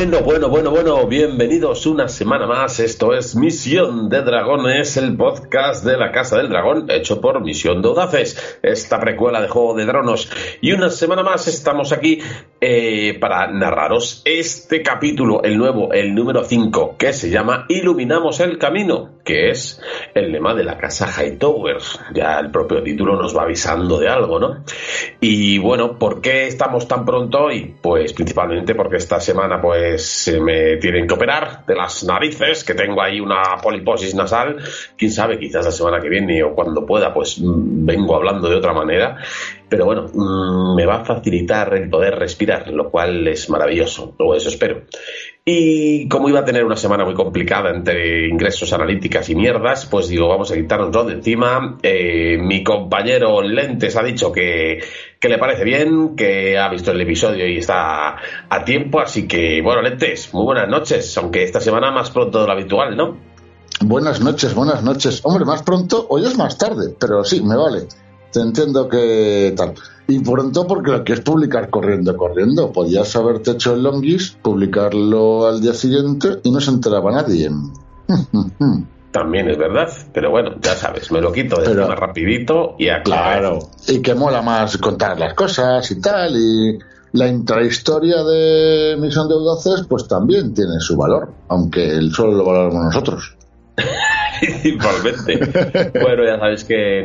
Bueno, bueno, bueno, bueno, bienvenidos una semana más. Esto es Misión de Dragones, el podcast de la Casa del Dragón, hecho por Misión de esta precuela de Juego de Dronos. Y una semana más estamos aquí eh, para narraros este capítulo, el nuevo, el número 5, que se llama Iluminamos el Camino, que es el lema de la Casa Hightower. Ya el propio título nos va avisando de algo, ¿no? Y bueno, ¿por qué estamos tan pronto hoy? Pues principalmente porque esta semana, pues pues se me tienen que operar de las narices, que tengo ahí una poliposis nasal. Quién sabe, quizás la semana que viene o cuando pueda, pues mm, vengo hablando de otra manera. Pero bueno, mm, me va a facilitar el poder respirar, lo cual es maravilloso, o eso espero. Y como iba a tener una semana muy complicada entre ingresos analíticas y mierdas, pues digo, vamos a quitarnos de encima. Eh, mi compañero Lentes ha dicho que, que, le parece bien, que ha visto el episodio y está a tiempo. Así que, bueno, Lentes, muy buenas noches, aunque esta semana más pronto de lo habitual, ¿no? Buenas noches, buenas noches. Hombre, más pronto, hoy es más tarde, pero sí, me vale. Te entiendo que tal. Y pronto porque lo quieres publicar corriendo, corriendo. Podías haberte hecho el longis, publicarlo al día siguiente y no se enteraba nadie. También es verdad, pero bueno, ya sabes, me lo quito de pero, rapidito y a Claro, y que mola más contar las cosas y tal, y la intrahistoria de Misión de Audaces pues también tiene su valor, aunque el solo lo valoramos nosotros. principalmente. bueno, ya sabéis que,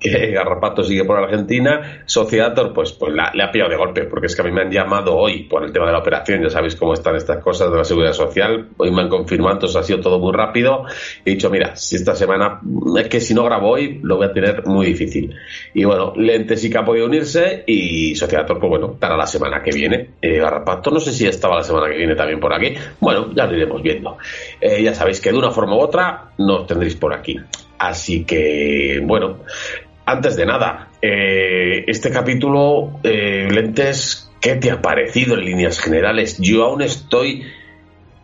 que, Garrapato sigue por Argentina. Sociedator, pues, pues la, le ha pillado de golpe, porque es que a mí me han llamado hoy por el tema de la operación. Ya sabéis cómo están estas cosas de la seguridad social. Hoy me han confirmado, entonces ha sido todo muy rápido. He dicho, mira, si esta semana, es que si no grabo hoy, lo voy a tener muy difícil. Y bueno, Lente sí que ha podido unirse y Sociedator, pues bueno, para la semana que viene. Eh, Garrapato, no sé si estaba la semana que viene también por aquí. Bueno, ya lo iremos viendo. Eh, ya sabéis que de una forma u otra nos tendréis por aquí. Así que, bueno, antes de nada, eh, este capítulo, eh, Lentes, ¿qué te ha parecido en líneas generales? Yo aún estoy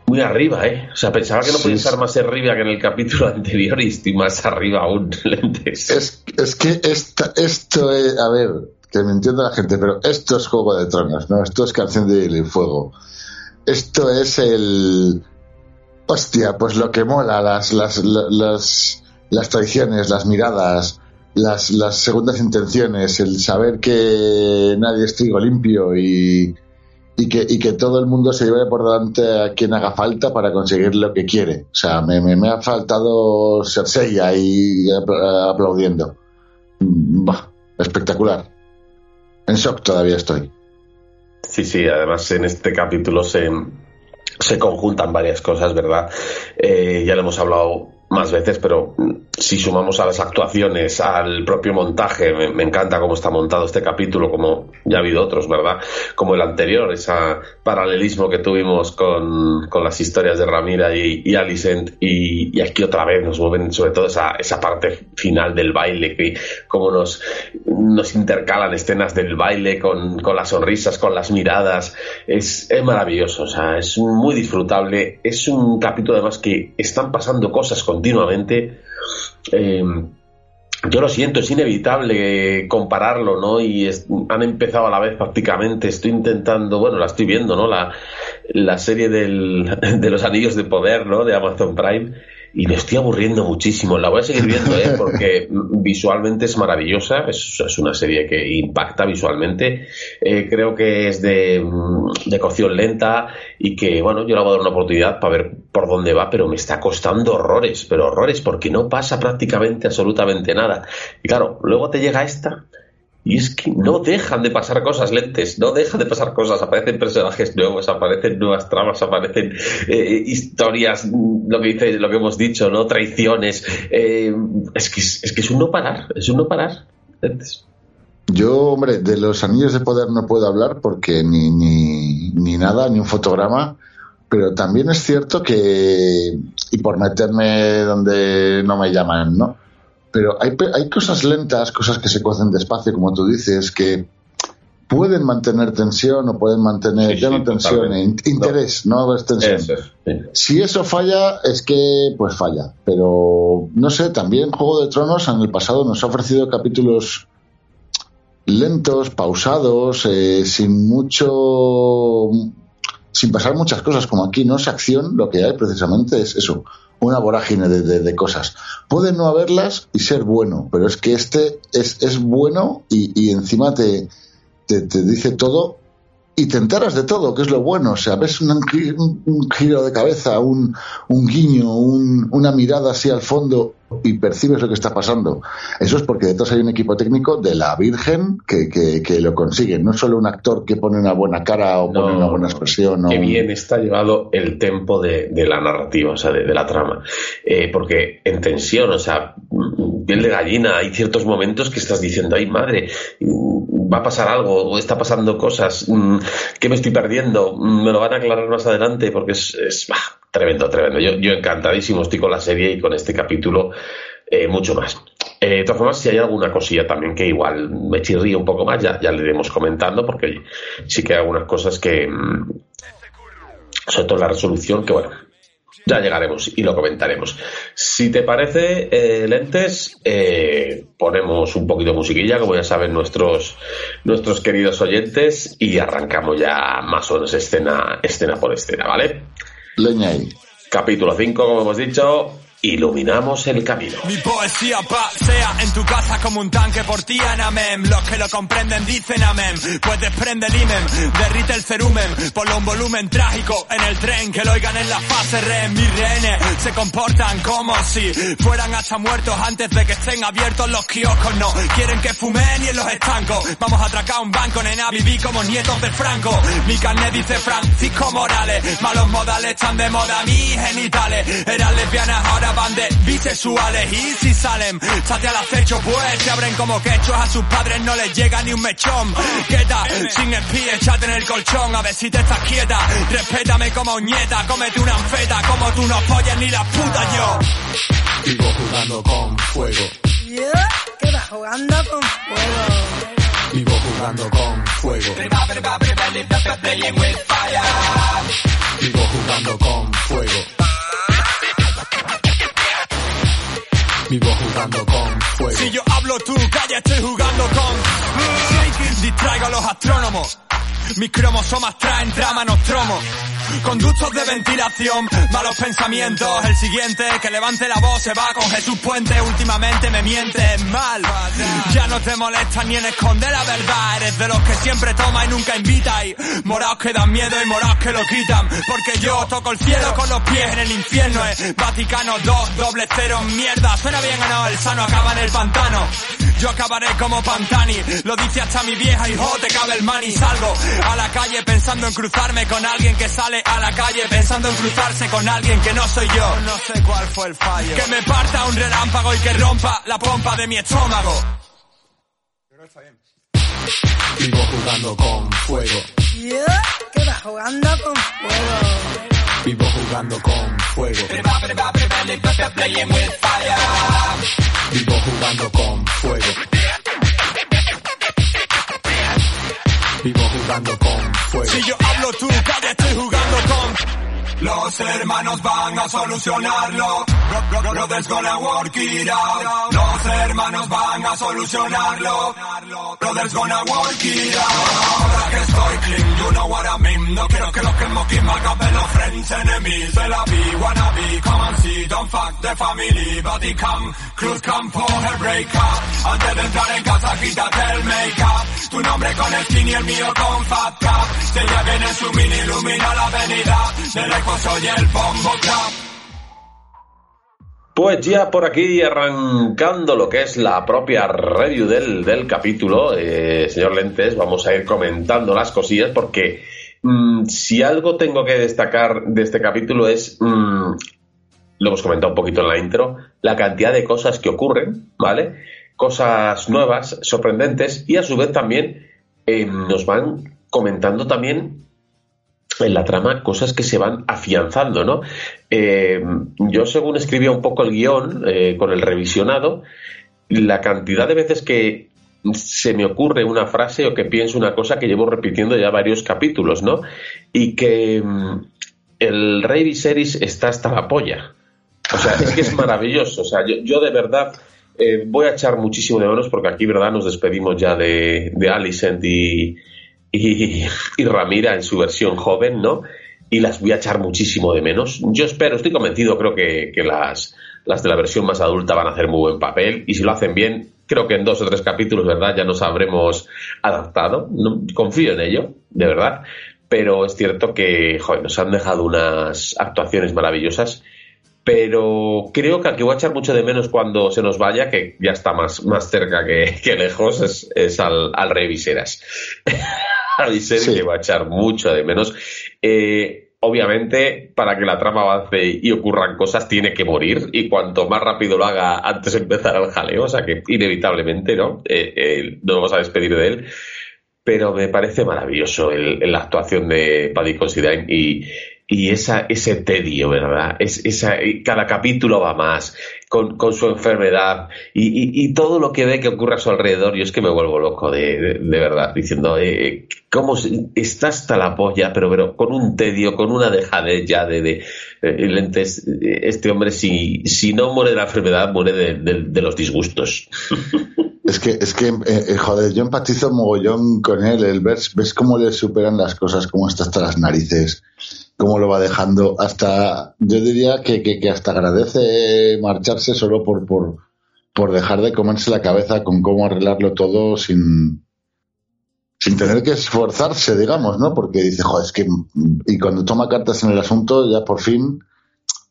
muy arriba, ¿eh? O sea, pensaba que no podía estar más arriba que en el capítulo anterior y estoy más arriba aún, Lentes. Es, es que esta, esto es, a ver, que me entienda la gente, pero esto es Juego de Tronos, ¿no? Esto es Canción de Fuego. Esto es el Hostia, pues lo que mola, las, las, las, las traiciones, las miradas, las, las segundas intenciones, el saber que nadie es trigo limpio y, y, que, y que todo el mundo se lleve por delante a quien haga falta para conseguir lo que quiere. O sea, me, me, ha faltado Cersei ahí aplaudiendo. Bah, espectacular. En shock todavía estoy. Sí, sí, además en este capítulo se, se conjuntan varias cosas, ¿verdad? Eh, ya lo hemos hablado más veces, pero si sumamos a las actuaciones, al propio montaje, me, encanta cómo está montado este capítulo, como ya ha habido otros, ¿verdad? Como el anterior, ese paralelismo que tuvimos con, con las historias de Ramira y, y Alicent, y, y, aquí otra vez nos mueven sobre todo esa, esa parte final del baile, que como nos, nos intercalan escenas del baile con, con las sonrisas, con las miradas, es, es maravilloso, o sea, es muy disfrutable, es un capítulo además que están pasando cosas continuamente eh, yo lo siento, es inevitable compararlo, ¿no? Y han empezado a la vez prácticamente. Estoy intentando, bueno, la estoy viendo, ¿no? La, la serie del, de los anillos de poder, ¿no? De Amazon Prime y me estoy aburriendo muchísimo. La voy a seguir viendo, ¿eh? porque visualmente es maravillosa, es, es, una serie que impacta visualmente. Eh, creo que es de, mm, de, cocción lenta y que, bueno, yo le voy a dar una oportunidad para ver por dónde va, pero me está costando horrores, pero horrores, porque no pasa prácticamente absolutamente nada. Y claro, luego te llega esta y es que no dejan de pasar cosas lentes, no dejan de pasar cosas, aparecen personajes nuevos, aparecen nuevas tramas, aparecen eh, historias, lo que dice, lo que hemos dicho, ¿no? Traiciones. Eh, es, que, es que es un no parar, es un no parar. Lentes. Yo, hombre, de los anillos de poder no puedo hablar porque ni, ni, ni nada, ni un fotograma, pero también es cierto que, y por meterme donde no me llaman, ¿no? Pero hay, hay cosas lentas, cosas que se cuecen despacio, como tú dices, que pueden mantener tensión o pueden mantener, sí, ya no tensión, interés, no, no tensión. Eso, sí. Si eso falla, es que pues falla. Pero no sé, también Juego de Tronos en el pasado nos ha ofrecido capítulos lentos, pausados, eh, sin mucho sin pasar muchas cosas, como aquí no es acción, lo que hay precisamente es eso, una vorágine de, cosas. Puede no haberlas y ser bueno, pero es que este es, es bueno y, encima te, te, dice todo y te enteras de todo, que es lo bueno. O sea, ves un, giro de cabeza, un, un guiño, una mirada así al fondo y percibes lo que está pasando. Eso es porque detrás hay un equipo técnico de la Virgen que, que, lo consigue. No solo un actor que pone una buena cara o pone una buena expresión. Qué bien está llevado el tempo de, la narrativa, o sea, de, la trama. Eh, porque en tensión, o sea, piel de gallina, hay ciertos momentos que estás diciendo, ay madre, va a pasar algo, o está pasando cosas, mm, que me estoy perdiendo, mm, me lo van a aclarar más adelante, porque es, tremendo, tremendo. Yo, encantadísimo estoy con la serie y con este capítulo eh, mucho más. Eh, de todas formas, si hay alguna cosilla también que igual me chirría un poco más, ya, ya le iremos comentando, porque sí que hay algunas cosas que, mm, sobre todo la resolución, que bueno, ya llegaremos y lo comentaremos. Si te parece, eh, Lentes, ponemos un poquito de musiquilla, como ya saben nuestros, nuestros queridos oyentes, y arrancamos ya más o menos escena, escena por escena, ¿vale? Leña ahí. Capítulo 5, como hemos dicho, iluminamos el camino. Mi poesía pasea en tu casa como un tanque por ti, amén. Los que lo comprenden dicen amén. Pues desprende el imen, derrite el cerumen, ponlo un volumen trágico en el tren, que lo oigan en la fase re. Mis rehenes se comportan como si fueran hasta muertos antes de que estén abiertos los kioscos. No quieren que fumen y en los estancos. Vamos a atracar un banco, nena, viví como nietos de Franco. Mi carnet dice Francisco Morales, malos modales están de moda, mis genitales eran lesbianas ahora van de bisexuales y si salen, chate al acecho, pues se abren como quechos, a sus padres no les llega ni un mechón. Quieta, sin espía, échate en el colchón, a ver si te estás quieta. Respétame como nieta, cómete una anfeta, como tú no follas ni la puta yo. Vivo jugando con fuego. ¿Qué vas jugando con fuego? Vivo jugando con fuego. Vivo jugando con fuego. Vivo jugando con fuego. Si yo hablo tú, calla, estoy jugando con... Distraigo a los astrónomos. Mis cromosomas traen drama, tromo. Conductos de ventilación, malos pensamientos. El siguiente que levante la voz se va con Jesús Puente. Últimamente me mientes mal. Ya no te molesta ni en esconder la verdad. Eres de los que siempre toma y nunca invita. Y moraos que dan miedo y moraos que lo quitan. Porque yo toco el cielo con los pies en el infierno. Es Vaticano 2, doble cero, mierda. Suena bien o no, el sano acaba en el pantano. Yo acabaré como Pantani, lo dice hasta mi vieja oh, te cabe el mani. Salgo a la calle pensando en cruzarme con alguien que sale a la calle pensando en cruzarse con alguien que no soy yo. No sé cuál fue el fallo. Que me parta un relámpago y que rompa la pompa de mi estómago. Pero está bien. Vivo jugando con fuego. ¿Yo? ¿Qué vas jugando con fuego? Vivo jugando con fuego. Vivo jugando con fuego. Vivo jugando con fuego. Si yo hablo tú, cállate, estoy jugando con los hermanos van a solucionarlo. Brothers gonna work it out. Los hermanos van a solucionarlo. Brothers gonna work it out. Ahora que estoy clean, you know what I mean. No quiero que los que moquen my los friends, enemies. De la be, wanna be, come and see. Don't fuck the family, body come. Cruz her breakup. Antes de entrar en casa, quítate el make-up. Tu nombre con skin y el mío con fat cap. Se ya en su mini, ilumina la avenida. Pues ya por aquí arrancando lo que es la propia review del, del capítulo, eh, señor Lentes, vamos a ir comentando las cosillas porque mm, si algo tengo que destacar de este capítulo es, mm, lo hemos comentado un poquito en la intro, la cantidad de cosas que ocurren, ¿vale? Cosas nuevas, sorprendentes y a su vez también eh, nos van comentando también en la trama cosas que se van afianzando, ¿no? Eh, yo según escribía un poco el guion eh, con el revisionado, la cantidad de veces que se me ocurre una frase o que pienso una cosa que llevo repitiendo ya varios capítulos, ¿no? Y que mm, el Rey Viserys está hasta la polla. O sea, es que es maravilloso. O sea, yo, de verdad eh, voy a echar muchísimo de menos porque aquí, ¿verdad? Nos despedimos ya de, de Alicent y, y, Ramira en su versión joven, ¿no? y las voy a echar muchísimo de menos. Yo espero, estoy convencido, creo que, que las, las de la versión más adulta van a hacer muy buen papel y si lo hacen bien, creo que en dos o tres capítulos, ¿verdad? Ya nos habremos adaptado. No, confío en ello, de verdad. Pero es cierto que joder, nos han dejado unas actuaciones maravillosas. Pero creo que al que voy a echar mucho de menos cuando se nos vaya, que ya está más, más cerca que, que lejos, es, es al, al Rey Viseras. a Viserys Sí. que voy a echar mucho de menos. Eh, obviamente, para que la trama avance y ocurran cosas, tiene que morir. Y cuanto más rápido lo haga antes de empezar el jaleo, o sea que inevitablemente, ¿no? Eh, eh, nos vamos a despedir de él. Pero me parece maravilloso el- el- la actuación de Paddy Considine y, y esa, ese tedio, ¿verdad? Es, esa, cada capítulo va más con, con su enfermedad y, y- todo lo que ve que ocurre a su alrededor. Yo es que me vuelvo loco, de, de- verdad, diciendo, eh, ¿cómo se- está hasta la polla, pero, pero con un tedio, con una dejadez ya de, de eh, lentes? eh, Este hombre, si, si no muere de la enfermedad, muere de, de- los disgustos. Es que, es que, eh, eh, joder, yo empatizo mogollón con él. El ves, ves cómo le superan las cosas, cómo está hasta las narices, cómo lo va dejando. Hasta, yo diría que, que, hasta agradece marcharse solo por, por, por dejar de comerse la cabeza con cómo arreglarlo todo sin, sin tener que esforzarse, digamos, ¿no? Porque dice, joder, es que, y cuando toma cartas en el asunto, ya por fin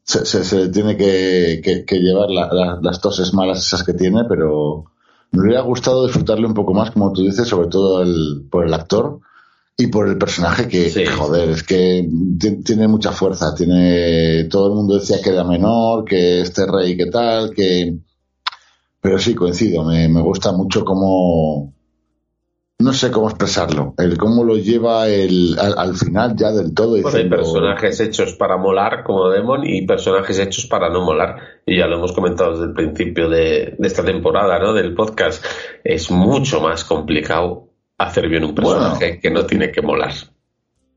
se, se, se tiene que, que, llevar la- las toses malas esas que tiene, pero me hubiera gustado disfrutarle un poco más, como tú dices, sobre todo el, por el actor y por el personaje que, Sí. joder, es que ti- tiene mucha fuerza, tiene, todo el mundo decía que era menor, que este rey, que tal, que, pero sí, coincido, me, me gusta mucho cómo, no sé cómo expresarlo, el cómo lo lleva el, al, al final ya del todo. Bueno, hay personajes hechos para molar como Demon y personajes hechos para no molar. Y ya lo hemos comentado desde el principio de, de esta temporada, ¿no? Del podcast. Es mucho más complicado hacer bien un personaje que no tiene que molar.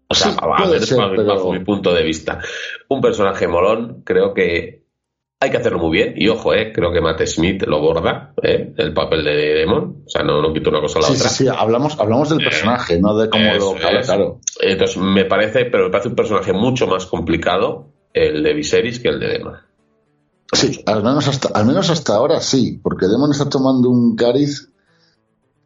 O sea, Sí, a- menos ser, bajo, pero- bajo mi punto de vista. Un personaje molón, creo que hay que hacerlo muy bien. Y ojo, eh, creo que Matt Smith lo borda, eh, el papel de Demon. O sea, no, no quito una cosa a la Sí, otra. sí, sí, hablamos, hablamos del personaje, no de cómo lo claro. Entonces, me parece, pero me parece un personaje mucho más complicado el de Viserys que el de Demon. Sí, al menos hasta, al menos hasta ahora sí, porque Demon está tomando un cariz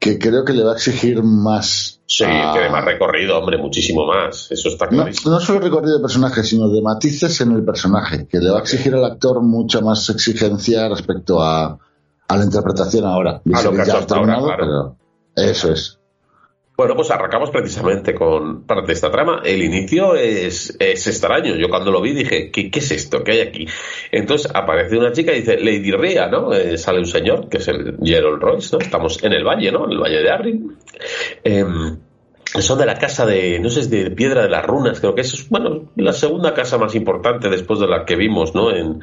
que creo que le va a exigir más. Sí, a- que de más recorrido, hombre, muchísimo más. Eso está no, clarísimo. no solo recorrido de personaje, sino de matices en el personaje, que le va a exigir al actor mucha más exigencia respecto a, a la interpretación ahora. A lo que ahora, claro. pero eso es. Bueno, pues arrancamos precisamente con parte de esta trama. El inicio es, extraño. Yo cuando lo vi dije, ¿qué, es esto? ¿Qué hay aquí? Entonces aparece una chica y dice, Lady Rhea, ¿no? Eh, sale un señor, que es el Gerald Royce, ¿no? Estamos en el valle, ¿no? En el valle de Arryn. Em, son de la casa de, no sé, de Piedra de las Runas, creo que es, bueno, la segunda casa más importante después de la que vimos, ¿no? En,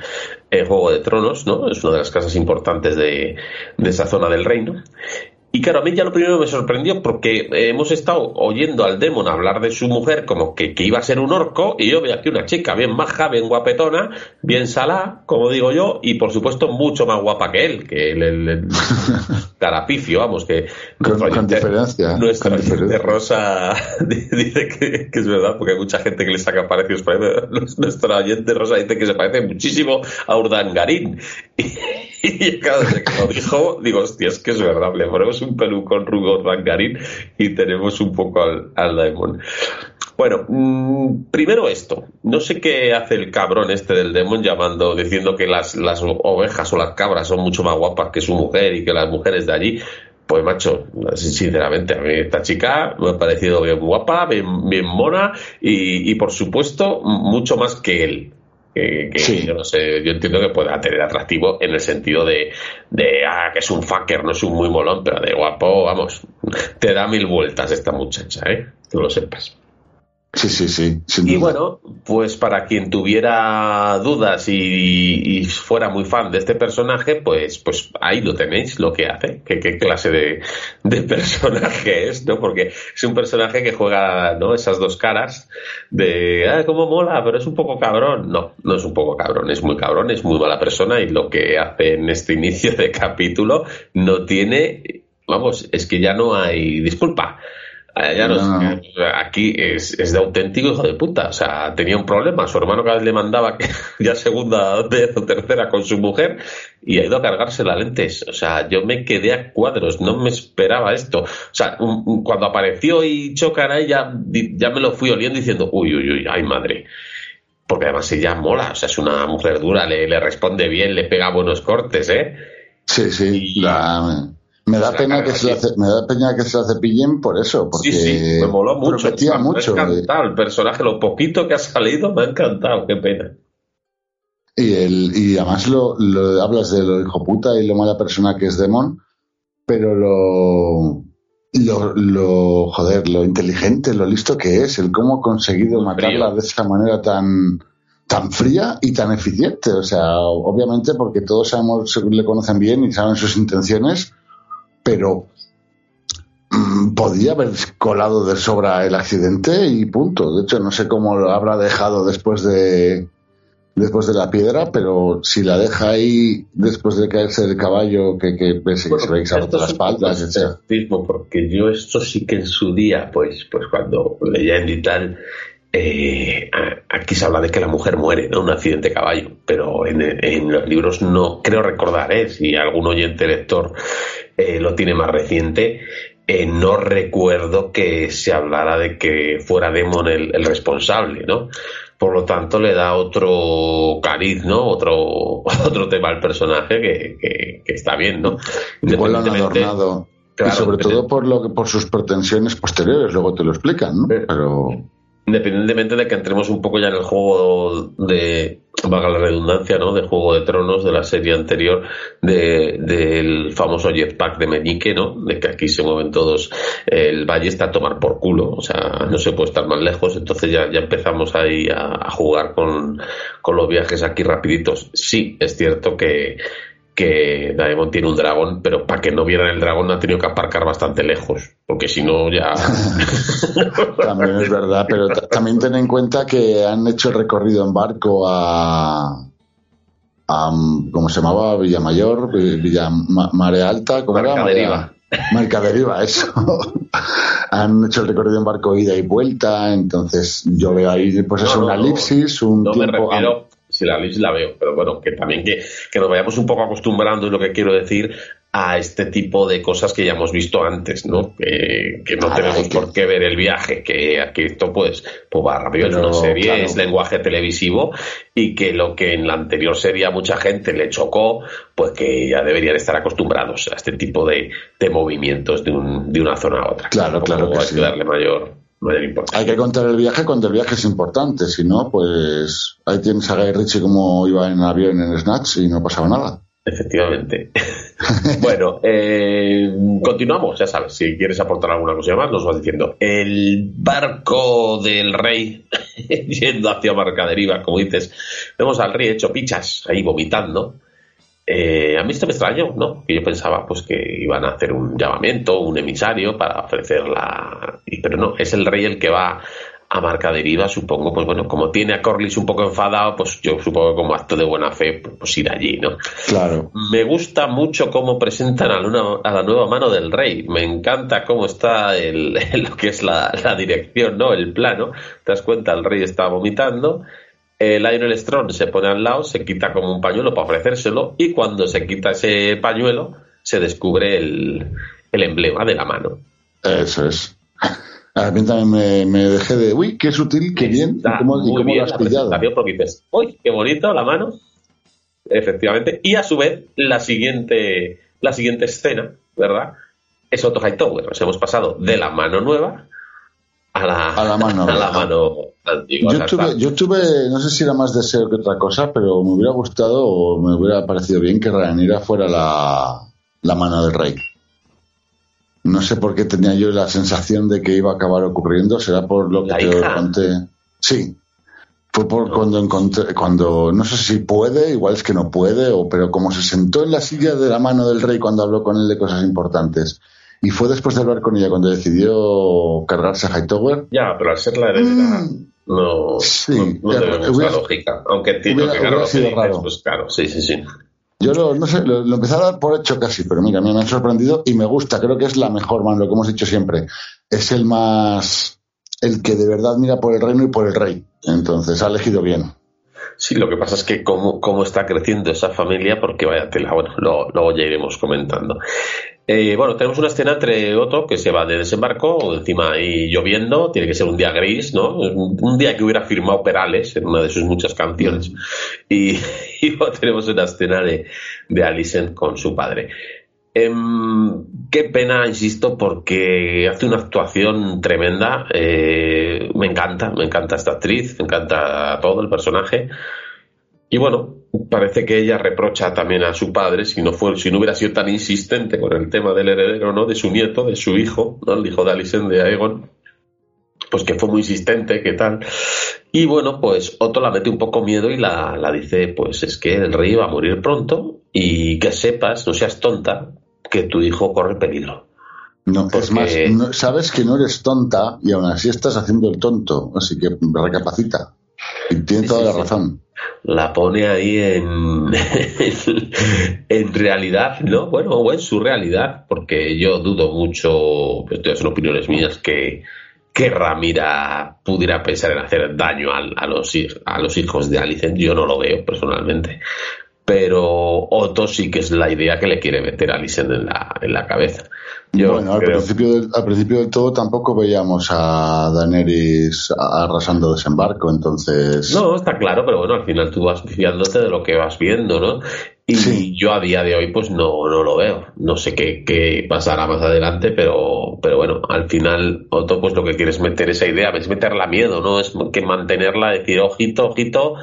Juego de Tronos, ¿no? Es una de las casas importantes de esa zona del reino. Y claro, a mí ya lo primero me sorprendió porque hemos estado oyendo al Demon hablar de su mujer como que, que iba a ser un orco y yo veo aquí una chica bien maja, bien guapetona, bien salá, como digo yo, y por supuesto mucho más guapa que él, que el, carapicio, vamos, que Con, oyente- diferencia. nuestra con diferencia. Rosa dice que, que es verdad, porque hay mucha gente que le saca parecidos. Nuestra oyente Rosa dice que se parece muchísimo a Urdangarín. Y, y claro, desde que lo dijo, digo, hostia, es que es verdad, le ponemos un pelucón rubio a Urdangarín y tenemos un poco al, al. Bueno, mm, primero esto. No sé qué hace el cabrón este del Demon llamando, diciendo que las, las ovejas o las cabras son mucho más guapas que su mujer y que las mujeres de allí. Pues macho, sinceramente, a mí esta chica me ha parecido bien guapa, bien, bien mona y, y por supuesto mucho más que él. Que, que Sí. yo no sé, yo entiendo que pueda tener atractivo en el sentido de, de ah, que es un fucker, no es un muy molón, pero de guapo, vamos, te da mil vueltas esta muchacha, ¿eh? Que lo sepas. Sí, sí, sí. sin Y duda. bueno, pues para quien tuviera dudas y, y fuera muy fan de este personaje, pues, pues ahí lo tenéis, lo que hace, qué, qué clase de, de personaje es, ¿no? Porque es un personaje que juega, ¿no? Esas dos caras de, ah, cómo mola, pero es un poco cabrón. No, no es un poco cabrón, es muy cabrón, es muy mala persona y lo que hace en este inicio de capítulo no tiene, vamos, es que ya no hay disculpa Allá no, aquí es, es de auténtico hijo de puta. O sea, tenía un problema. Su hermano cada vez le mandaba que ya segunda vez o tercera con su mujer y ha ido a cargarse las lentes. O sea, yo me quedé a cuadros, no me esperaba esto. O sea, un- un- cuando apareció y chocan a ella, ya me lo fui oliendo diciendo, uy, uy, uy, ay madre. Porque además ella mola, o sea, es una mujer dura, le, le responde bien, le pega buenos cortes, ¿eh? Sí, sí. Y- la- me da pena que se la me da pena que se la cepillen por eso, porque Sí, sí, me moló mucho. prometía me mucho. ha encantado el personaje, lo poquito que ha salido me ha encantado, qué pena. Y, el, y además lo, lo hablas de lo hijo puta y lo mala persona que es Demon, pero lo, lo, lo, joder, lo inteligente, lo listo que es, el cómo ha conseguido matarla Frío. de esa manera tan, tan fría y tan eficiente. O sea, obviamente porque todos sabemos, le conocen bien y saben sus intenciones, pero mm, podía haber colado de sobra el accidente y punto. De hecho, no sé cómo lo habrá dejado después de después de la piedra, pero si la deja ahí después de caerse del caballo, que, que que se ve que se ha roto esto la es un poco espalda, etcétera. escepticismo, porque yo esto sí que en su día, pues, pues cuando leyendo y tal, eh, aquí se habla de que la mujer muere, ¿no? Un accidente de caballo, pero en, en los libros no creo recordar, ¿eh? Si algún oyente lector eh, lo tiene más reciente, eh, no recuerdo que se hablara de que fuera Demon el, el responsable, ¿no? Por lo tanto, le da otro cariz, ¿no? Otro, otro tema al personaje que, que- que está bien, ¿no? Igual lo han Independientemente- adornado. Claro, y sobre pero- todo por lo que, por sus pretensiones posteriores, luego te lo explican, ¿no? Pero Independientemente de que entremos un poco ya en el juego de, valga la redundancia, ¿no? De Juego de Tronos, de la serie anterior, de- del famoso jetpack de Meñique, ¿no? De que aquí se mueven todos, el valle está a tomar por culo, o sea, no se puede estar más lejos, entonces ya, ya empezamos ahí a, a jugar con, con los viajes aquí rapiditos. Sí, es cierto que, que Daemon tiene un dragón, pero para que no vieran el dragón ha tenido que aparcar bastante lejos, porque si no ya... también es verdad. Pero ta- también ten en cuenta que han hecho el recorrido en barco a. a ¿Cómo se llamaba? Villamayor, Villa Ma- Marea Alta, ¿cómo era? Marcaderiva. Marea- Marcaderiva, eso. han hecho el recorrido en barco ida y vuelta, entonces yo veo ahí pues No, es no, una no. elipsis, un No me tiempo. refiero, si la veo, pero bueno, que también que, que nos vayamos un poco acostumbrando, es lo que quiero decir, a este tipo de cosas que ya hemos visto antes, ¿no? Que, que no Ah, tenemos que- por qué ver el viaje, que aquí esto pues, pues va rápido, es Pero, una serie, claro. es lenguaje televisivo y que lo que en la anterior serie a mucha gente le chocó, pues que ya deberían estar acostumbrados a este tipo de, de movimientos de, un, de una zona a otra. Claro, claro que hay sí. que darle mayor, Hay que contar el viaje cuando el viaje es importante, si no, pues ahí tienes a Guy Ritchie como iba en avión en Snatch y no pasaba nada. Efectivamente. bueno, eh, continuamos, ya sabes, si quieres aportar alguna cosa más, nos vas diciendo. El barco del rey yendo hacia Marcaderiva, como dices, vemos al rey hecho pichas, ahí vomitando. Eh, a mí esto me extrañó, ¿no? Que yo pensaba pues que iban a hacer un llamamiento, un emisario para ofrecer la... Pero no, es el rey el que va a marca deriva, supongo, pues bueno, como tiene a Corlys un poco enfadado, pues yo supongo que como acto de buena fe, pues ir allí, ¿no? Claro. Me gusta mucho cómo presentan a, una- a la nueva mano del rey. Me encanta cómo está el, lo que es la, la dirección, ¿no? El plano. Te das cuenta, el rey está vomitando. El Lionel Strong se pone al lado, se quita como un pañuelo para ofrecérselo y cuando se quita ese pañuelo se descubre el, el emblema de la mano. Eso es. A mí también me, me dejé de, uy, qué sutil, qué bien, y cómo, y muy lo bien has la pillado. porque dices, uy, qué bonito la mano. Efectivamente. Y a su vez, la siguiente, la siguiente escena, ¿verdad? Es Otto Hightower. Nos hemos pasado de la mano nueva a la, A la mano a la mano antigua. Yo tuve, yo tuve, no sé si era más deseo que otra cosa, pero me hubiera gustado o me hubiera parecido bien que Rhaenyra fuera la, la mano del rey. No sé por qué tenía yo la sensación de que iba a acabar ocurriendo, será por lo que ¿La te hija? conté. Sí. Fue por cuando encontré, cuando, no sé si puede, igual es que no puede, o, pero como se sentó en la silla de la mano del rey cuando habló con él de cosas importantes. Y fue después de hablar con ella cuando decidió cargarse a Hightower. Ya, pero al ser la heredera, Mm. no, Sí, no, no hubiera- la lógica. Aunque entiendo hubiera- que claro, sido dices, raro. pues claro, sí, sí, sí. Yo lo, no sé, lo, lo empecé a dar por hecho casi, pero mira, me ha sorprendido y me gusta. Creo que es la mejor, man, lo que hemos dicho siempre. Es el más, el que de verdad mira por el reino y por el rey. Entonces ha elegido bien. Sí, lo que pasa es que cómo, cómo está creciendo esa familia, porque vaya tela, bueno, luego ya iremos comentando. Eh, bueno, tenemos una escena entre Otto que se va de desembarco, encima ahí lloviendo, tiene que ser un día gris, ¿no? Un, día que hubiera firmado Perales en una de sus muchas canciones. Y, y luego tenemos una escena de, de Alicent con su padre. Em, qué pena, insisto, porque hace una actuación tremenda. eh, me encanta, me encanta esta actriz, me encanta todo el personaje. Y bueno, parece que ella reprocha también a su padre, si no, fue, si no hubiera sido tan insistente con el tema del heredero, ¿no? De su nieto, de su hijo, ¿no? El hijo de Alicent, de Aegon, pues que fue muy insistente, ¿qué tal? Y bueno, pues Otto la mete un poco miedo y la, la dice, pues es que el rey va a morir pronto y que sepas, no seas tonta, que tu hijo corre peligro. No, es Porque- más, no- sabes que no eres tonta y aún así estás haciendo el tonto, así que recapacita. Y tiene Sí, toda sí, la sí. razón. La pone ahí en, en realidad, ¿no? Bueno, o en su realidad, porque yo dudo mucho, esto son opiniones mías, que, que Ramira pudiera pensar en hacer daño a, los, a los hijos de Alicent. Yo no lo veo personalmente. Pero Otto sí que es la idea que le quiere meter a Alicent en la, en la cabeza. Yo bueno, al principio, del, al principio del todo tampoco veíamos a Daenerys arrasando desembarco, entonces... No, está claro, pero bueno, al final tú vas fiándote de lo que vas viendo, ¿no? Y Sí. yo a día de hoy pues no, no lo veo. No sé qué, qué pasará más adelante, pero, pero bueno, al final Otto pues lo que quiere es meter esa idea, es meterla miedo, ¿no? Es que mantenerla, decir ojito, ojito.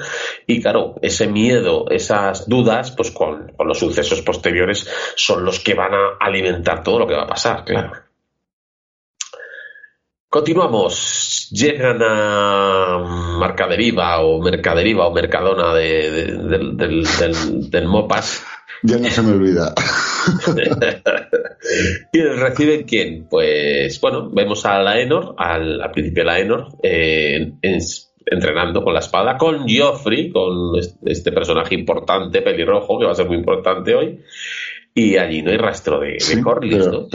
Y claro, ese miedo, esas dudas, pues con, con los sucesos posteriores son los que van a alimentar todo lo que va a pasar, claro. Continuamos. Llegan a Mercaderiva o Mercaderiva o Mercadona de- de- del, del, del- del Mopas. Ya no se me olvida. ¿Y reciben quién? Pues bueno, vemos a Laenor, al, al principio de Laenor, eh, en- entrenando con la espada, con Joffrey, con este, personaje importante, pelirrojo, que va a ser muy importante hoy. Y allí no hay rastro de, Sí, Corlys, pero, ¿no?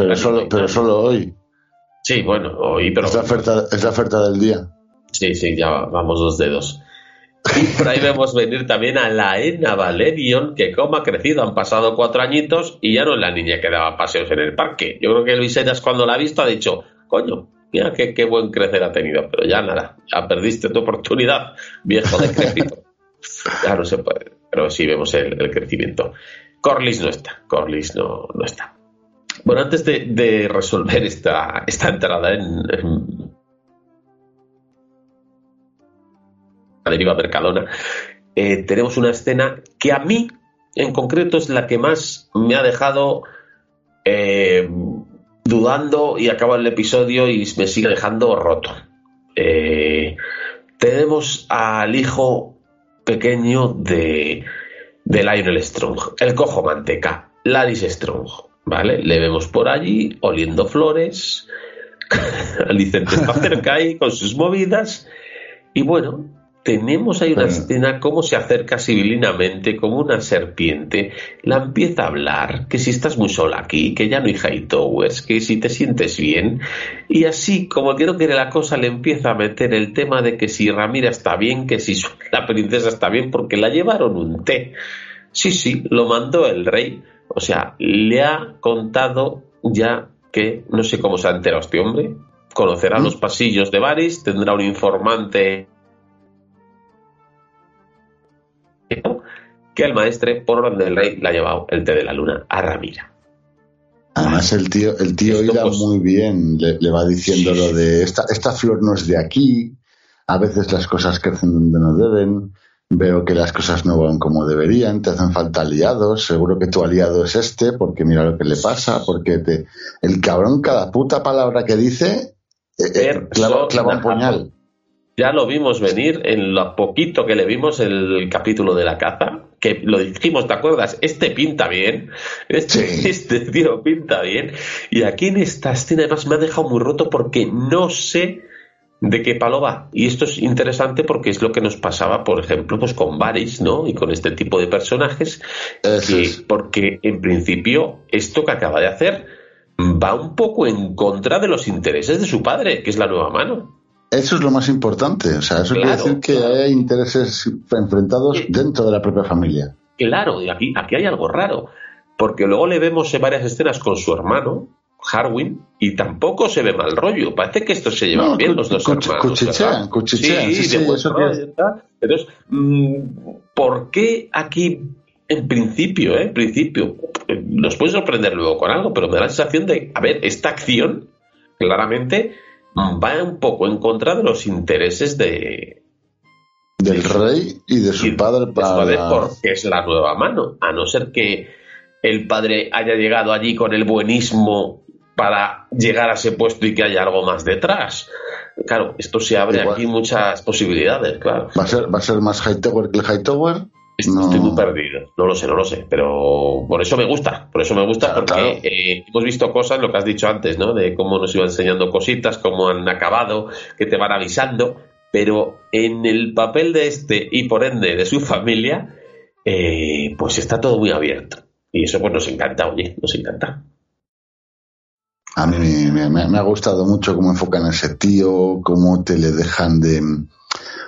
pero solo hoy. Sí, bueno, hoy, pero Es la oferta, es la oferta del día. Sí, sí, ya va- vamos dos dedos. Y por ahí vemos venir también a la Ena Valerion, que como ha crecido, han pasado cuatro añitos y ya no es la niña que daba paseos en el parque. Yo creo que Luis Eras cuando la ha visto ha dicho, coño, mira qué, qué buen crecer ha tenido, pero ya nada, ya perdiste tu oportunidad, viejo decrépito. ya no se puede, pero sí vemos el, el crecimiento. Corlys no está, Corlys no, no está. Bueno, antes de, resolver esta, esta entrada en, en la deriva Mercadona, eh, tenemos una escena que a mí, en concreto, es la que más me ha dejado eh, dudando y acaba el episodio y me sigue dejando roto. Eh, tenemos al hijo pequeño de, de Lionel Strong, el cojo manteca, Laris Strong, ¿vale? Le vemos por allí oliendo flores, Alicente está cerca ahí con sus movidas y bueno, tenemos ahí una Bueno. escena cómo se acerca civilinamente como una serpiente, la empieza a hablar, que si estás muy sola aquí, que ya no hay Hightowers, que si te sientes bien, y así como que no quiere la cosa le empieza a meter el tema de que si Ramira está bien, que si la princesa está bien, porque la llevaron un té. Sí, sí, lo mandó el rey, o sea, le ha contado ya que no sé cómo se ha enterado este hombre, conocerá ¿Mm? los pasillos de Varys, tendrá un informante que el maestre, por orden del rey, le ha llevado el té de la luna a Ramira. Además, el tío, el tío hila pues- muy bien, le, le va diciendo Sí, lo de esta, esta flor no es de aquí, a veces las cosas crecen donde no deben, veo que las cosas no van como deberían, te hacen falta aliados, seguro que tu aliado es este, porque mira lo que le pasa, porque te, el cabrón cada puta palabra que dice eh, eh, clava, clava un puñal. Ya lo vimos venir en lo poquito que le vimos el capítulo de la caza, que lo dijimos, ¿te acuerdas? Este pinta bien, este, Sí. este tío pinta bien. Y aquí en esta escena además me ha dejado muy roto porque no sé de qué palo va. Y esto es interesante porque es lo que nos pasaba, por ejemplo, pues con Varys, ¿no? Y con este tipo de personajes, que- porque en principio esto que acaba de hacer va un poco en contra de los intereses de su padre, que es la nueva mano. Eso es lo más importante. O sea, eso quiere decir que claro. hay intereses enfrentados Sí. dentro de la propia familia. Claro, y aquí, aquí hay algo raro, porque luego le vemos en varias escenas con su hermano, Harwin, y tampoco se ve mal rollo. Parece que estos se llevan No, bien los dos hermanos. cuchichean, cuchichean, sí, sí, rollo tal. Entonces, mm, ¿por qué aquí, en principio, eh, en principio, eh, nos puede sorprender luego con algo, pero me da la sensación de, a ver, esta acción claramente va un poco en contra de los intereses de, Del rey y de su y padre de su padre para... porque es la nueva mano, a no ser que el padre haya llegado allí con el buenismo para llegar a ese puesto y que haya algo más detrás. Claro, esto se abre Igual. aquí muchas posibilidades, claro. ¿Va a ser, va a ser más Hightower que el Hightower? No. estoy muy perdido, no lo sé, no lo sé, pero por eso me gusta, por eso me gusta, Claro, porque claro. eh, hemos visto cosas, lo que has dicho antes, ¿no? De cómo nos iban enseñando cositas, cómo han acabado, que te van avisando, pero en el papel de este y por ende de su familia, eh, pues está todo muy abierto. Y eso pues nos encanta, oye, nos encanta. A mí me, me- me- me ha gustado mucho cómo enfocan a ese tío, cómo te le dejan de...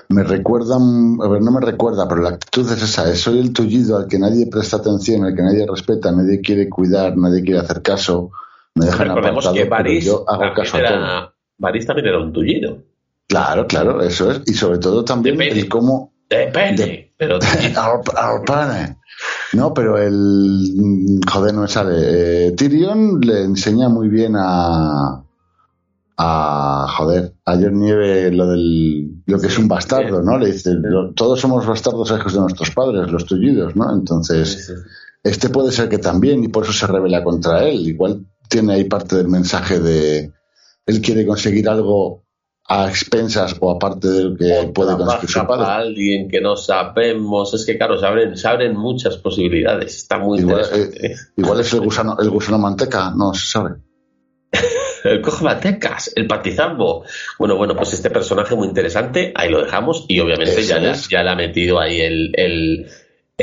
Me recuerdan, a ver, no me recuerda, pero la actitud es esa, es soy el tullido al que nadie presta atención, al que nadie respeta, nadie quiere cuidar, nadie quiere hacer caso, me dejan Recordemos apartado, que Varys yo hago caso a todo. era, Varys también era un tullido. Claro, claro, eso es. Y sobre todo también Depende. el cómo... Depende, De- pero Al, al pane. No, pero el... mm, Joder, no me sale. Eh, Tyrion le enseña muy bien a... A, joder, a John Nieve lo del... Lo que es un bastardo, ¿no? Le dice, todos somos bastardos hijos de nuestros padres, los tullidos, ¿no? Entonces, este puede ser que también, y por eso se revela contra él. Igual tiene ahí parte del mensaje de... Él quiere conseguir algo a expensas o aparte de lo que puede conseguir su padre. para alguien que no sabemos. Es que, claro, se abren, se abren muchas posibilidades. Está muy Igual, interesante. eh, igual es el gusano, el gusano manteca, no se sabe. El coge matecas, el patizambo. Bueno, bueno, pues este personaje muy interesante, ahí lo dejamos. Y obviamente ya ya le ha metido ahí el, el,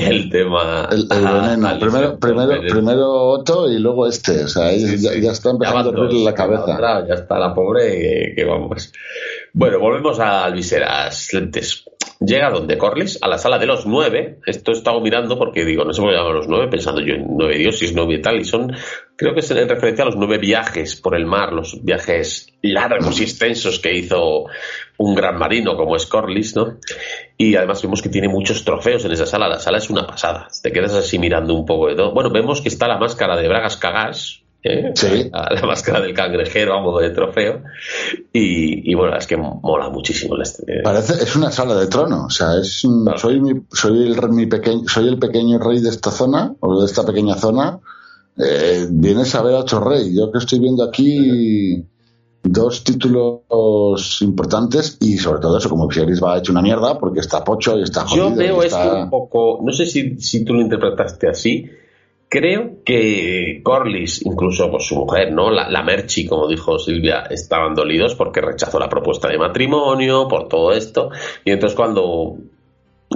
el tema. El, el a- veneno. Primero, primero, primero Otto y luego este. O sea, Sí, ya, sí. ya está empezando a Ya abrirle la cabeza. ya está la pobre que, que vamos. Bueno, volvemos a Alviseras Lentes. Llega donde Corlys, a la sala de los nueve. Esto he estado mirando porque digo, no por qué llaman los nueve, pensando yo en nueve dioses, nueve y tal. Y son, creo que es en referencia a los nueve viajes por el mar, los viajes largos y extensos que hizo un gran marino como es Corlys, ¿no? Y además vemos que tiene muchos trofeos en esa sala. La sala es una pasada. Te quedas así mirando un poco de todo. Bueno, vemos que está la máscara de Bragas Cagás. ¿eh? Sí. La, la máscara del cangrejero a modo de trofeo. Y, y bueno, es que mola muchísimo. este- Parece, es una sala de trono. O sea, es un- Claro. soy, mi, soy, el, mi pequeño, soy el pequeño rey de esta zona, o de esta pequeña zona. Eh, vienes a ver a otro rey. Yo que estoy viendo aquí dos títulos importantes y sobre todo eso, como Viserys va hecho una mierda porque está pocho y está jodido. Yo veo y esto está... un poco, no sé si, si tú lo interpretaste así. Creo que Corlys, incluso pues, su mujer, ¿no? La, la Merchi, como dijo Silvia, estaban dolidos porque rechazó la propuesta de matrimonio, por todo esto. Y entonces cuando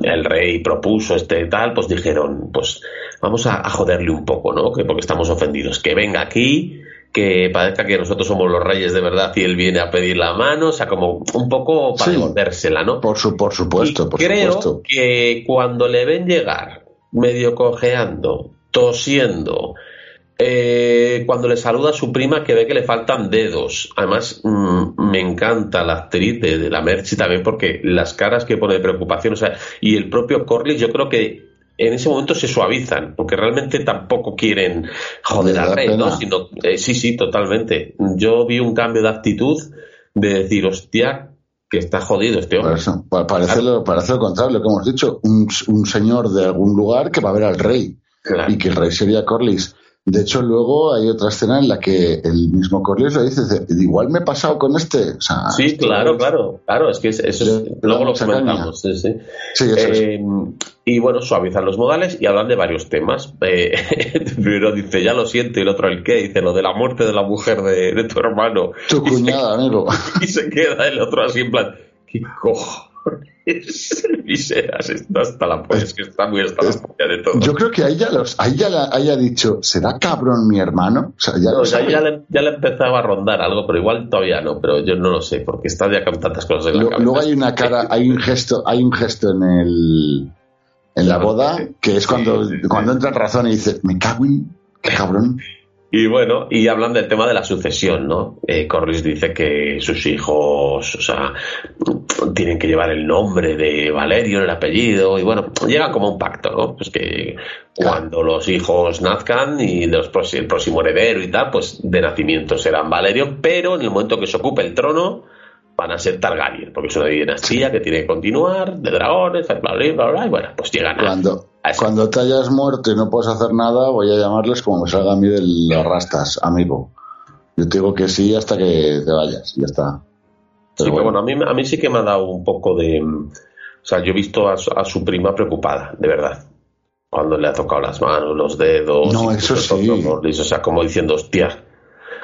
el rey propuso este tal, pues dijeron, pues vamos a, a joderle un poco, ¿no? Que porque estamos ofendidos. Que venga aquí, que parezca que nosotros somos los reyes de verdad y él viene a pedir la mano, o sea, como un poco para Sí. devolvérsela, ¿no? Por, su, por supuesto, Y por creo supuesto. que cuando le ven llegar, medio cojeando, tosiendo, eh, cuando le saluda a su prima que ve que le faltan dedos. Además, mm, me encanta la actriz de, de la Merchi también porque las caras que pone de preocupación, o sea, y el propio Corley, yo creo que en ese momento se suavizan, porque realmente tampoco quieren joder al rey, ¿no? Sino, eh, sí, sí, totalmente. Yo vi un cambio de actitud de decir, hostia, que está jodido este hombre. parece, lo, parece lo contrario, lo que hemos dicho. Un, un señor de algún lugar que va a ver al rey Claro. y que el rey sería Corlys. De hecho, luego hay otra escena en la que el mismo Corlys le dice, igual me he pasado con este. O sea, Sí, claro, es- claro, claro, es que es- eso es- luego lo comentamos, sí, sí. Sí, eso es. Eh, y bueno, suavizan los modales y hablan de varios temas. Eh, primero dice, ya lo siento, y el otro, ¿el qué? Dice, lo de la muerte de la mujer de, de tu hermano. Tu cuñada, amigo. Y se queda el otro así en plan, ¿qué cojones? Viseras, está hasta la polla, es que está muy hasta la polla de todo. Yo creo que ahí ya, los, ahí ya la- haya dicho, ¿será cabrón mi hermano? O sea, ya No, lo ya, le, ya le empezaba a rondar algo, pero igual todavía no, pero yo no lo sé, porque está ya con tantas cosas en la Lo- cabeza. Luego hay una cara, hay un gesto, hay un gesto en el en la boda que es cuando, Sí, sí, sí. cuando entra en razón y dice, me cago en qué cabrón. Y bueno, y hablan del tema de la sucesión, ¿no? Eh, Corlys dice que sus hijos, o sea, tienen que llevar el nombre de Valerio, el apellido, y bueno, llegan como un pacto, ¿no? Pues que cuando los hijos nazcan y los el próximo heredero y tal, pues de nacimiento serán Valerio, pero en el momento que se ocupe el trono van a ser Targaryen, porque es una dinastía que tiene que continuar, de dragones, bla, bla, bla, bla, y bueno, pues llegan a... Cuando, cuando te hayas muerto y no puedes hacer nada, voy a llamarles como me salga a mí de las rastas, amigo. Yo te digo que sí hasta que te vayas, ya está. Sí, Pero pero bueno, a mí, a mí sí que me ha dado un poco de... O sea, yo he visto a su, a su prima preocupada, de verdad. Cuando le ha tocado las manos, los dedos... No, eso sí. O sea, como diciendo, hostia...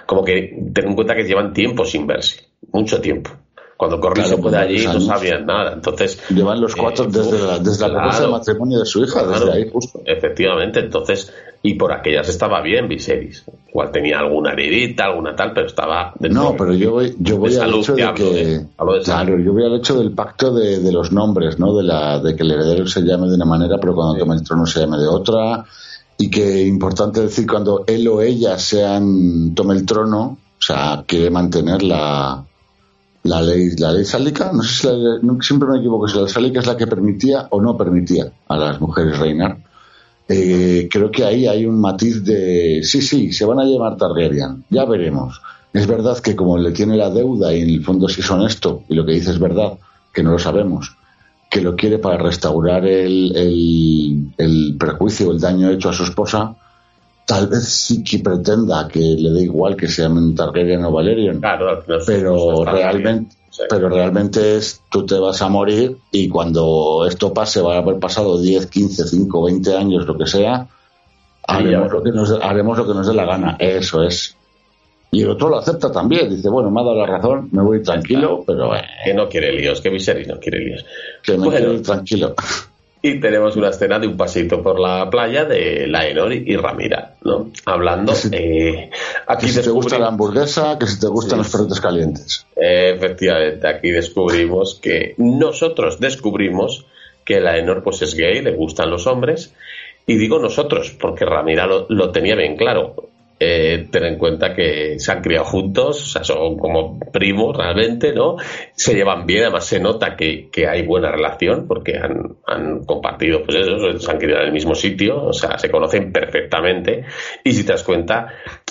Como que ten en cuenta que llevan tiempo sin verse. Mucho tiempo. Cuando Corlys Claro, pues allí no sabían nada. Entonces... Llevan los cuatro eh, desde uf, la, desde la claro. de matrimonio de su hija, Claro. desde ahí justo. Efectivamente, entonces, y por aquellas estaba bien Viserys. Igual tenía alguna heridita, alguna tal, pero estaba No, pero yo voy, yo voy al hecho de que. de. Claro, yo voy al hecho del pacto de, de los nombres, ¿no? De, la, de que el heredero se llame de una manera, pero cuando tome el trono se llame de otra. Y que importante decir, cuando él o ella sean, tome el trono, o sea, quiere mantener la, la ley, la ley sálica. No sé si la siempre me equivoco si la ley sálica es la que permitía o no permitía a las mujeres reinar. Eh, creo que ahí hay un matiz de sí, sí, se van a llamar Targaryen, ya veremos. Es verdad que como le tiene la deuda y en el fondo sí es honesto, y lo que dice es verdad, que no lo sabemos, que lo quiere para restaurar el, el, el perjuicio, el daño hecho a su esposa, tal vez sí que pretenda que le dé igual que se llamen Targaryen o Valerian, Claro, pero están realmente. Sí. pero realmente es tú te vas a morir y cuando esto pase va a haber pasado 10, 15, 5, 20 años, lo que sea, haremos, lo que nos, haremos lo que nos dé la gana. Eso es. Y el otro lo acepta también. Dice, bueno, me ha dado la razón, me voy tranquilo, pero eh, Que no quiere líos, que Viserys no quiere líos. que me Bueno. ir tranquilo. Y tenemos una escena de un paseito por la playa de Laenor y Ramira, ¿no? Hablando. Eh, aquí Que si te gusta la hamburguesa, que si te gustan Sí. los perritos calientes. Eh, efectivamente, aquí descubrimos que nosotros descubrimos que Laenor pues es gay, le gustan los hombres. Y digo nosotros, porque Ramira lo, lo tenía bien claro. Eh, ten en cuenta que se han criado juntos, o sea, son como primos realmente, ¿no? Se llevan bien, además se nota que, que hay buena relación porque han, han compartido, pues eso, se han criado en el mismo sitio, o sea, se conocen perfectamente. Y si te das cuenta,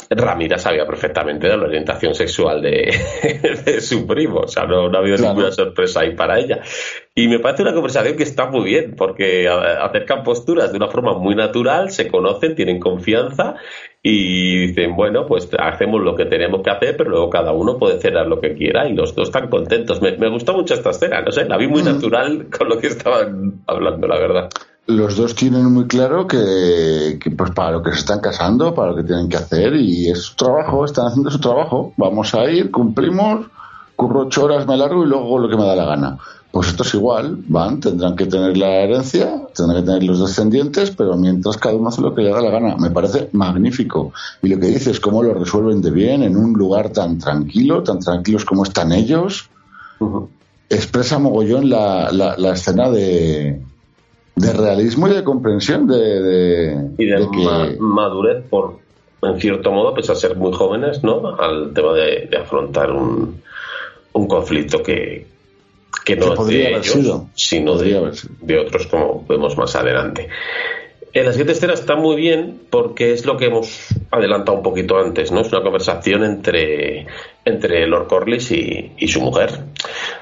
Ramira sabía perfectamente de la orientación sexual de, de su primo, o sea, no, no ha habido Claro. ninguna sorpresa ahí para ella. Y me parece una conversación que está muy bien, porque acercan posturas de una forma muy natural, se conocen, tienen confianza y dicen, bueno, pues hacemos lo que tenemos que hacer, pero luego cada uno puede cenar lo que quiera y los dos están contentos. Me, me gustó mucho esta escena, no sé, la vi muy natural con lo que estaban hablando, la verdad. Los dos tienen muy claro que, que, pues para lo que se están casando, para lo que tienen que hacer y es su trabajo, están haciendo su trabajo. Vamos a ir, cumplimos, curro ocho horas, me largo y luego lo que me da la gana. Pues esto es igual, van, tendrán que tener la herencia, tendrán que tener los descendientes, pero mientras cada uno hace lo que le da la gana. Me parece magnífico. Y lo que dices es cómo lo resuelven de bien en un lugar tan tranquilo, tan tranquilos como están ellos. Expresa mogollón la, la, la escena de, de realismo y de comprensión de, de, Y de, de que madurez, por, en cierto modo, pese a ser muy jóvenes, ¿no? Al tema de, de afrontar un, un conflicto que, que no Que de haber ellos, sido. sino Podría de, haber sido. de otros, como vemos más adelante. En la siguiente escena está muy bien porque es lo que hemos adelantado un poquito antes, ¿no? Es una conversación entre, entre Lord Corlys y, y su mujer,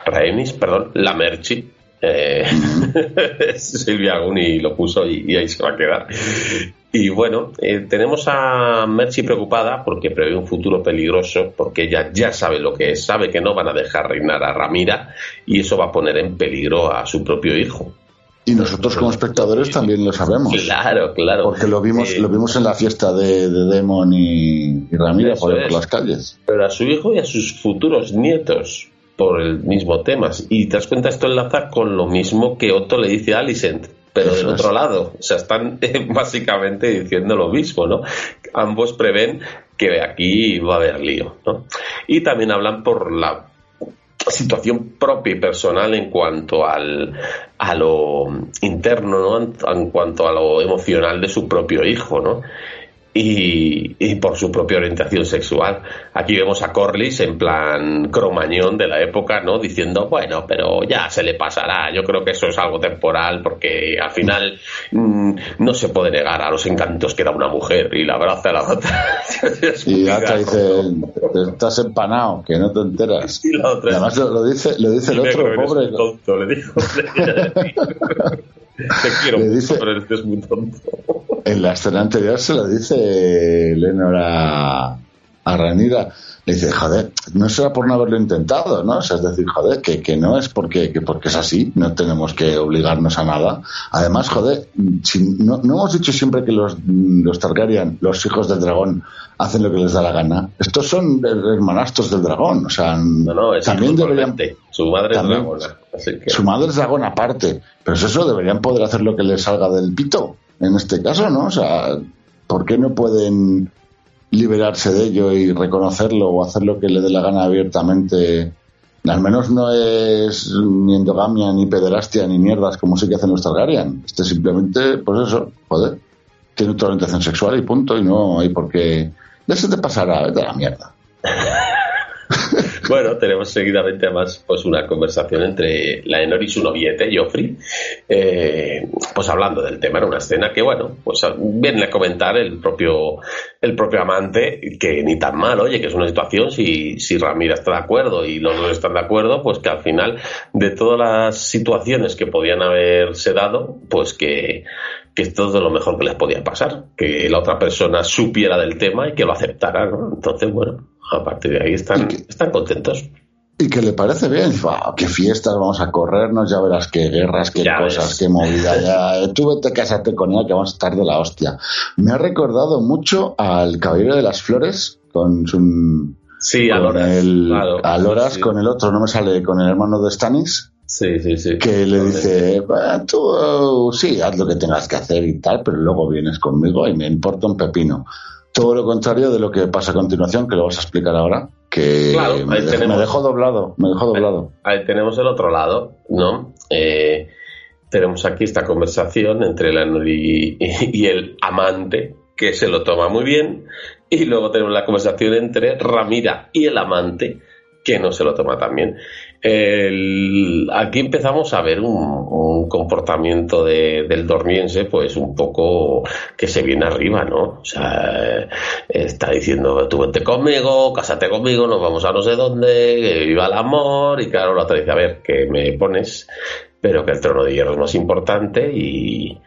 Rhaenys, perdón, la Merchi, Eh, Silvia Guni lo puso y, ahí se va a quedar. Y bueno, eh, tenemos a Mercy preocupada porque prevé un futuro peligroso, porque ella ya sabe lo que es, sabe que no van a dejar reinar a Ramira y eso va a poner en peligro a su propio hijo. Y nosotros como espectadores también lo sabemos. Claro, claro. Porque lo vimos, lo vimos en la fiesta de, Demon y, Ramira por, por, las calles. Pero a su hijo y a sus futuros nietos por el mismo tema. Y te das cuenta, esto enlaza con lo mismo que Otto le dice a Alicent, pero del otro lado. O sea, están básicamente diciendo lo mismo, ¿no? Ambos prevén que aquí va a haber lío, ¿no? Y también hablan por la situación propia y personal en cuanto al, a lo interno, ¿no? En cuanto a lo emocional de su propio hijo, ¿no? Y, por su propia orientación sexual. Aquí vemos a Corlys en plan cromañón de la época, ¿no? Diciendo, bueno, pero ya se le pasará, yo creo que eso es algo temporal porque al final mm, no se puede negar a los encantos que da una mujer y la abraza a la otra. y la otra dice, estás empanado, que no te enteras. Y además lo, dice, lo dice el otro, pobre. Tonto, le dijo. Te quiero dice, pero este es muy tonto. En la escena anterior se lo dice Lenor a, a Ranira. Le dice, joder, no será por no haberlo intentado, ¿no? O sea, es decir, joder, que, que no es porque, que porque es así, no tenemos que obligarnos a nada. Además, joder, si, no, no, hemos dicho siempre que los, los Targaryen, los hijos del dragón, hacen lo que les da la gana. Estos son hermanastros del dragón, o sea, también deberían. Su madre es dragón. Su madre es dragón aparte, pero eso deberían poder hacer lo que les salga del pito, en este caso, ¿no? O sea, ¿por qué no pueden liberarse de ello y reconocerlo o hacer lo que le dé la gana abiertamente? Al menos no es ni endogamia, ni pederastia, ni mierdas como sí que hacen los Targaryen. Este simplemente, pues eso, joder, tiene otra orientación sexual y punto, y no hay por qué ya se te pasará, de la mierda. bueno, tenemos seguidamente además pues una conversación entre la Enor y su noviete, Joffrey, eh, pues hablando del tema, era una escena que bueno, pues viene a comentar el propio, el propio amante, que ni tan mal, oye, que es una situación, si, si Ramira está de acuerdo y los dos están de acuerdo, pues que al final de todas las situaciones que podían haberse dado, pues que que esto es de lo mejor que les podía pasar, que la otra persona supiera del tema y que lo aceptara, ¿no? Entonces, bueno, a partir de ahí están, están contentos. Y que le parece bien, qué fiestas, vamos a corrernos, ya verás qué guerras, qué cosas, qué movida. Ya, tú vete, casarte con ella que vamos a estar de la hostia. Me ha recordado mucho al Caballero de las Flores con su... Sí, a Loras. con el otro, no me sale, con el hermano de Stanis. Sí, sí, sí. Que le dice, tú sí, haz lo que tengas que hacer y tal, pero luego vienes conmigo y me importa un pepino. Todo lo contrario de lo que pasa a continuación, que lo vas a explicar ahora, que me, dejó doblado, me dejó doblado. Ahí, tenemos el otro lado, ¿no? Eh, tenemos aquí esta conversación entre la y, y el amante, que se lo toma muy bien, y luego tenemos la conversación entre Ramira y el amante, que no se lo toma tan bien aquí empezamos a ver un, comportamiento del dormiense, pues un poco que se viene arriba, ¿no? O sea, está diciendo, tú vente conmigo, cásate conmigo, nos vamos a no sé dónde, viva el amor, y claro, la otra dice, a ver, que me pones, pero que el trono de hierro es más importante y,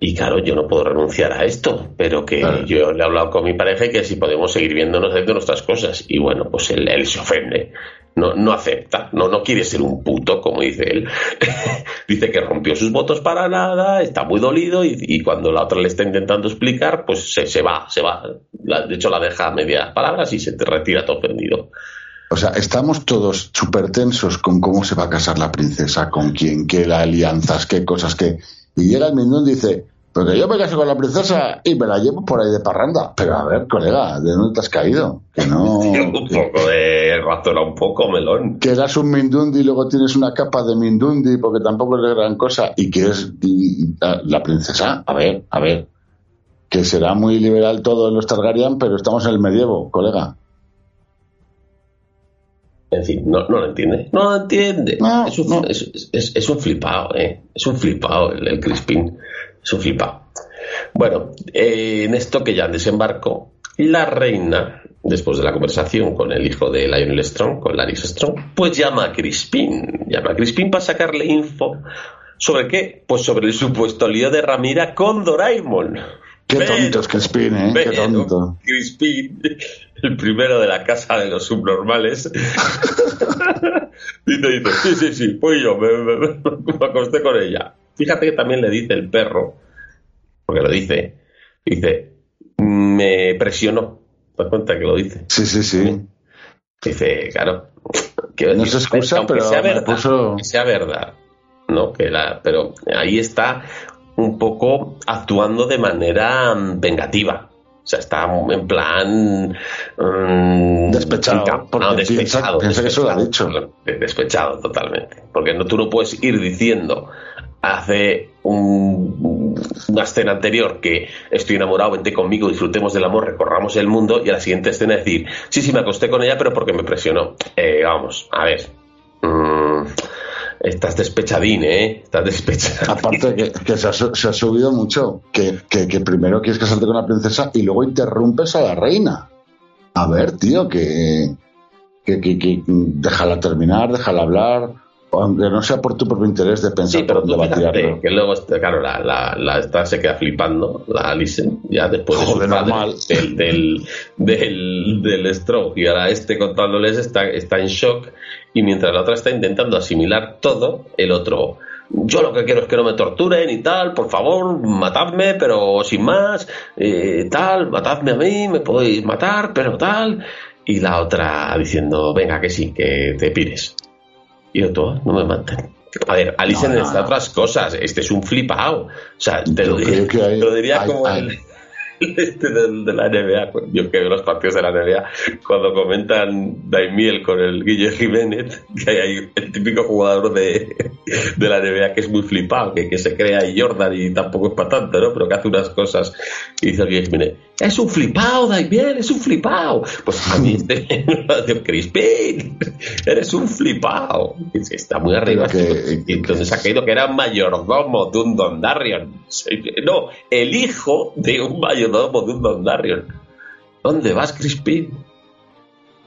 y claro, yo no puedo renunciar a esto, pero que yo le he hablado con mi pareja y que si podemos seguir viéndonos haciendo nuestras cosas. Y bueno, pues él, él se ofende no, no acepta, no, no quiere ser un puto, como dice él. dice que rompió sus votos para nada, está muy dolido y, cuando la otra le está intentando explicar, pues se, se va, se va. de hecho, la deja a medias palabras y se te retira todo ofendido. O sea, estamos todos súper tensos con cómo se va a casar la princesa, con quién, qué alianzas, qué cosas, qué. Y llega el Mindón y dice, porque yo me caso con la princesa y me la llevo por ahí de parranda. Pero a ver, colega, ¿de dónde te has caído? Que no. un poco de razón, un poco melón. Que eras un Mindundi y luego tienes una capa de Mindundi porque tampoco es de gran cosa. Y que es la, princesa. A ver, a ver. Que será muy liberal todo en los Targaryen, pero estamos en el medievo, colega. En fin, no, no lo entiende. No lo entiende. es, un, es, un flipado, ¿eh? Es un flipado el, el Crispin su flipa. Bueno, eh, en esto que ya desembarcó, la reina después de la conversación con el hijo de Lionel Strong, con Larry Strong, pues llama a Crispin. Llama a Crispin para sacarle info. ¿Sobre qué? Pues sobre el supuesto lío de Ramira con Doraemon. Qué tonto es Crispin, ¿eh? Qué tonto. Crispin, el primero de la casa de los subnormales, dice, dice, sí, sí, sí, fui yo, me, me- me acosté con ella. Fíjate que también le dice el perro, porque lo dice, dice, me presionó. ¿Te das cuenta que lo dice? Sí, sí, sí. Dice, claro. quiero No decir, se excusa, aunque pero sea verdad, puso- que sea verdad, ¿no? Que la, pero ahí está un poco actuando de manera mm, vengativa. O sea, está en plan. mm, Despechado, porque no, piensa- despechado. que eso lo ha despechado, Despechado totalmente. Porque no, tú no puedes ir diciendo hace un- una escena anterior que estoy enamorado, vente conmigo, disfrutemos del amor, recorramos el mundo, y a la siguiente escena decir, sí, sí, me acosté con ella, pero porque me presionó. Eh, vamos, a ver. mm, estás despechadín, ¿eh? Estás despechadín. Aparte que, que se, ha, se ha subido mucho, que, que, que primero quieres casarte con la princesa y luego interrumpes a la reina. A ver, tío, que, que, que, que déjala terminar, déjala hablar, aunque no sea por tu propio interés de pensar Sí, pero por dónde va a que luego, este, claro, la, la, la esta se queda flipando, la Alison, ya después de su padre, del, del, del stroke, y ahora este contándoles está, está en shock, y mientras la otra está intentando asimilar todo, el otro, yo lo que quiero es que no me torturen y tal, por favor, matadme, pero sin más, eh, tal, matadme a mí, me podéis matar, pero tal, y la otra diciendo, venga, que sí, que te pires. Y otro, "Ah, no me maten. A ver, Alice No, no. otras cosas. Este es un flipado. O sea, te Yo lo diría, creo que hay- te lo diría hay- como hay- el, este de, la NBA. Yo que veo los partidos de la NBA, cuando comentan Daimiel con el Guille Jiménez, que hay ahí el típico jugador de, de la NBA que es muy flipado, que, que se crea ahí Jordan y tampoco es para tanto, ¿no? Pero que hace unas cosas. Y dice el Guille Jiménez, es un flipado, Daimiel, es un flipado. Pues a mí este, Crispin, eres un flipado. Está muy arriba. Que- entonces ha caído que era mayordomo de un Dondarrion. No, el hijo de un mayordomo de un Dondarrion. ¿Dónde vas, Crispin?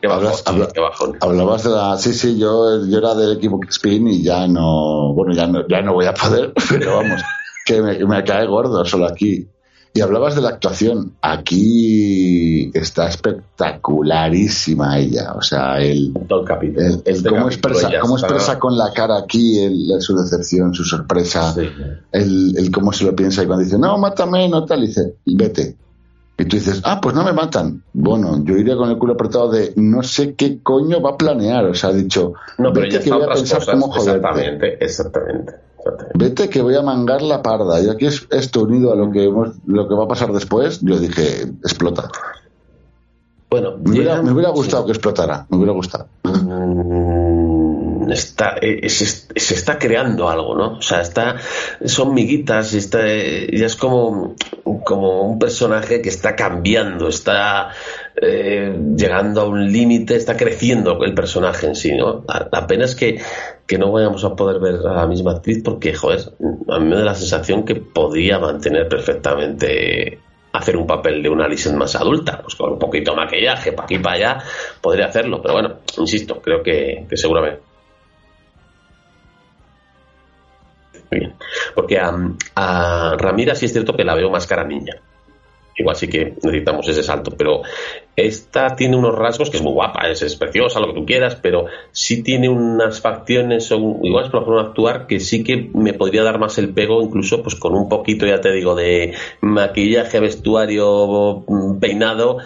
Qué bajón, Hablas- habla- qué bajón. Hablabas de la. Sí, sí, yo, yo era del equipo Spin y ya no. Bueno, ya no, ya no voy a poder, pero vamos, que me, me cae gordo solo aquí. Y hablabas de la actuación. Aquí está espectacularísima ella. O sea, el, Todo el capítulo. el, el Este cómo, expresa, cómo expresa con la cara aquí el- su decepción, su sorpresa, Sí. el, cómo se lo piensa y cuando dice, no, mátame, no tal, dice, vete. Y tú dices, ah, pues no me matan. Bueno, yo iría con el culo apretado de no sé qué coño va a planear. O sea, ha dicho, No, pero ya que voy a pensar cosas. cómo joderte. Exactamente, exactamente. Vete que voy a mangar la parda. Y aquí es esto unido a lo que, hemos- lo que va a pasar después, yo dije, explota. Bueno, Me hubiera, llegan- me hubiera gustado que explotara, me hubiera gustado. Mm, está, eh, se, se está creando algo, ¿no? O sea, está, son miguitas, está, eh, ya es como, como un personaje que está cambiando, está eh, llegando a un límite, está creciendo el personaje en sí, ¿no? La, pena es que, que no vayamos a poder ver a la misma actriz porque, joder, a mí me da la sensación que podría mantener perfectamente hacer un papel de una Alicent más adulta, pues con un poquito de maquillaje, para aquí para allá, podría hacerlo, pero bueno, insisto, creo que, que seguramente. Porque a, a Ramira sí es cierto que la veo más cara niña. Igual sí que necesitamos ese salto, pero esta tiene unos rasgos que es muy guapa, es, es preciosa, lo que tú quieras, pero sí tiene unas facciones, o igual es por la forma de actuar, que sí que me podría dar más el pego, incluso pues con un poquito, ya te digo, de maquillaje, vestuario, mm, peinado,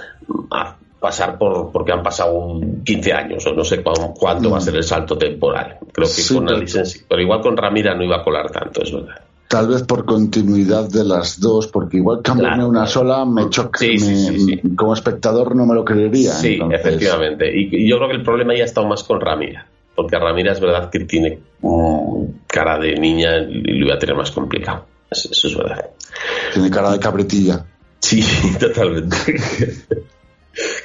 a pasar por porque han pasado 15 años o no sé cuán- cuánto va a ser el salto temporal. Creo que Sí, con Alison sí, pero igual con Ramira no iba a colar tanto, es verdad. Tal vez por continuidad de las dos, porque igual cambiarme Claro, una sola me choca. Sí, sí, sí. Como espectador no me lo creería. Sí, entonces- efectivamente. Y, yo creo que el problema ya ha estado más con Ramira. Porque Ramira es verdad que tiene mm, cara de niña y lo iba a tener más complicado. Eso, eso es verdad. Tiene cara de cabretilla. Sí, totalmente.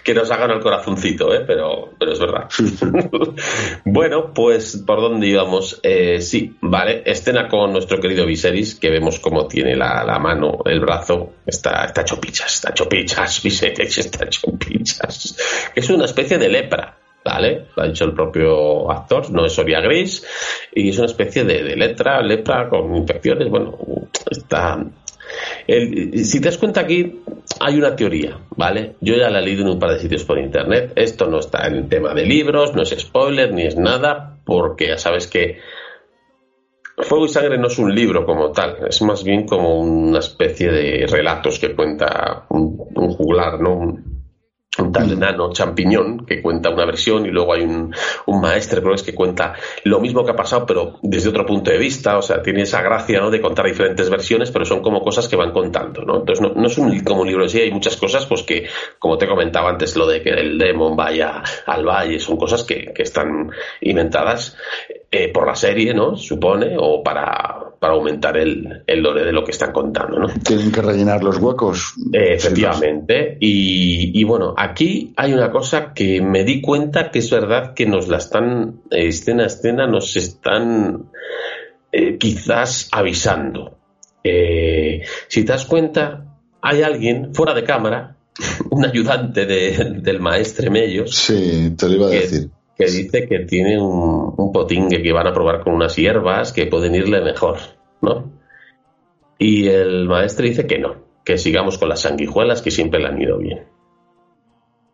que nos hagan al corazoncito, ¿eh? pero, pero es verdad. bueno, pues por dónde íbamos. Eh, sí, vale, escena con nuestro querido Viserys, que vemos cómo tiene la, la mano, el brazo, está, está hecho pichas, está hecho pichas, Viserys está hecho pichas. Es una especie de lepra. ¿vale? Lo ha dicho el propio actor, no es Soria Gris, y es una especie de, de letra, lepra con infecciones, bueno, está... Si te das cuenta aquí, hay una teoría, ¿vale? Yo ya la he leído en un par de sitios por internet, esto no está en tema de libros, no es spoiler, ni es nada, porque ya sabes que Fuego y Sangre no es un libro como tal, es más bien como una especie de relatos que cuenta un, un juglar, ¿no? Un, un tal enano champiñón que cuenta una versión y luego hay un, un maestre creo que es que cuenta lo mismo que ha pasado pero desde otro punto de vista o sea tiene esa gracia ¿no? de contar diferentes versiones pero son como cosas que van contando ¿no? entonces no, no es un, como un libro en sí hay muchas cosas pues que como te comentaba antes lo de que el demon vaya al valle son cosas que, que están inventadas eh, por la serie ¿no? supone o para, para aumentar el, el lore de lo que están contando ¿no? Tienen que rellenar los huecos. Eh, Efectivamente. Y, y bueno, aquí hay una cosa que me di cuenta que es verdad que nos la están, eh, escena a escena, nos están eh, quizás avisando. Eh, si te das cuenta, hay alguien fuera de cámara, un ayudante de- del maestre Mellos, Sí, te lo iba a que, decir. Que dice que tiene un, un potingue que van a probar con unas hierbas que pueden irle mejor, ¿no? Y el maestre dice que no, que sigamos con las sanguijuelas que siempre le han ido bien.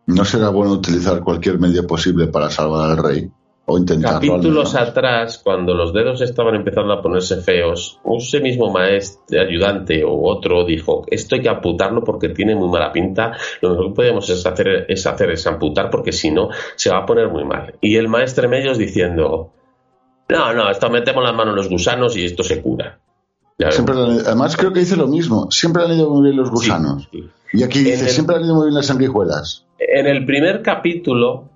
¿No será bueno utilizar cualquier medio posible para salvar al rey? O Capítulos atrás, cuando los dedos estaban empezando a ponerse feos, ese mismo maestro, ayudante o otro dijo, esto hay que amputarlo porque tiene muy mala pinta, lo mejor que podemos es hacer, es hacer es amputar porque si no se va a poner muy mal. Y el maestro Mellos diciendo, no, no, esto metemos las manos en los gusanos y esto se cura. Siempre han- además creo que dice lo mismo. Siempre han ido muy bien los gusanos. Sí, sí. Y aquí En dice, el- siempre han ido muy bien las sanguijuelas. En el primer capítulo,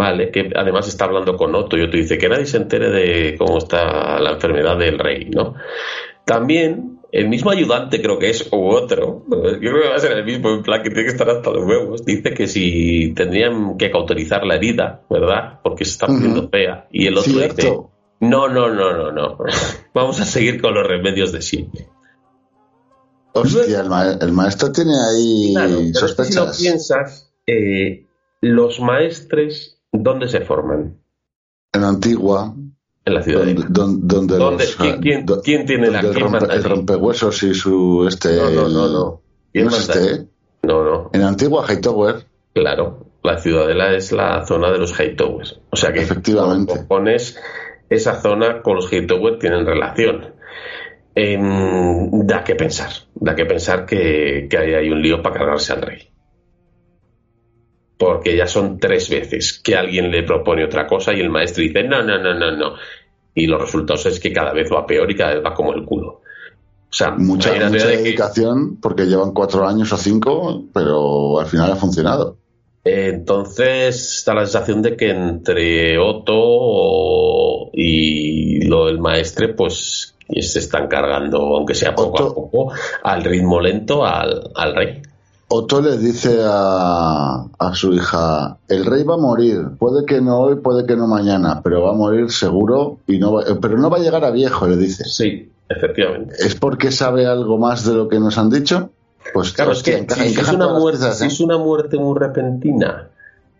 ¿mm? vale, que además está hablando con Otto y Otto dice que nadie se entere de cómo está la enfermedad del rey, ¿no? También el mismo ayudante, creo que es, u otro, yo creo que va a ser el mismo, en plan que tiene que estar hasta los huevos, dice que si tendrían que cauterizar la herida, ¿verdad? Porque se está poniendo fea. Y el otro dice, no, no, no, no, no, vamos a seguir con los remedios de siempre. Hostia, el, ma- el maestro tiene ahí Claro, que si lo sospechas. piensas, eh, los maestres, ¿dónde se forman? En Antigua, En la ciudad donde, don- donde ¿Dónde? los, ¿Quién- quién- do- quién tiene la- donde el, rompe- el rompehuesos y su este No, no, no, no. ¿Quién no es este. No, no. En Antigua Hightower, Claro. La ciudadela es la zona de los Hightowers. O sea que Efectivamente. pones esa zona con los Hightowers tienen relación. Em, da que pensar. Da que pensar que, que ahí hay un lío para cargarse al rey. Porque ya son tres veces que alguien le propone otra cosa y el maestro dice, no, no, no, no, no. Y los resultados es que cada vez va peor y cada vez va como el culo. O sea, mucha, mucha que- dedicación, porque llevan cuatro años o cinco, pero al final ha funcionado. Entonces está la sensación de que entre Otto y lo del maestre, pues se están cargando, aunque sea poco a poco, al ritmo lento al, al rey. Otto le dice a, a su hija, el rey va a morir, puede que no hoy, puede que no mañana, pero va a morir seguro, y no va- pero no va a llegar a viejo, le dice. Sí, efectivamente. ¿Es porque sabe algo más de lo que nos han dicho? Pues Claro, es que encaja- si, si es una muerte, si ¿eh? es una muerte muy repentina,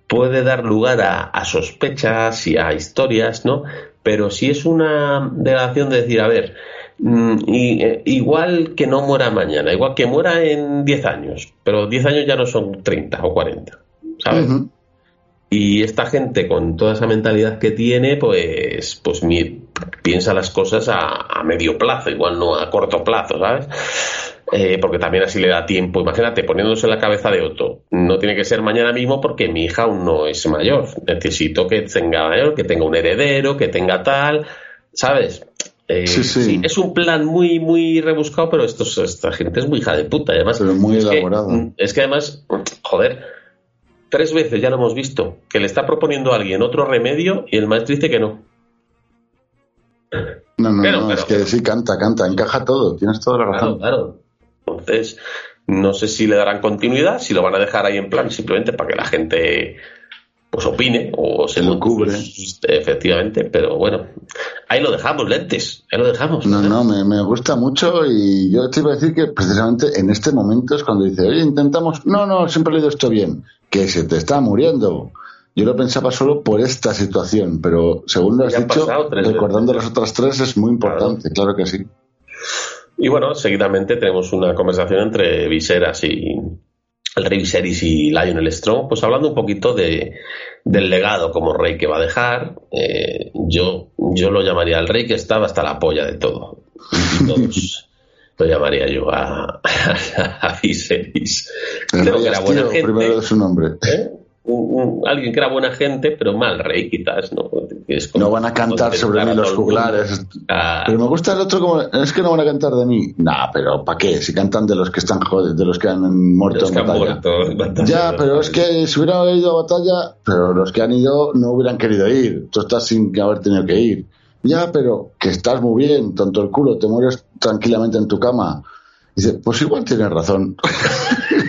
puede dar lugar a, a sospechas y a historias, ¿no? Pero si es una degradación de decir, a ver, y, eh, igual que no muera mañana, igual que muera en 10 años, pero 10 años ya no son 30 o 40, ¿sabes? Y esta gente con toda esa mentalidad que tiene, pues, pues mi- piensa las cosas a, a medio plazo, igual no a corto plazo, ¿sabes? Eh, porque también así le da tiempo. Imagínate, poniéndose en la cabeza de Otto. No tiene que ser mañana mismo porque mi hija aún no es mayor. Necesito que tenga mayor, que tenga un heredero, que tenga tal, ¿sabes? Eh, Sí, sí. Es un plan muy, muy rebuscado, pero estos, esta gente es muy hija de puta. Y además, Pero muy es que- elaborado. es que además, joder, tres veces ya lo hemos visto, que le está proponiendo a alguien otro remedio y el maestro dice que no. No, no, Pero, no, pero- es que sí, canta, canta, encaja todo, tienes toda la Claro, razón. claro. Entonces, No sé si le darán continuidad, si lo van a dejar ahí en plan simplemente para que la gente pues opine o se lo cubre. Efectivamente, pero bueno, ahí lo dejamos, lentes, ahí lo dejamos. No, no, me, me, gusta mucho y yo te iba a decir que precisamente en este momento es cuando dice, oye, intentamos, no, no, siempre he leído esto bien, que se te está muriendo. Yo lo pensaba solo por esta situación, pero según lo has dicho, recordando las otras tres es muy importante, claro. que sí. Y bueno, seguidamente tenemos una conversación entre Viseras y, el rey Viserys y Lionel Strong, pues hablando un poquito de, del legado como rey que va a dejar. Eh, yo, yo lo llamaría el rey que estaba hasta la polla de todo. Y todos lo llamaría yo a, a, Viserys. Creo que era buena gente. Primero de su nombre. ¿Eh? Alguien que era buena gente, pero mal rey, quizás, ¿no? no van a cantar sobre mí los juglares. Pero me gusta el otro como, es que no van a cantar de mí. Nah, pero ¿para qué? Si cantan de los que están de los que han muerto, en, batalla. Ya, pero es que si hubieran ido a batalla, pero los que han ido no hubieran querido ir. Tú estás sin haber tenido que ir. Ya, pero que estás muy bien, tanto el culo, te mueres tranquilamente en tu cama. Dice, pues igual tienes razón.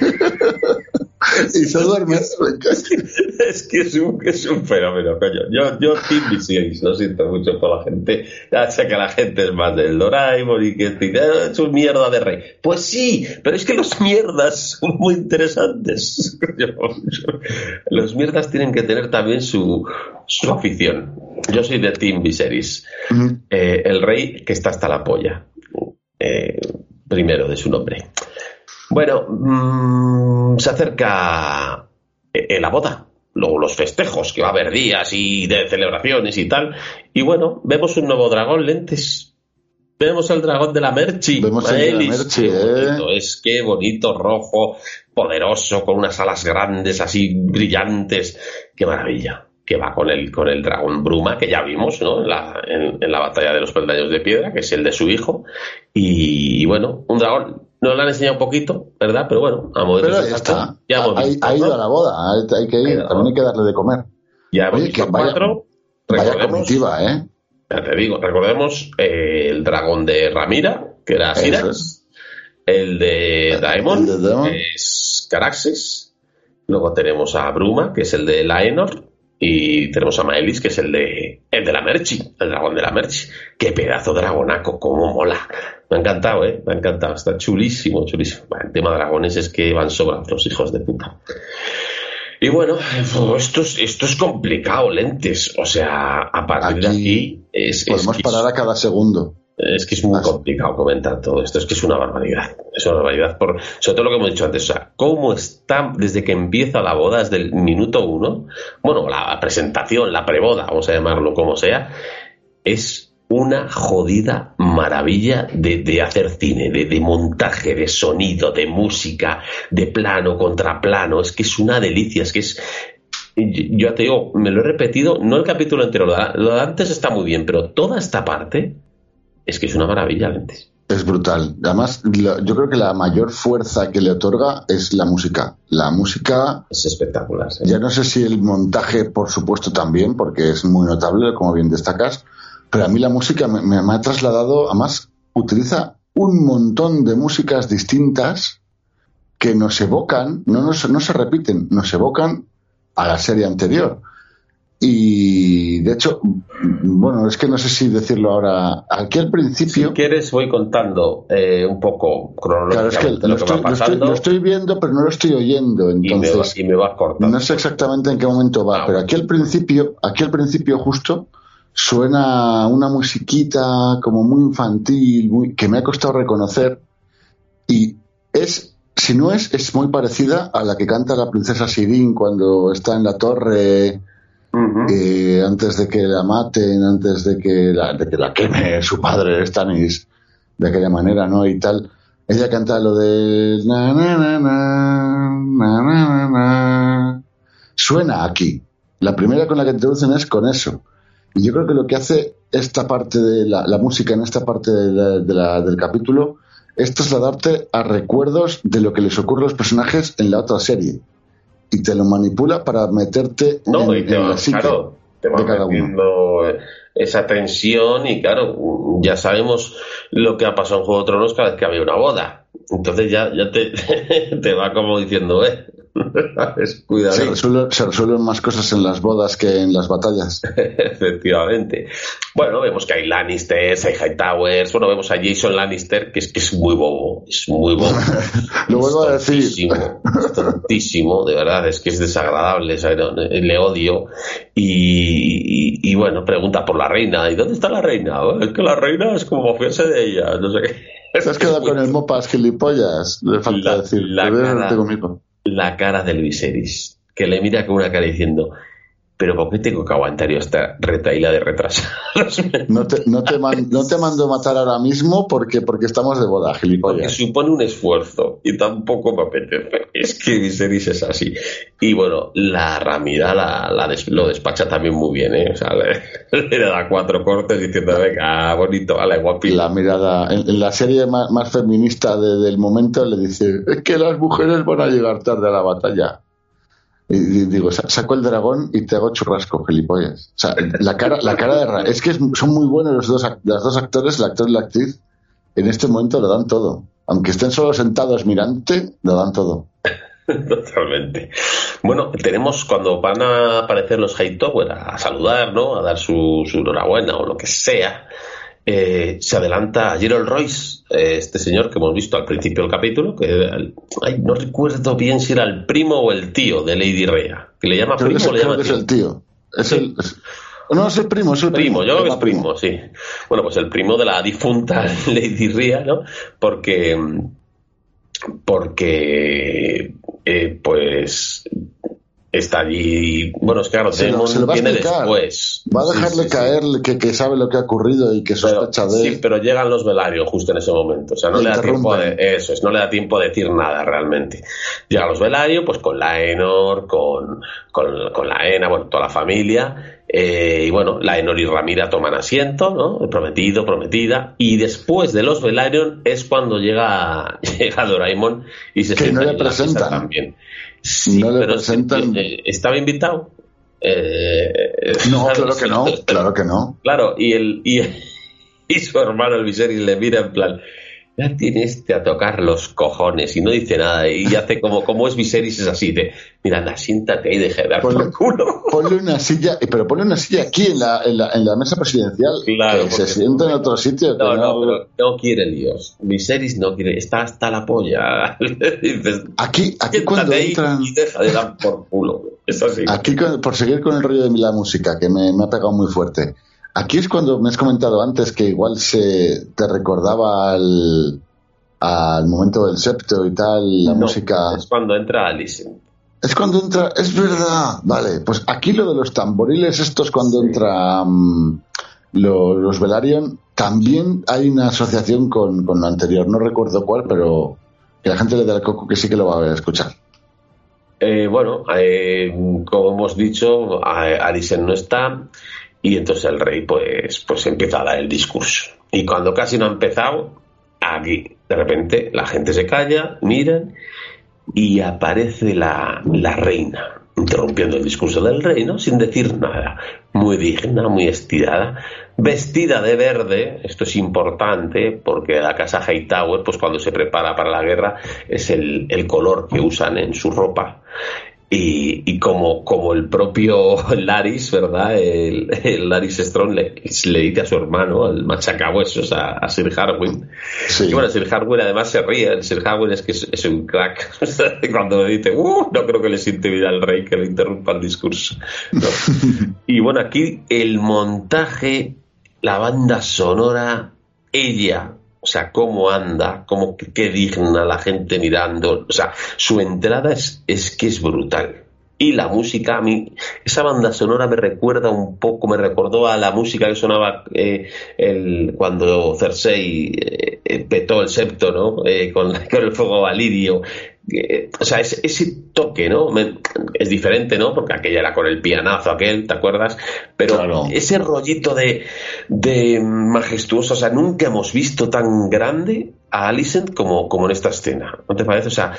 y se duerme. es que es un, es un fenómeno, coño. Yo, yo B6, lo siento mucho por la gente. Ya sé que la gente es más del Doraemon y que ah, es un mierda de rey. Pues sí, pero es que los mierdas son muy interesantes. los mierdas tienen que tener también su, su afición. Yo soy de Team Viserys. Eh, el rey que está hasta la polla. Eh, primero de su nombre. Bueno, mmm, se acerca eh, la boda, luego los festejos, que va a haber días y de celebraciones y tal. Y bueno, vemos un nuevo dragón, lentes. Vemos el dragón de la Merchi. Vemos el de la Merchi, eh. Es que bonito, rojo, poderoso, con unas alas grandes, así brillantes. Qué maravilla. Que va con el, con el dragón Bruma, que ya vimos, ¿no? En la, en, la batalla de los peldaños de piedra, que es el de su hijo. y bueno, un dragón nos lo han enseñado un poquito, ¿verdad? Pero bueno, a modo Pero ya está. Ya ha, ido a la boda, hay que ir, también hay que darle de comer. Ya hemos Oye, que cuatro. Vaya comitiva, ¿eh? Ya te digo, recordemos eh, el dragón de Ramira, que era Sirax, el de Daemon, que es Caraxes, luego tenemos a Bruma, que es el de Laenor, y tenemos a Maelis, que es el de, el de la Merchi, el dragón de la Merchi. Qué pedazo dragonaco, cómo mola. Me ha encantado, ¿eh? Me ha encantado. Está chulísimo, chulísimo. el tema de dragones es que van sobrados los hijos de puta. Y bueno, esto es, esto es complicado, lentes. O sea, a partir de aquí es. Podemos parar a cada segundo. Es que es muy complicado comentar todo esto, es que es una barbaridad, es una barbaridad, por, sobre todo lo que hemos dicho antes, o sea, cómo está desde que empieza la boda, desde el minuto uno, bueno, la presentación, la preboda, vamos a llamarlo como sea, es una jodida maravilla de, hacer cine, de, de, montaje, de sonido, de música, de plano contra plano, es que es una delicia, es que es, yo te digo, me lo he repetido, no el capítulo entero, lo de antes está muy bien, pero toda esta parte es que es una maravilla, Lentes. Es brutal. Además, yo creo que la mayor fuerza que le otorga es la música. La música. Es espectacular. Ya no sé si el montaje, por supuesto, también, porque es muy notable, como bien destacas. Pero a mí la música me, ha trasladado. Además, utiliza un montón de músicas distintas que nos evocan, no, no se repiten, nos evocan a la serie anterior. Y de hecho, bueno, es que no sé si decirlo ahora. Aquí al principio. Si quieres, voy contando eh, un poco cronológicamente lo, que va pasando. Lo estoy, viendo, pero no lo estoy oyendo. Entonces, y me va, cortando. No sé exactamente en qué momento va, ah, pero aquí al principio, aquí al principio justo, suena una musiquita como muy infantil, muy, que me ha costado reconocer. Y es, si no es, es muy parecida a la que canta la princesa Sirin cuando está en la torre eh, antes de que la maten, antes de que la, queme su padre Stanis de aquella manera, ¿no? Y tal. Ella canta lo de na, na, na, Suena aquí. La primera con la que introducen es con eso. Y yo creo que lo que hace esta parte de la, música en esta parte del capítulo es trasladarte a recuerdos de lo que les ocurre a los personajes en la otra serie y te lo manipula para meterte en, la psique. te va De cada uno. metiendo eh, esa tensión y claro, ya sabemos lo que ha pasado en Juego de Tronos cada vez que había una boda. Entonces ya, ya te, te va como diciendo, eh. cuidado. Se, resuelve- se resuelven más cosas en las bodas que en las batallas. Efectivamente. Bueno, vemos que hay Lannisters, hay Hightowers, bueno, vemos a Jason Lannister, que es que es muy bobo, es muy bobo. Lo vuelvo a decir. es tontísimo, de verdad, es que es desagradable, le odio. Y, y- y bueno, pregunta por la reina, ¿y dónde está la reina? "Oh, Es que la reina es como fiarse de ella, no sé qué. ¿Te has quedado con el mopas gilipollas? Le falta La- decir. la cara- conmigo. La cara del Viserys, que le mira con una cara diciendo, pero ¿por qué tengo que aguantar yo esta retaíla de retrasados? No te, no, te man- no te mando matar ahora mismo porque, porque estamos de boda, Porque gilipollas. supone un esfuerzo y tampoco me apetece. Es que Viserys es así. Y bueno, la Ramira la, la des- lo despacha también muy bien, ¿eh? O sea, le, le da cuatro cortes diciendo, venga, bonito, vale, guapito. La mirada. En, en la serie más, más feminista de- del momento le dice: Es que las mujeres van a llegar tarde a la batalla. Y, digo, "Sa- saco el dragón y te hago churrasco, gilipollas. O sea, la cara, la cara de Ra- Es que son muy buenos los dos, los dos actores, el actor y la actriz. En este momento lo dan todo. Aunque estén solo sentados mirante, lo dan todo. Totalmente. Bueno, tenemos cuando van a aparecer los Hightower a saludar, ¿no? A dar su, su enhorabuena o lo que sea. Eh, se adelanta Gerald Royce, eh, este señor que hemos visto al principio del capítulo, que el- ay, no recuerdo bien si era el primo o el tío de Lady Rhea, que le llama primo o le llama que es tío. el tío. Es Sí. el, es- no, es el primo, es el primo. Primo, yo creo que es primo, sí. Bueno, pues el primo de la difunta Lady Rhea, ¿no? Porque, porque, eh, pues, está allí. Bueno, es que claro, Se lo- se lo va a viene explicar. después. Va a dejarle sí, sí. caer que, que sabe lo que ha ocurrido y que Pero, sospecha de sí, pero llegan los velarios justo en ese momento. O sea, no Le le da tiempo de, eso es, no le da tiempo de decir nada realmente. Llegan los velarios, pues con Laenor, con, con, con Laena, bueno, toda la familia. eh, y bueno, Laenor y Ramira toman asiento, ¿no? Prometido, prometida. Y después de los velarios es cuando llega, llega Doraemon y se Que sienta no le en la mesa presentan. también. Sí, No le pero presentan. ¿estaba invitado? Eh, No, claro que no, claro que no. Claro, y el y, y su hermano el Viserys le mira en plan, ya tiene este a tocar los cojones y no dice nada y hace como como es Viserys es así de, mira, anda, siéntate y deja de dar Ponle- por culo. Ponle una silla, pero ponle una silla aquí en la, en la, en la mesa presidencial. Claro, que se sienta en otro sitio. No, no, pero no quiere líos. Viserys no quiere, está hasta la polla. Dices, Aquí, aquí cuando ahí entran. y deja de dar por culo. Es así. Aquí, por seguir con el rollo de la música, que me, me ha pegado muy fuerte. Aquí es cuando me has comentado antes que igual se te recordaba al, al momento del septo y tal, la No, música. Es cuando entra Alice. Es cuando entra, es verdad, vale, pues aquí lo de los tamboriles estos cuando entra mm, lo- los Velaryon, también hay una asociación con, con lo anterior, no recuerdo cuál, pero que la gente le da el coco que sí que lo va a escuchar. Eh, bueno, eh, como hemos dicho, a- Alison no está y entonces el rey pues, pues empieza el discurso. Y cuando casi no ha empezado, aquí de repente la gente se calla, miran y aparece la, la reina interrumpiendo el discurso del rey, ¿no? Sin decir nada. Muy digna, muy estirada, vestida de verde, esto es importante porque la casa Hightower, pues cuando se prepara para la guerra, es el, el color que usan en su ropa. Y, y como, como el propio Laris, ¿verdad? El, el Laris Strong le, le dice a su hermano, al machacahuesos, a, a Sir Harwin, Sí. y bueno, Sir Harwin además se ríe. El Sir Harwin es que es, es un crack. Cuando dice, uh, no creo que les intimida al rey que le interrumpa el discurso. No. y bueno, aquí el montaje, la banda sonora, ella, o sea, cómo anda, cómo, qué digna la gente mirando. O sea, su entrada es, es que es brutal. Y la música, a mí, esa banda sonora me recuerda un poco, me recordó a la música que sonaba eh, el, cuando Cersei eh, eh, petó el septo, ¿no? Con, con el fuego valirio. Eh, o sea, ese, ese toque, ¿no? Me- es diferente, ¿no? Porque aquella era con el pianazo aquel, ¿te acuerdas? Pero Claro. ese rollito de, de majestuoso, o sea, nunca hemos visto tan grande a Alicent como, como en esta escena, ¿no te parece? O sea,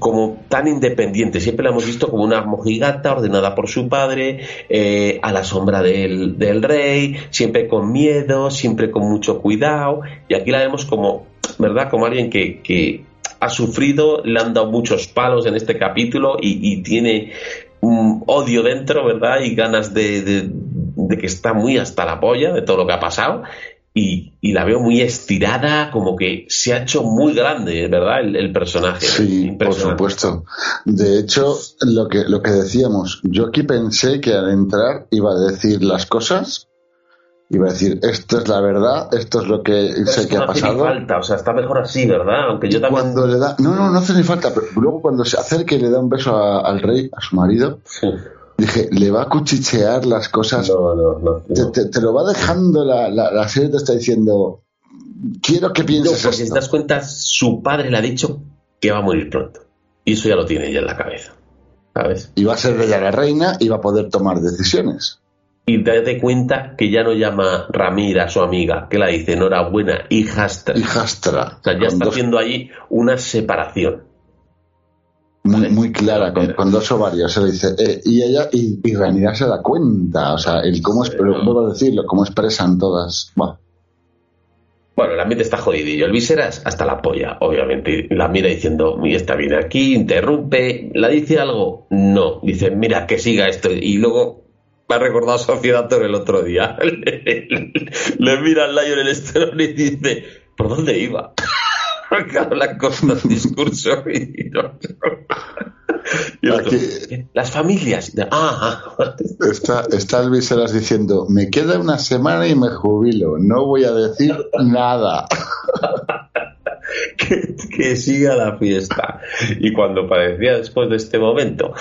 como tan independiente, siempre la hemos visto como una mojigata ordenada por su padre, eh, a la sombra del, del rey, siempre con miedo, siempre con mucho cuidado, y aquí la vemos como, ¿verdad? Como alguien que, que ha sufrido, le han dado muchos palos en este capítulo y, y tiene un odio dentro, ¿verdad? Y ganas de, de, de que está muy hasta la polla de todo lo que ha pasado y, y, la veo muy estirada, como que se ha hecho muy grande, ¿verdad? El, el personaje. Sí, por supuesto. De hecho, lo que, lo que decíamos, yo aquí pensé que al entrar iba a decir las cosas, iba a decir, esto es la verdad, esto es lo que Pero sé que no ha hace ni pasado. falta, o sea, está mejor así, ¿verdad? Aunque yo también. cuando le da, no, no, no hace ni falta, pero luego cuando se acerca y le da un beso a- al rey, a su marido, dije, le va a cuchichear las cosas No, no, no. te, no. te- te lo va dejando la, la, la serie te está diciendo quiero que No, pienses porque si te das cuenta, su padre le ha dicho que va a morir pronto. Y eso ya lo tiene ella en la cabeza. ¿Sabes? y va a ser ella la reina y va a poder tomar decisiones Y date cuenta que ya no llama Ramira a su amiga, que la dice enhorabuena, hijastra. hijastra O sea, ya está dos- haciendo ahí una separación. muy, clara con, dos ovarios se le dice eh, y ella y, y Rhaenyra se da cuenta o sea el cómo es pero vuelvo a decirlo cómo expresan todas Buah. Bueno, el ambiente está jodidillo. El Viseras hasta la polla, obviamente. La mira diciendo, y está bien aquí, interrumpe. ¿La dice algo? No. Dice, mira, que siga esto. Y luego me ha recordado a Sociedad Toro el otro día. Le mira al Lion el estrón y dice, ¿por dónde iba? Claro, le cortado el discurso y no. Y otro, Aquí- Las familias. Ah, ah. está, está el Viserys diciendo me queda una semana y me jubilo no voy a decir nada que, siga la fiesta. Y cuando parecía después de este momento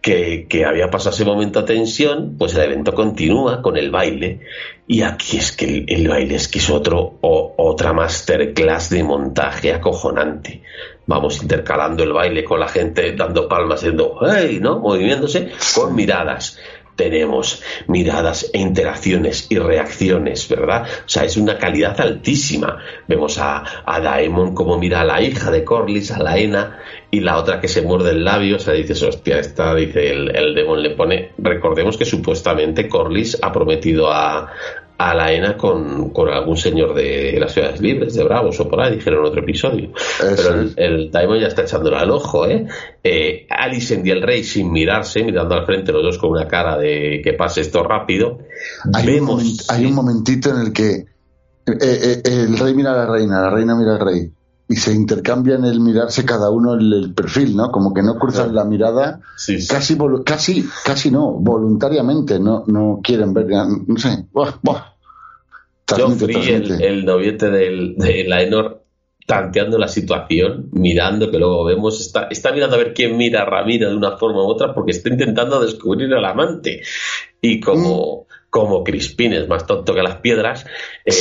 que, que había pasado ese momento a tensión, pues el evento continúa con el baile. Y aquí es que el, el baile es que es otro, o, otra masterclass de montaje acojonante. Vamos intercalando el baile con la gente dando palmas, haciendo ¡hey! ¿no? Moviéndose con miradas tenemos miradas e interacciones y reacciones, ¿verdad? O sea, es una calidad altísima. Vemos a, a Daemon como mira a la hija de Corlys, a la Ena, y la otra que se muerde el labio, o sea, dices, hostia, esta, dice el, el Demon, le pone, recordemos que supuestamente Corlys ha prometido a, a la ENA con, con algún señor de las ciudades libres, de Bravos o por ahí, dijeron en otro episodio. Pero el, el Daimon ya está echándole al ojo, ¿eh? eh y el rey sin mirarse, mirando al frente los dos con una cara de que pase esto rápido. hay, un moment- hay un momentito en el que eh, eh, el rey mira a la reina, la reina mira al rey y se intercambian el mirarse cada uno el, el perfil, ¿no? Como que no cruzan la mirada, Sí, sí. casi, casi, casi no, voluntariamente, no, no quieren ver, no sé, buah, buah. Transmite, Joffrey, el, el noviete del, de Laenor, tanteando la situación, mirando, que luego vemos, está, está mirando a ver quién mira a Ramiro de una forma u otra, porque está intentando descubrir al amante. Y como, como Crispín es más tonto que las piedras, eh,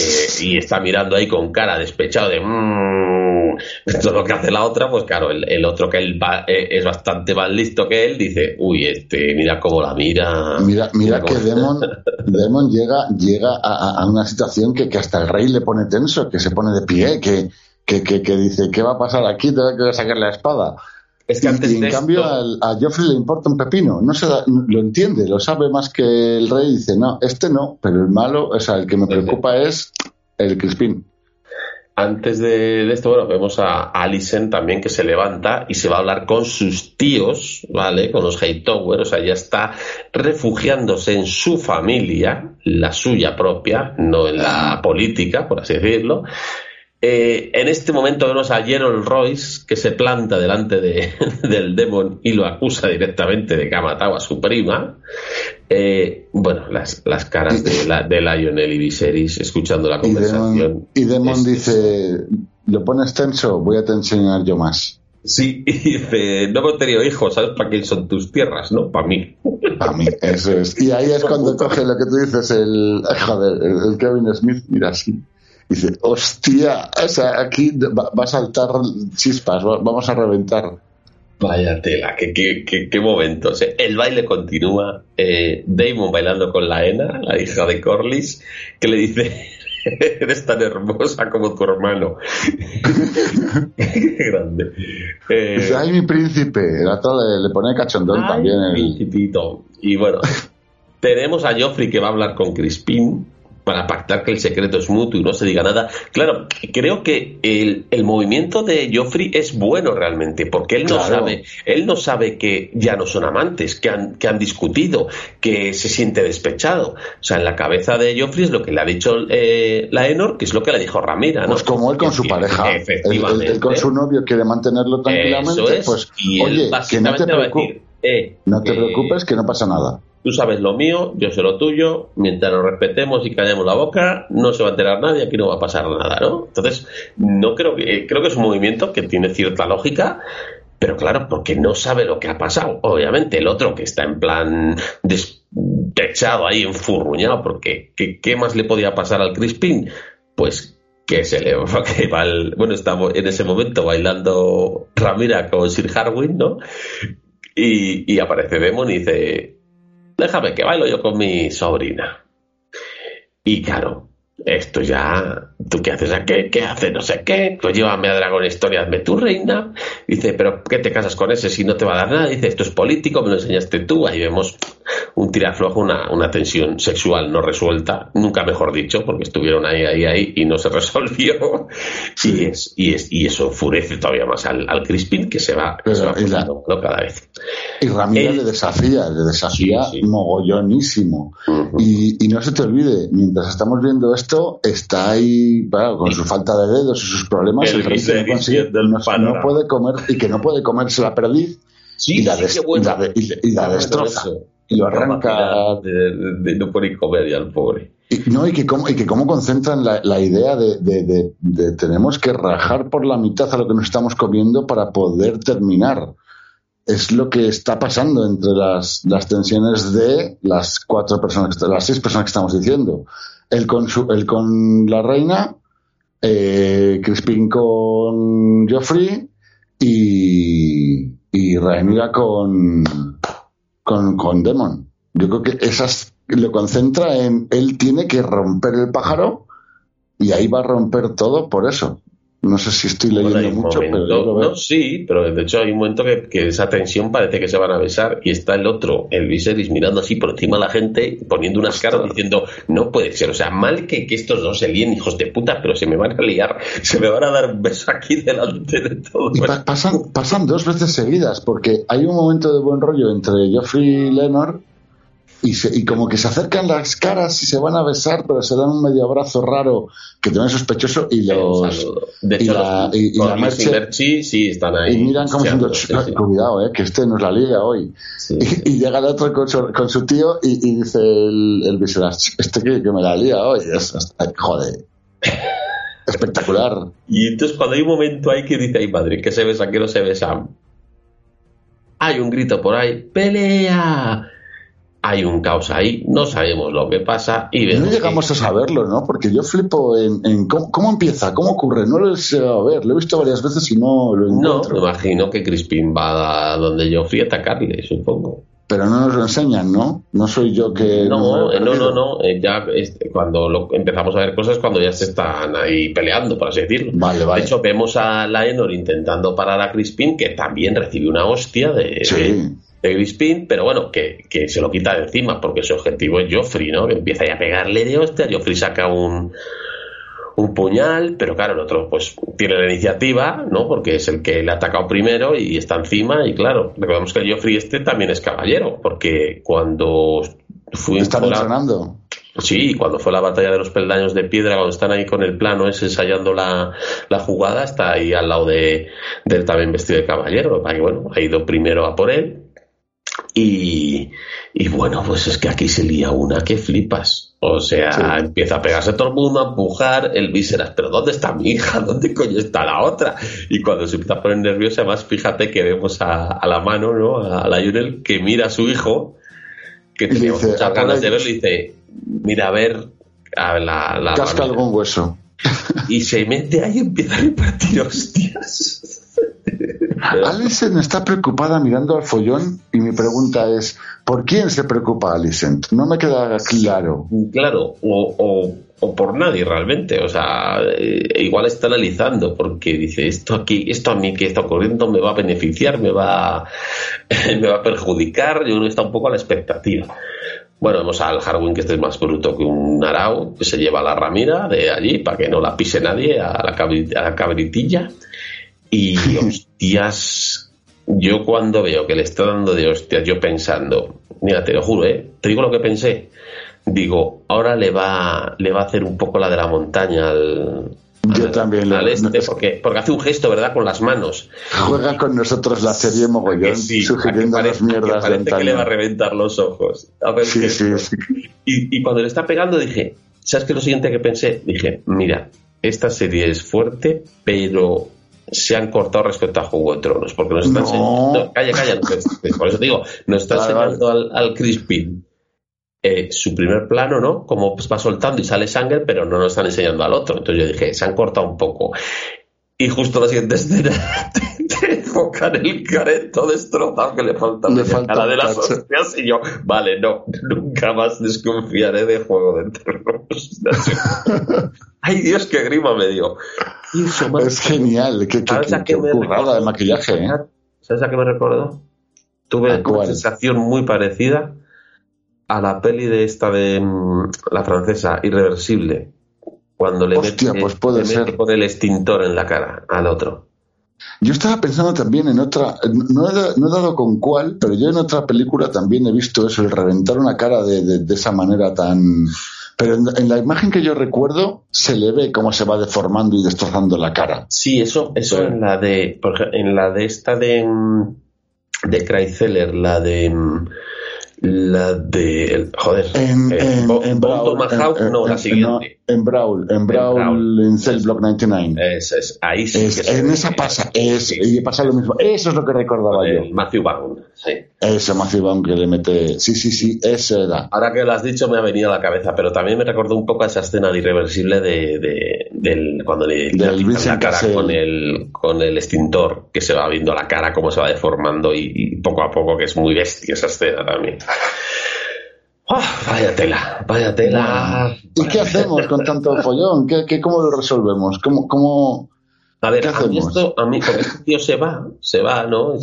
y está mirando ahí con cara despechado de "Mm", todo lo que hace la otra, pues claro, el, el otro que él va- eh, es bastante más listo que él, dice, uy, este, mira cómo la mira. Mira, mira que Demon, Demon llega, llega a, a- una situación que, que hasta el rey le pone tenso, que se pone de pie, que, que, que, que dice, ¿qué va a pasar aquí? Tengo que sacar la espada. Es que Y, antes y en de cambio esto- a Joffrey le importa un pepino, no se da- lo entiende, lo sabe más que el rey, dice, no, este no, pero el malo, o sea, el que me preocupa es el Crispín. Antes de, de esto, bueno, vemos a Alicent también que se levanta y se va a hablar con sus tíos, ¿vale? Con los Hightower, o sea, ya está refugiándose en su familia, la suya propia, no en la política, por así decirlo. Eh, en este momento vemos a Gerald Royce que se planta delante de, del Demon y lo acusa directamente de que ha matado a su prima. Eh, bueno, las, las caras de, la, de Lionel y Viserys escuchando la Y conversación. Demon, y Demon Es- dice, lo pones tenso, voy a te enseñar yo más. Sí, y dice, no hemos tenido hijos, ¿sabes para quién son tus tierras? No, para mí. A mí, eso es. Y ahí es cuando coge lo que tú dices, el, joder, el Kevin Smith, mira así. Dice, hostia, o sea, aquí va, va a saltar chispas, va- vamos a reventar. Vaya tela, qué, qué, qué, qué momentos. eh. El baile continúa. eh, Damon bailando con la Ena, la hija de Corlys, que le dice, Eres tan hermosa como tu hermano. Qué grande. Eh, Dice, ay, mi príncipe. El otro le, le pone cachondón ay, también. el- principito. Y bueno, tenemos a Joffrey que va a hablar con Crispin para pactar que el secreto es mutuo y no se diga nada. Claro, creo que el, el movimiento de Joffrey es bueno realmente, porque él no Claro. sabe, él no sabe que ya no son amantes, que han, que han discutido, que se siente despechado. O sea, en la cabeza de Joffrey es lo que le ha dicho eh, la Enor, que es lo que le dijo Ramira, ¿no? Pues como él con su pareja. Él, él- Efectivamente. él con su novio quiere mantenerlo Eso tranquilamente. es. Pues, y él oye, que no te, va a preocu- decir, eh, no te preocupes, que no pasa nada. Tú sabes lo mío, yo sé lo tuyo, mientras nos respetemos y callemos la boca, no se va a enterar nadie, aquí no va a pasar nada, ¿no? Entonces, no creo que, creo que es un movimiento que tiene cierta lógica, pero claro, porque no sabe lo que ha pasado. Obviamente, el otro que está en plan despechado ahí, enfurruñado, porque ¿qué, qué más le podía pasar al Crispin? Pues que se le que va el- bueno, está en ese momento bailando Ramira con Sir Harwin, ¿no? Y, y aparece Demon y dice, déjame que bailo yo con mi sobrina. Y claro, esto ya, ¿tú qué haces aquí? ¿Qué haces? No sé qué. Pues llévame a Dragón Historia, hazme tu reina. Dice, pero ¿qué te casas con ese si no te va a dar nada? Dice, esto es político, me lo enseñaste tú. Ahí vemos un tiraflojo, una, una tensión sexual no resuelta, nunca mejor dicho, porque estuvieron ahí, ahí, ahí y no se resolvió. Y, es, y, es, y eso enfurece todavía más al, al Crispin, que se va, que se va la- cada vez. Y Ramírez le desafía, le desafía Sí, sí. mogollonísimo. Y, y no se te olvide, mientras estamos viendo esto, está ahí, claro, con su falta de dedos y sus problemas, El el no, consigue- no- no puede comer y que no puede comerse la perdiz Sí, y la, sí, des- bueno. y la y la- y destroza. Y lo arranca. De, de- de no poder comer ya al pobre. Y, no, y que cómo, y que cómo concentran la, la idea de, de- tenemos que rajar por la mitad a lo que nos estamos comiendo para poder terminar. Es lo que está pasando entre las, las tensiones de las cuatro personas, las seis personas que estamos diciendo. Él con, su, con la reina, eh, Crispin con Joffrey y, y con, con, con Demon. Yo creo que esas lo concentra en él tiene que romper el pájaro y ahí va a romper todo por eso. No sé si estoy leyendo Bueno, mucho, pero momento- yo lo veo. no, sí, pero de hecho hay un momento que, que esa tensión parece que se van a besar y está el otro, el Viserys, mirando así por encima a la gente, poniendo unas caras diciendo, no puede ser, o sea, mal que, que estos dos se líen, hijos de puta, pero se me van a liar, se me van a dar un beso aquí delante de todo. Y pa- pasan, pasan dos veces seguidas, porque hay un momento de buen rollo entre Joffrey y Lenor y, se- y como que se acercan las caras y se van a besar, pero se dan un medio abrazo raro que también es sospechoso y los... y la- los, y- la Merche- Merchi sí están ahí. Y miran como diciendo, sí, cuidado, eh, que este nos la liga hoy. sí. Y, y llega el otro con su, con su tío y, dice el, el este que, que me la lía hoy. Es, es- joder. Espectacular. Y entonces cuando hay un momento ahí que dice, ay madre, que se besan, que no se besan. Hay un grito por ahí, pelea. Hay un caos ahí, no sabemos lo que pasa y No llegamos a saberlo, ¿no? Porque yo flipo en, en cómo, cómo empieza, cómo ocurre. No lo he a ver, lo he visto varias veces y no lo que- No, encuentro. me imagino que Crispin va a donde Joffrey a atacarle, supongo. Pero no nos lo enseñan, ¿no? No soy yo que... No, eh, no, no, no. eh, Ya este, cuando lo- empezamos a ver cosas cuando ya se están ahí peleando, por así decirlo. Vale, vale. De hecho, vemos a Laenor intentando parar a Crispin, que también recibe una hostia de, Sí. de, de Crispin, pero bueno, que, que se lo quita de encima, porque su objetivo es Joffrey, ¿no? Que empieza ya a pegarle de hostia, Joffrey saca un, un puñal, pero claro, el otro pues tiene la iniciativa, ¿no? Porque es el que le ha atacado primero y está encima, y claro, recordemos que el Joffrey este también es caballero, porque cuando Están fue la- entrenando. Sí, cuando fue la batalla de los peldaños de piedra, cuando están ahí con el plano ese ensayando la, la jugada, está ahí al lado de, del también vestido de caballero, para que bueno, ha ido primero a por él. Y, y bueno, pues es que aquí se lía una que flipas. O sea, Sí. empieza a pegarse todo el mundo, a empujar, el Viserys, pero ¿dónde está mi hija? ¿Dónde coño está la otra? Y cuando se empieza a poner nerviosa, además, fíjate que vemos a, a la mano, ¿no? A la Yunel, que mira a su hijo, que teníamos dice, muchas "Acá ganas de verlo, y dice, mira a ver a la, la Casca mano". algún hueso. y se mete ahí y empieza a repartir hostias. Alison está preocupada mirando al follón y mi pregunta es, ¿Por quién se preocupa Alicent? No me queda claro. Claro, o, o, o por nadie realmente. O sea, eh, igual está analizando porque dice, esto aquí, esto a mí que está ocurriendo me va a beneficiar, me va, me va a perjudicar. Yo uno está un poco a la expectativa. Bueno, vemos al Harwin que este es más bruto que un arao, que se lleva la ramira de allí para que no la pise nadie, a la, cabri- a la cabritilla. Y hostias, yo cuando veo que le está dando de hostias, yo pensando, mira, te lo juro, ¿eh? te digo lo que pensé. Digo, ahora le va, le va a hacer un poco la de la montaña al, Yo al- también lo- al este, no- porque, porque hace un gesto, ¿verdad? Con las manos. Juega con nosotros la serie mogollón, sí, que parece, mierdas que de parece que le va a reventar los ojos. A ver Sí, sí, sí. Y, y cuando le está pegando dije, ¿sabes qué es lo siguiente que pensé? Dije, mira, esta serie es fuerte, pero se han cortado respecto a Juego de Tronos, porque nos está No. enseñando... Calla, calla, pues, por eso te digo, nos está Vale, enseñando al, al Crispin eh, su primer plano, ¿no? Como va soltando y sale sangre, pero no nos están enseñando al otro. Entonces yo dije, se han cortado un poco. Y justo la siguiente escena te, enfocan el careto destrozado que le falta Le falta cara de las hostias y yo, vale, no, nunca más desconfiaré de Juego de Tronos. Ay Dios, qué grima me dio. Es genial, qué, qué, ¿Sabes a qué- qué currada de maquillaje, ¿eh? ¿Sabes a qué me recordó? Tuve ¿A una sensación muy parecida a la peli de esta de mm, la francesa, Irreversible, cuando le Hostia, mete, pues puede le mete ser. con el extintor en la cara al otro. Yo estaba pensando también en otra, no he, no he dado con cuál, pero yo en otra película también he visto eso, el reventar una cara de, de- de esa manera tan... Pero en, en la imagen que yo recuerdo se le ve cómo se va deformando y destrozando la cara. Sí, eso, eso Sí. en la de, en la de esta de mm, de Chrysler, la de mm, la de joder, En, eh, en, Bo- Tomahawk, no, la en- siguiente. no, en Brawl, en Brawl, Brawl. en Cell Block 99. Es, es- ahí sí Es- que en esa pasa, es, sí, y pasa lo mismo. Eso es lo que recordaba yo. Matthew Vaughn, sí. Ese Matthew Vaughn que le mete. Sí, sí, sí, ese era. Ahora que lo has dicho me ha venido a la cabeza, pero también me recordó un poco a esa escena de irreversible de, de- del cuando le, Del la cara Cassel. con el con el extintor que se va viendo la cara cómo se va deformando y, y poco a poco que es muy bestia esa escena también. ¡Ah! vaya tela, vaya tela. ¿Y qué hacemos con tanto follón? ¿Qué, qué, ¿Cómo lo resolvemos? ¿Cómo, cómo... A ver, ¿Qué a mí esto, a mí, este tío se va, se va, ¿no?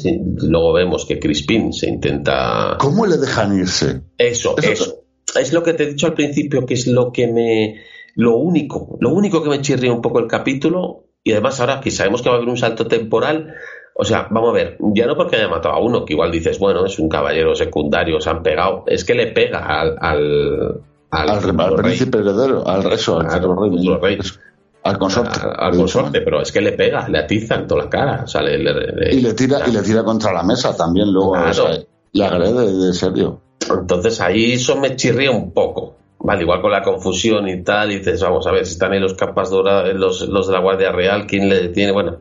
Luego vemos que Crispin se intenta ¿Cómo le dejan irse? Eso, Eso- eso. Es lo que te he dicho al principio, que es lo que me. Lo único, lo único que me chirría un poco el capítulo, y además ahora que sabemos que va a haber un salto temporal, o sea, vamos a ver, ya no porque haya matado a uno, que igual dices, bueno, es un caballero secundario, se han pegado, es que le pega al. al Al, al rey, príncipe heredero, al eso, al rey, al consorte. al- al consorte, pero es que le pega, le atiza en toda la cara, o sea, le- le- le- Y le tira, y le tira contra la mesa también luego. Claro. o sea, le agrede de serio. Entonces ahí eso me chirría un poco. Vale, igual con la confusión y tal, y dices, vamos a ver, si están ahí los capas doradas, los, los de la Guardia Real, ¿quién le detiene? Bueno,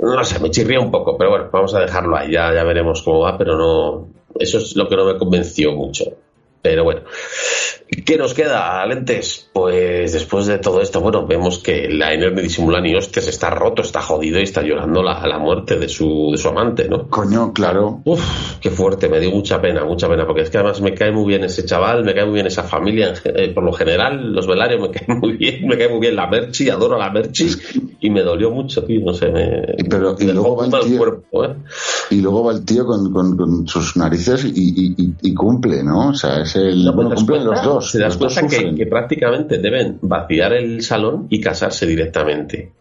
no sé, me chirría un poco, pero bueno, vamos a dejarlo ahí, ya, ya veremos cómo va, pero no, eso es lo que no me convenció mucho. Pero bueno, ¿qué nos queda, Lentes? Pues después de todo esto, bueno, vemos que la Ener ni disimula ni hostias, está roto, está jodido y está llorando la, la muerte de su, de su amante, ¿no? Coño, claro. Uf, qué fuerte, me dio mucha pena, mucha pena, porque es que además me cae muy bien ese chaval, me cae muy bien esa familia, eh, por lo general, los velarios me caen muy bien, me cae muy bien la Merchi, adoro a la Merchi, y me dolió mucho, tío, no sé, me, Y pero- y me luego dejó va el tío- cuerpo, ¿eh? Y luego va el tío con, con- con sus narices y, y- y- y cumple, ¿no? O sea, es el. No, bueno, ¿te das cumplen cuenta? los dos. Te das dos cuenta que, prácticamente deben vaciar el salón y casarse directamente,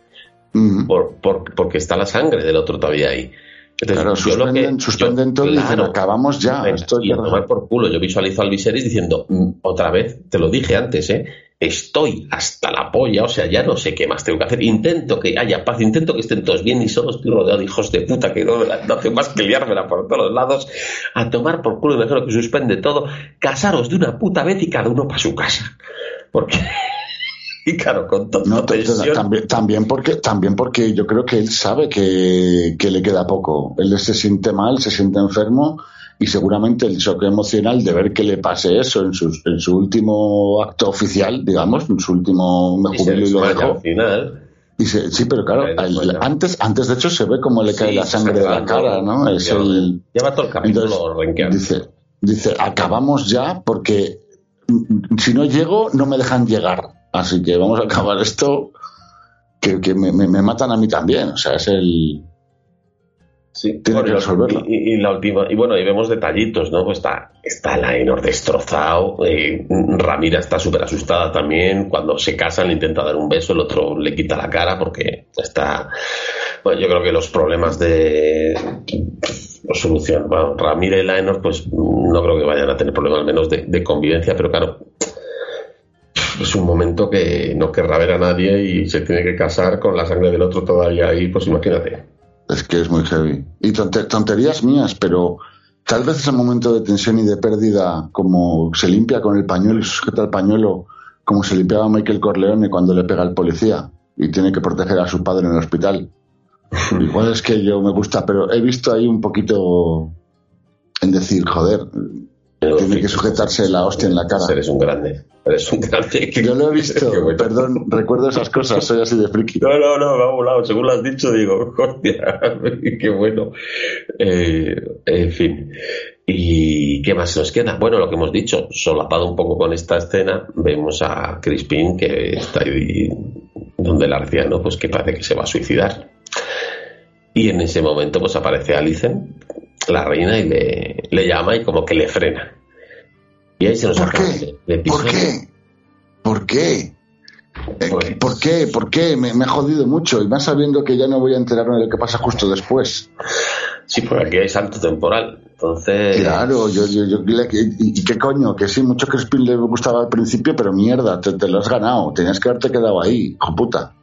por, por- porque está la sangre del otro todavía ahí. Entonces, Claro, que- suspenden, yo- todo y dicen, acabamos ya. Venga, esto hay y a tomar por culo. Yo visualizo al Viserys diciendo, "Mm, otra vez, te lo dije antes, ¿eh? Estoy hasta la polla, o sea, ya no sé qué más tengo que hacer. Intento que haya paz, intento que estén todos bien y solo estoy rodeado de hijos de puta que no, no hacen más que liármela por todos lados. A tomar por culo y mejor que suspende todo. Casaros de una puta vez y cada uno para su casa. Porque. Y claro, con toda No, tensión, también, también porque también porque yo creo que él sabe que, que le queda poco. Él se siente mal, se siente enfermo y seguramente el choque emocional de ver que le pase eso en, sus, en su último acto oficial, digamos, en su último me jubilo y lo dejo. al final. Y se- sí, pero claro, antes, antes de hecho se ve cómo le cae Sí, la sangre de la cara, ¿no? Es Lleva- el, Lleva todo el capítulo entonces, dice, dice, acabamos ya porque si no llego no me dejan llegar. Así que vamos a acabar esto que, que me, me- me matan a mí también. O sea, es el... Sí, Tiene que y la- resolverlo. Y, y la última, y bueno, y vemos detallitos, ¿no? Pues está, está Laenor destrozado, eh, Ramira está súper asustada también, cuando se casan le intenta dar un beso, el otro le quita la cara porque está, bueno, yo creo que los problemas de solución, bueno, Ramira y Laenor pues no creo que vayan a tener problemas al menos de, de convivencia, pero claro, es un momento que no querrá ver a nadie y se tiene que casar con la sangre del otro todavía ahí, pues imagínate. Es que es muy heavy. Y tonte- tonterías mías, pero tal vez ese momento de tensión y de pérdida, como se limpia con el pañuelo y sujeta el pañuelo, como se limpiaba Michael Corleone cuando le pega al policía y tiene que proteger a su padre en el hospital. Igual es que yo me gusta, pero he visto ahí un poquito en decir, joder, tiene que sujetarse la hostia en la cara. Eres un grande. Eres un grande. Yo lo he visto, bueno. perdón, recuerdo esas cosas, soy así de friki. No, no, no, me ha volado. Según lo has dicho, digo, hostia, qué bueno. Eh, en fin. ¿Y qué más nos queda? Bueno, lo que hemos dicho, solapado un poco con esta escena, vemos a Crispin que está ahí donde el arciano, pues que parece que se va a suicidar. Y en ese momento, pues aparece Alicent, la reina, y le, le llama y como que le frena. Y ahí se nos ¿Por qué? ¿Por qué? ¿Por qué? Eh, Pues- ¿Por qué? ¿Por qué? Me, me ha jodido mucho y más sabiendo que ya no voy a enterarme de lo que pasa justo después. Sí, porque aquí hay salto temporal. Entonces. Claro, yo, yo, yo- y, y qué coño, que sí, mucho Crispin le gustaba al principio, pero mierda, te, te lo has ganado, tenías que haberte quedado ahí, hijo puta.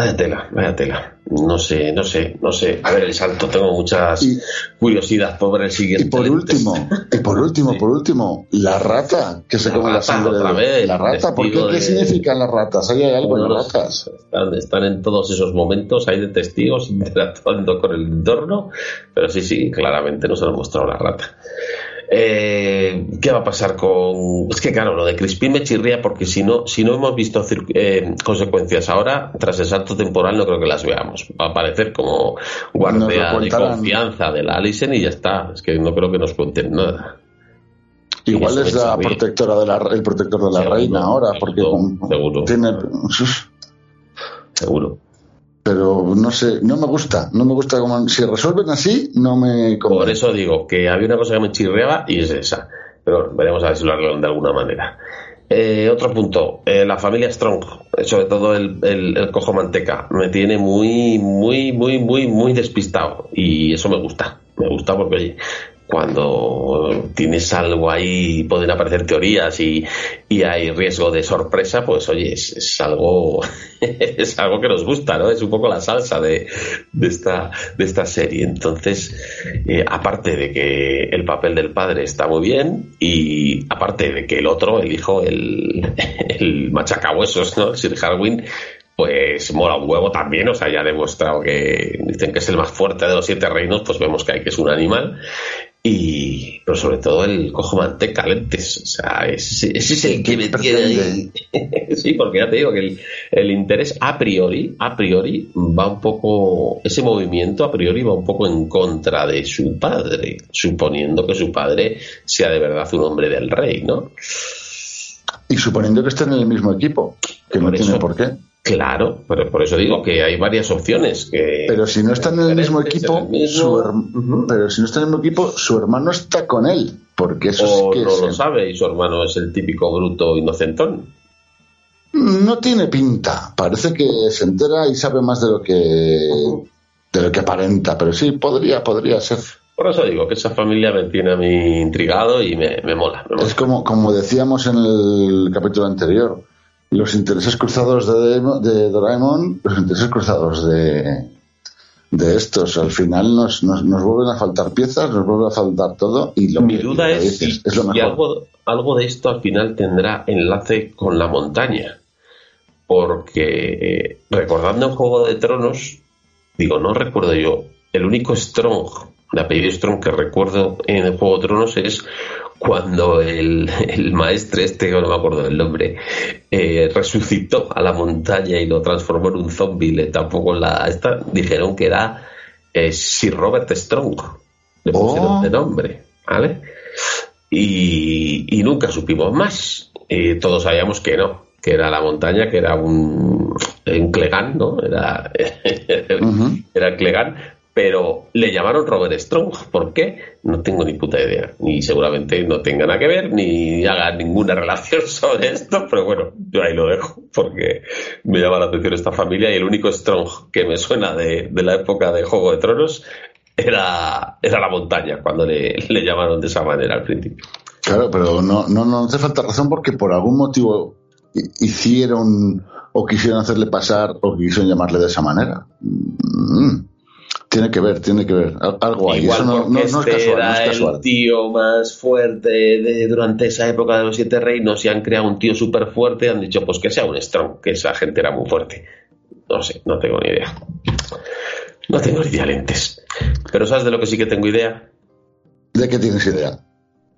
Vaya tela, vaya tela. No sé, no sé, no sé. A ver, el salto, tengo muchas Y- curiosidad por el siguiente. Y por último, y por último, Sí. por último, la rata que se La come la sangre otra vez, la rata. ¿Por qué? ¿Qué significan las ratas? ¿Hay algo en las ratas? Están, están en todos esos momentos, hay de testigos interactuando con el entorno, pero sí, sí, claramente nos han mostrado la rata. Eh, ¿Qué va a pasar con.? Es que, claro, lo de Crispin me chirría porque si no, si no hemos visto eh, consecuencias ahora, tras el salto temporal, no creo que las veamos. Va a aparecer como guardia de confianza de la Alison y ya está. Es que no creo que nos cuenten nada. Igual es la protectora de la, el protector de la Seguro, reina ahora, porque seguro. tiene. Seguro. Pero no sé, no me gusta, no me gusta como si resuelven así, no me Por convence. eso digo que había una cosa que me chirreaba y es esa. Pero veremos a ver si lo arreglan de alguna manera. Eh, otro punto, eh, la familia Strong, sobre todo el, el, el cojo manteca, me tiene muy, muy, muy, muy, muy despistado. Y eso me gusta. Me gusta porque, oye, cuando tienes algo ahí, pueden aparecer teorías y, y hay riesgo de sorpresa, pues oye, es, algo es algo que nos gusta, ¿no? Es un poco la salsa de, de esta, de esta serie. Entonces, eh, aparte de que el papel del padre está muy bien, y aparte de que el otro, el hijo, el, el machacahuesos, ¿no? Sir Harwin, pues mola un huevo también, o sea, ya ha demostrado que dicen que es el más fuerte de los siete reinos, pues vemos que hay que es un animal. Y, pero sobre todo el cojo manteca lentes, o sea, ese, ese es el que me tiene ahí. sí, porque ya te digo que el, el interés a priori, a priori, va un poco, ese movimiento a priori va un poco en contra de su padre, suponiendo que su padre sea de verdad un hombre del rey, ¿no? Y suponiendo que estén en el mismo equipo, que no tiene por qué. Claro, pero por eso digo que hay varias opciones. Que Pero si no están en el mismo equipo, en el mismo- su pero si no están en el mismo equipo, su hermano está con él, porque eso o sí que no es- lo sabe y su hermano es el típico bruto inocentón. no tiene pinta. Parece que se entera y sabe más de lo que de lo que aparenta, pero sí podría podría ser. Por eso digo que esa familia me tiene a mí intrigado y me, me mola. me mola. Es como como decíamos en el capítulo anterior, los intereses cruzados de, de Doraemon, los intereses cruzados de de estos, al final nos, nos, nos vuelven a faltar piezas, nos vuelve a faltar todo y lo Mi que- duda es dices, si, es lo si algo, algo de esto al final tendrá enlace con la montaña. Porque eh, recordando en Juego de Tronos, digo, no recuerdo yo, el único Strong, de apellido Strong que recuerdo en el Juego de Tronos es cuando el, el maestre este, no me acuerdo del nombre, eh, resucitó a la montaña y lo transformó en un zombie, con la... Esta, dijeron que era eh, Sir Robert Strong. Le pusieron Oh. de nombre. ¿vale? Y, y nunca supimos más. Y todos sabíamos que no, que era la montaña, que era un, un Clegán, ¿no? Era, era Clegán, pero le llamaron Robert Strong. ¿Por qué? No tengo ni puta idea. Ni seguramente no tenga nada que ver, ni haga ninguna relación sobre esto, pero bueno, yo ahí lo dejo, porque me llama la atención esta familia y el único Strong que me suena de, la época de Juego de Tronos era, era la montaña, cuando le, llamaron de esa manera al principio. Claro, pero no, no, no hace falta razón porque por algún motivo hicieron o quisieron hacerle pasar o quisieron llamarle de esa manera. Mm. Tiene que ver, tiene que ver. Algo ahí. Igual Eso no, porque no- no es este casual, no era es casual. el tío más fuerte de, durante esa época de los siete reinos y han creado un tío súper fuerte han dicho pues que sea un Strong, que esa gente era muy fuerte. No sé, no tengo ni idea. No tengo ni idea, lentes. Pero ¿sabes de lo que sí que tengo idea? ¿De qué tienes idea?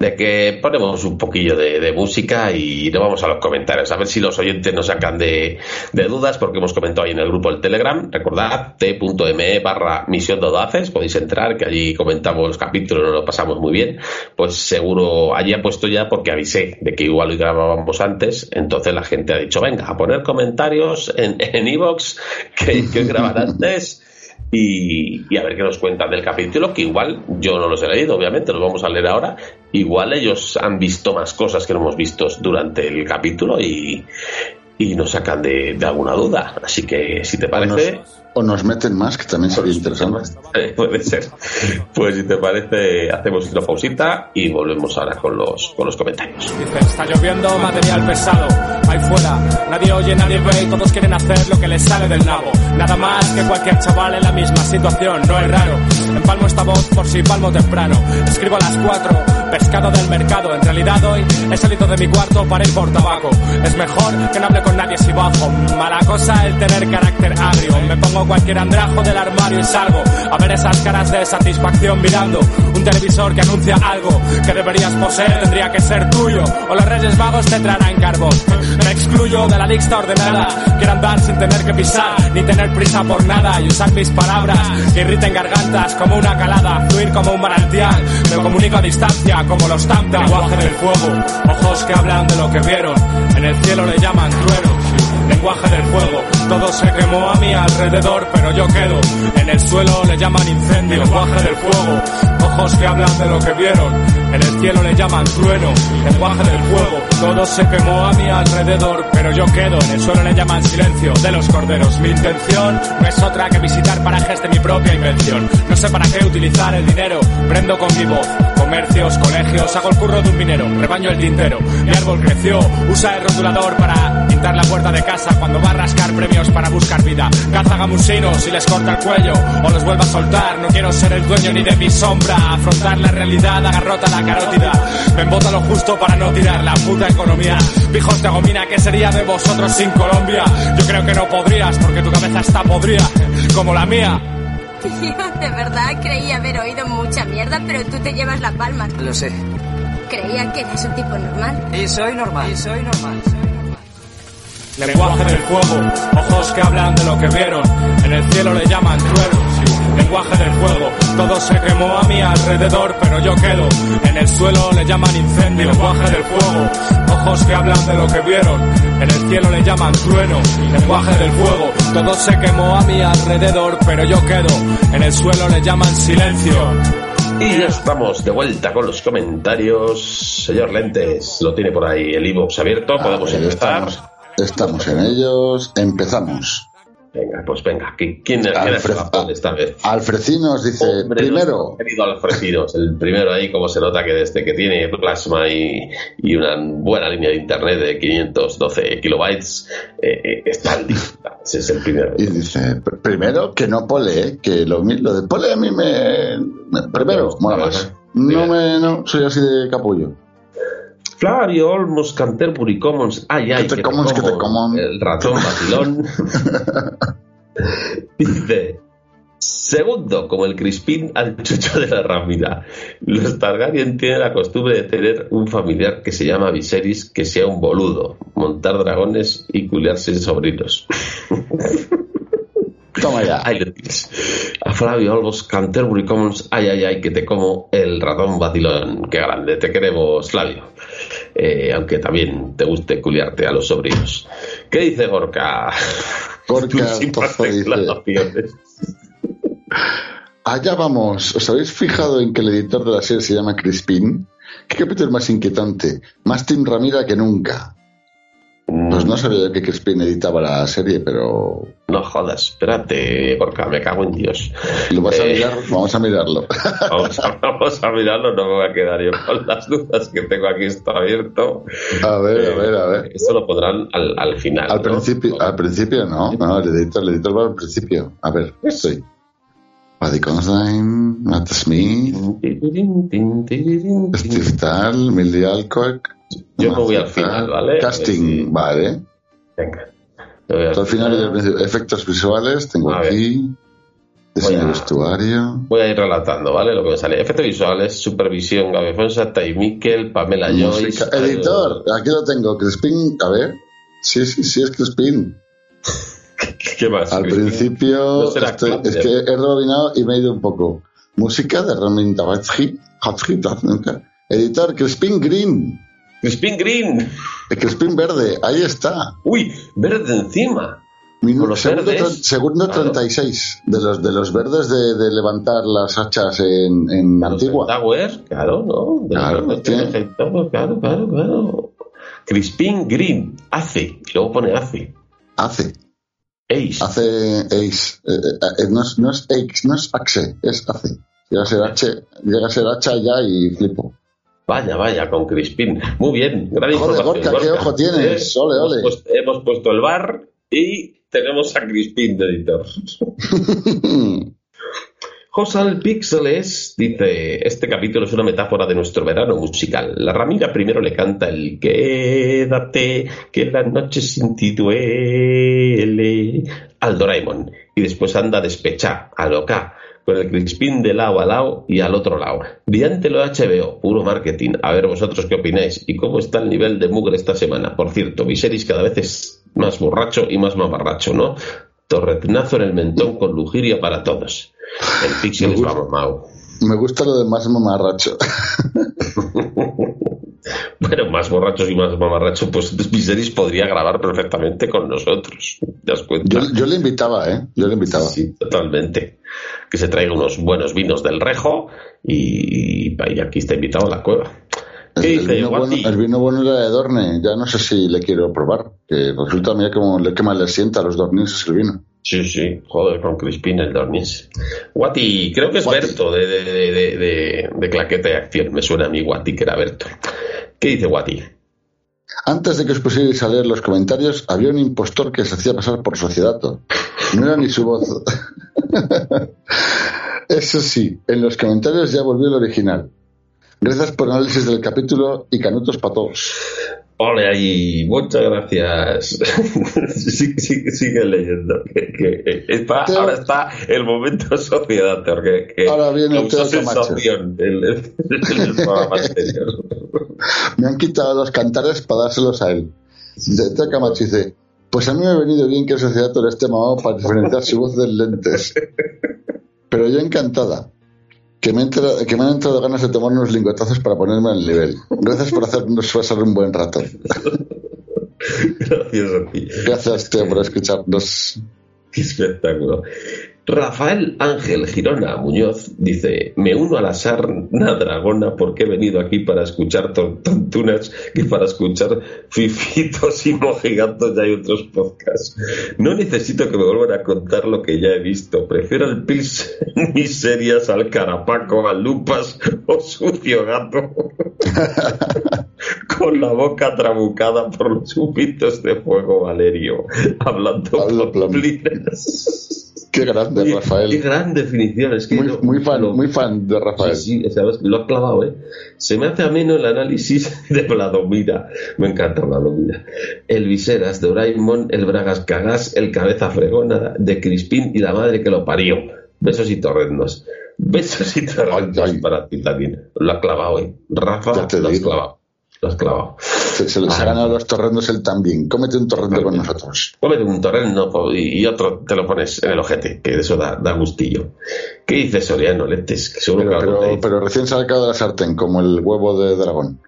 De que ponemos un poquillo de, de música y nos vamos a los comentarios, a ver si los oyentes nos sacan de, de dudas, porque hemos comentado ahí en el grupo del Telegram, recordad, t.me barra misión de audaces, podéis entrar, que allí comentamos los capítulos, nos lo pasamos muy bien, pues seguro, allí ha puesto ya, porque avisé de que igual hoy grabábamos antes, entonces la gente ha dicho, venga, a poner comentarios en en iVoox, que, que hoy graban antes, y, y a ver qué nos cuentan del capítulo, que igual yo no los he leído, obviamente, los vamos a leer ahora. Igual ellos han visto más cosas que no hemos visto durante el capítulo y, y nos sacan de, de alguna duda. Así que, si te parece, o nos meten más, que también sería interesante. eh, puede ser. Pues si te parece, hacemos una pausita y volvemos ahora con los, con los comentarios. Dice, está lloviendo material pesado. Ahí fuera, nadie oye, nadie ve y todos quieren hacer lo que les sale del nabo. Nada más que cualquier chaval en la misma situación, no es raro. Empalmo esta voz por si palmo temprano. Escribo a las cuatro, pescado del mercado. En realidad hoy he salido de mi cuarto para ir por tabaco. Es mejor que no hable con nadie si bajo. Mala cosa el tener carácter agrio. Me pongo cualquier andrajo del armario y salgo a ver esas caras de satisfacción mirando un televisor que anuncia algo que deberías poseer, tendría que ser tuyo. O los Reyes Magos te traerán carbón. Me excluyo de la lista ordenada. Quiero andar sin tener que pisar, ni tener prisa por nada y usar mis palabras que irriten gargantas como una calada, fluir como un manantial. Me comunico a distancia como los tamta. Lenguaje del fuego, ojos que hablan de lo que vieron. En el cielo le llaman trueno. Lenguaje del fuego, todo se quemó a mi alrededor, pero yo quedo. En el suelo le llaman incendio. Lenguaje del fuego, ojos que hablan de lo que vieron. En el cielo le llaman trueno. Lenguaje del fuego, todo se quemó a mi alrededor, pero yo quedo. En el suelo le llaman silencio de los corderos. Mi intención no es otra que visitar parajes de mi propia invención. No sé para qué utilizar el dinero, prendo con mi voz. Comercios, colegios, hago el curro de un minero, rebaño el tintero. Mi árbol creció, usa el rotulador para pintar la puerta de casa cuando va a rascar premios para buscar vida. Caza gamusinos y les corta el cuello o los vuelve a soltar. No quiero ser el dueño ni de mi sombra, afrontar la realidad, agarrota la carótida. Me embota lo justo para no tirar la puta economía. Pijos de gomina, ¿qué sería de vosotros sin Colombia? Yo creo que no podrías porque tu cabeza está podrida, como la mía. Tío, de verdad creía haber oído mucha mierda, pero tú te llevas la palma. Lo sé. Creía que eres un tipo normal. Y soy normal. Y soy normal. Lenguaje del fuego, ojos que hablan de lo que vieron. En el cielo le llaman trueno. Lenguaje del fuego, todo se quemó a mi alrededor, pero yo quedo. En el suelo le llaman incendio. Lenguaje del fuego, ojos que hablan de lo que vieron. En el cielo le llaman trueno. Lenguaje del fuego, todo se quemó a mi alrededor, pero yo quedo. En el suelo le llaman silencio. Y ya estamos de vuelta con los comentarios. Señor Lentes, lo tiene por ahí el iVoox abierto, podemos ver, empezar. Estamos, estamos en ellos. Empezamos. Venga, pues venga, ¿qui- ¿quién, es Alfred- Japón esta vez? Alfrecinos dice, Hombre, primero, querido Alfrecinos, el primero ahí, como se nota que desde que tiene plasma y, y una buena línea de internet de 512 kilobytes, eh, eh, está al día. Ese es el primero. y dice, pr- primero que no pole, que lo, lo de pole a mí me... me- primero, mola más. No me, no, soy así de capullo. Flavio Olmos Canterbury Commons. Ay, ay, Que te commons, que te common. El ratón vacilón. Dice. Segundo, como el Crispín al chucho de la rápida. Los Targaryen tienen la costumbre de tener un familiar que se llama Viserys que sea un boludo, montar dragones y culiarse sobrinos. Toma ya. Ahí lo tienes. A Flavio Olmos, Canterbury Commons, ay, ay, ay, que te como el ratón vacilón. Qué grande, te queremos, Flavio. Eh, aunque también te guste culiarte a los sobrinos. ¿Qué dice Gorka? Gorka dice-. Allá vamos. ¿Os habéis fijado en que el editor de la serie se llama Crispin? ¿Qué capítulo más inquietante? Más Tim Ramira que nunca. Pues no sabía que Crispin editaba la serie, pero No jodas, espérate, Gorka, me cago en Dios. lo vas a Eh, mirar, vamos a mirarlo. Vamos a, vamos a mirarlo, no me voy a quedar yo con las dudas que tengo aquí esto abierto. A ver, a Eh, ver, a ver. Esto lo pondrán al, al final. Al ¿no? principio, al principio no, no, el editor, el editor va al principio. A ver, estoy. Paddy Considine, Matt Smith, Steve Dahl, Millie Alcock. Yo me voy al final, ¿vale? Casting, si- vale. Venga. Al Al final. Efectos visuales, tengo A ver. aquí. Diseño vestuario. Voy a ir relatando, ¿vale? Lo que me sale. Efectos visuales, supervisión, Gaby Fonsa, Tai Miquel, Pamela Joyce. Editor, aquí lo tengo. Crispin, a ver. Sí, sí, sí, es Crispin. ¿Qué más? Al principio No estoy- es que he rebobinado y me he ido un poco. Música de Ramin Tabatsky. Editor, Crispin Green. Crispin Green. El Crispin Verde, ahí está. Uy, verde encima. Minu- Con los segundo, segundo Claro. 36 de los de los verdes de, de levantar las hachas en, en Antigua. Tower, claro, ¿no? De Claro, verdes tiene- claro, claro, claro. Crispin Green, hace, y luego pone hace. Hace, Ace. hace Ace. Eh, eh, eh, no, es, no es Ace, no es Axe, es hace. Llega a ser H, llega a ser hacha ya y flipo. Vaya, vaya, con Crispin. Muy bien, gran Joder, información. Gorka, qué ojo tienes. Ole, hemos ole. puesto- hemos puesto el bar y tenemos a Crispin de editor. Josal Pixeles dice, este capítulo es una metáfora de nuestro verano musical. La Ramira primero le canta el Quédate, que la noche sin ti duele al Doraemon y después anda despechá, a loca, con el Crispin de lado a lado y al otro lado. Brillante lo HBO, puro marketing. A ver vosotros qué opináis y cómo está el nivel de mugre esta semana. Por cierto, Viserys cada vez es más borracho y más mamarracho, ¿no? Torretinazo en el mentón con lujuria para todos. El Pixel Me es gusta. Me gusta lo de más mamarracho. Bueno, más borrachos y más mamarrachos, pues Viserys podría grabar perfectamente con nosotros. ¿Te das cuenta? Yo, yo le invitaba, ¿eh? Yo le invitaba. Sí, totalmente. Que se traiga unos buenos vinos del Rejo y, y aquí está invitado a la cueva. El, ¿Qué el dice vino bueno, el vino bueno era de Dorne. Ya no sé si le quiero probar. Que resulta, mira cómo le, qué mal le sienta a los dornienses el vino. Sí, sí, joder, con Crispin el Dornis. Guati, creo que es Guati. Berto de, de, de, de, de- de Claqueta y Acción. Me suena a mí Guati que era Berto. ¿Qué dice Guati? Antes de que os pusierais a leer los comentarios, había un impostor que se hacía pasar por sociedato. No era ni su voz. Eso sí, en los comentarios ya volvió el original. Gracias por el análisis del capítulo y canutos para todos. Ole ahí, muchas gracias. Sí- sigue leyendo. Que, que Teo- ahora está el momento sociedad, que, que Ahora viene el sensación el, el- el programa anterior. Me han quitado los cantares para dárselos a él. De Teo Camacho dice, pues a mí me ha venido bien que el sociedato le esté mamado para diferenciar su voz de lentes. Pero yo encantada. Que me, que me han entrado ganas de tomar unos lingotazos para ponerme al nivel. Gracias por hacernos pasar un buen rato. Gracias a ti. Gracias, Teo, por escucharnos. Qué espectáculo. Rafael Ángel Girona Muñoz dice, me uno a la sarna dragona porque he venido aquí para escuchar ton- tontunas que para escuchar fifitos y mojigatos ya hay otros podcasts. No necesito que me vuelvan a contar lo que ya he visto. Prefiero el pis miserias al carapaco, a lupas o sucio gato. Con la boca trabucada por los humitos de fuego Valerio, hablando Plum. pamplinas. Qué grande, Oye, Qué Rafael. gran definición, es que Muy, muy fan, muy fan de Rafael. Sí, sí, ¿sabes? lo ha clavado, ¿eh? Se me hace ameno el análisis de Vladomira. Me encanta Vladomira. El Viseras, de Doraemon, el Bragas Cagás, el Cabeza Fregona, de Crispín y la madre que lo parió. Besos y torrendos. Besos y Ay, ay. para ti también. Lo ha clavado, ¿eh? Rafa, lo has clavado. Lo has clavado. Se, se les ha ganado los torrendos él también. Cómete un torrendo con nosotros. Cómete un torrendo y otro te lo pones en el ojete, que eso da, da gustillo. ¿Qué dice Soriano, Lentes? Que seguro Pero, que pero, dice. pero recién sacado de la sartén, como el huevo de dragón.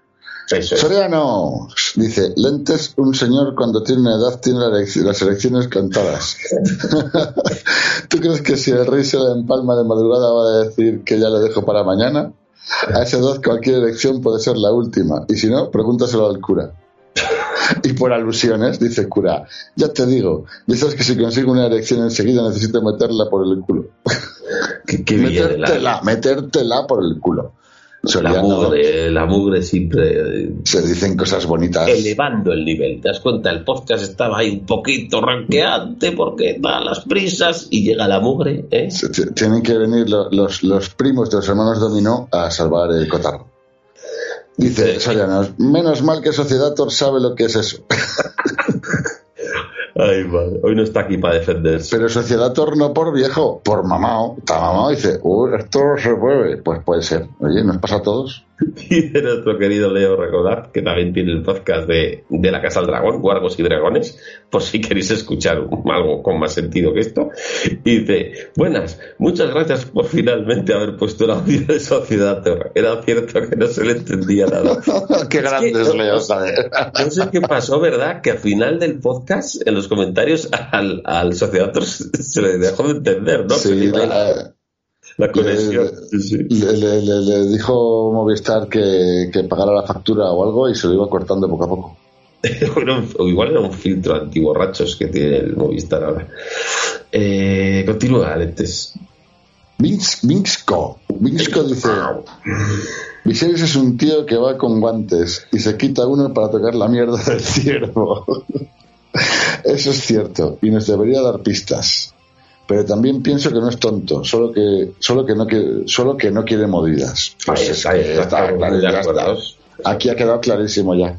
Eso es. Soriano dice, Lentes, un señor cuando tiene una edad tiene las elecciones cantadas. ¿Tú crees que si el rey se la empalma de madrugada va a decir que ya lo dejo para mañana? A esa edad cualquier elección puede ser la última. Y si no, pregúntaselo al cura. Y por alusiones, dice el cura, ya te digo, ya sabes que si consigo una elección enseguida necesito meterla por el culo. Qué, metértela, la, metértela por el culo. La mugre, la mugre siempre eh, Se dicen cosas bonitas. elevando el nivel. ¿Te das cuenta? El podcast estaba ahí un poquito ranqueante porque da las prisas y llega la mugre, ¿eh? Tienen que venir lo- los, los primos de los hermanos Dominó a salvar el cotarro. Dice. Soriano, menos mal que Sociedator sabe lo que es eso. Hoy no está aquí para defenderse. Pero Sociedator no por viejo, por mamao. Está mamao dice, "Uy, esto se puede. Pues puede ser. Oye, ¿nos pasa a todos? Y de nuestro querido Leo Recordad, que también tiene el podcast de, de La Casa del Dragón, Guargos y Dragones, por si queréis escuchar algo con más sentido que esto. Y dice, buenas, muchas gracias por finalmente haber puesto el audio de Sociedad Torre. Era cierto que no se le entendía nada. Qué grande que- es Leo, joder. No sé qué pasó, ¿verdad? Que al final del podcast, en los comentarios, al, al Sociedad Torre se le dejó de entender, ¿no? Sí, la, conexión. le- Sí, sí. le, le- le- dijo Movistar que, que pagara la factura o algo y se lo iba cortando poco a poco. O igual era un filtro antiborrachos que tiene el Movistar ahora. Eh, continúa. Vinx- Vinxco. Vinxco dice: Viserys es un tío que va con guantes y se quita uno para tocar la mierda del ciervo. Eso es cierto y nos debería dar pistas. Pero también pienso que no es tonto, solo que solo que no quiere, solo que no quiere movidas. Pues Ahí está, ahí que ya está. Aquí ha quedado clarísimo ya.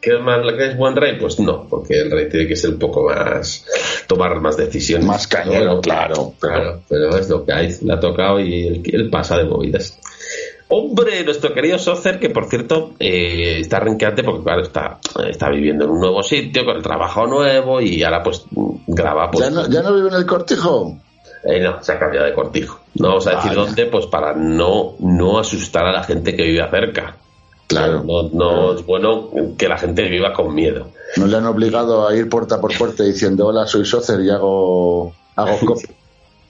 ¿Qué es, más, ¿Qué es buen rey? Pues no, porque el rey tiene que ser un poco más. tomar más decisiones. Más cañero, claro. Claro, pero es lo que hay. Le ha tocado y él, él pasa de movidas. Hombre, nuestro querido Socer, que por cierto eh, está renqueante porque, claro, está, está viviendo en un nuevo sitio, con el trabajo nuevo y ahora, pues, graba. Pues, ¿Ya no, ¿Ya no vive en el cortijo? Eh, no, se ha cambiado de cortijo. No vamos a decir Vaya. dónde, pues para no, no asustar a la gente que vive cerca. Claro. No, no es bueno que la gente viva con miedo. ¿No le han obligado a ir puerta por puerta diciendo hola, soy Socer y hago, hago?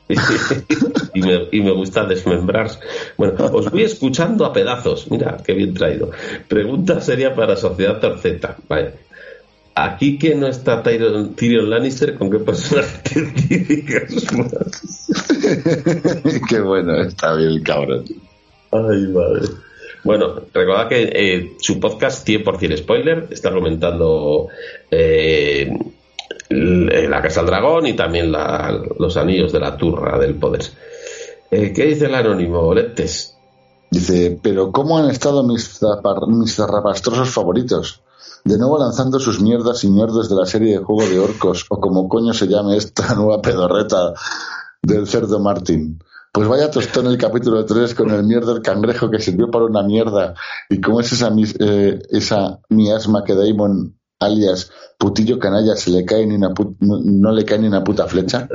y, me, y me gusta desmembrar. Bueno, os voy escuchando a pedazos. Mira, qué bien traído. Pregunta seria para Sociedad Torceta. Vale. Aquí que no está Tyrion, Tyrion Lannister, ¿con qué personaje te más? Qué bueno, está bien el cabrón. Ay, madre. Bueno, recordad que eh, su podcast 100% spoiler está comentando eh, La Casa del Dragón y también los anillos de la turra del poder. Eh, ¿Qué dice el anónimo, Letes? Dice, pero ¿cómo han estado mis, mis zarrapastrosos favoritos? De nuevo lanzando sus mierdas y mierdas de la serie de Juego de Orcos, o como coño se llame esta nueva pedorreta del cerdo Martín. Pues vaya tostón el capítulo 3 con el mierda del cangrejo que sirvió para una mierda. Y cómo es esa, eh, esa miasma que Damon, alias putillo canalla, se le cae ni una no, no le cae ni una puta flecha.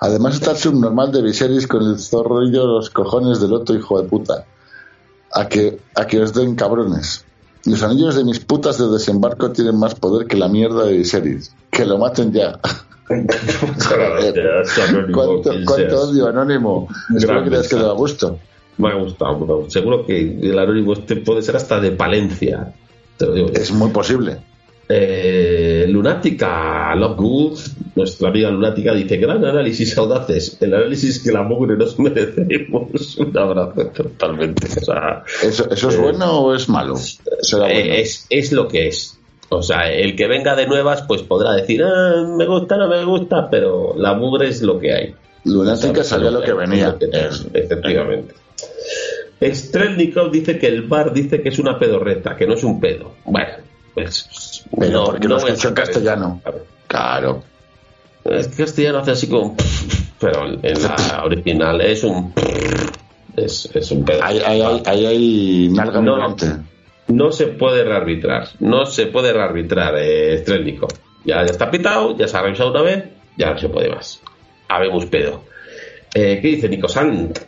Además está el subnormal de Viserys con el zorrillo de los cojones del otro hijo de puta. A que, a que os den cabrones. Los anillos de mis putas de desembarco tienen más poder que la mierda de Viserys. Que lo maten ya. ¿Cuánto, cuánto odio, Anónimo? Espero que te hayas quedado a gusto. Me ha gustado, seguro que el anónimo este puede ser hasta de Palencia. Te lo digo. Es muy posible. Eh, Lunática Lockwood, nuestra amiga Lunática, dice: Gran análisis audaces, el análisis que la mugre nos merecemos. Un abrazo totalmente. O sea, ¿Eso, eso es Eh, bueno o es malo? Será bueno. eh, es, es lo que es. O sea, el que venga de nuevas, pues podrá decir: "Ah, Me gusta, no me gusta, pero la mugre es lo que hay. Lunática sabía lo que venía. Es- efectivamente. Strelnikov dice que el bar dice que es una pedorreta, que no es un pedo. Bueno, pues. Pero porque lo en sacar eso. castellano. Claro. Es que castellano hace así como. Pero en la original es un. Es, es un pedo. Ahí hay, hay, hay nalga No. No se puede rearbitrar. No se puede rearbitrar, eh, Estrellico. Ya, ya está pitado, ya se ha revisado una vez, ya no se puede más. Habemos pedo. Eh, ¿Qué dice Nico Sant?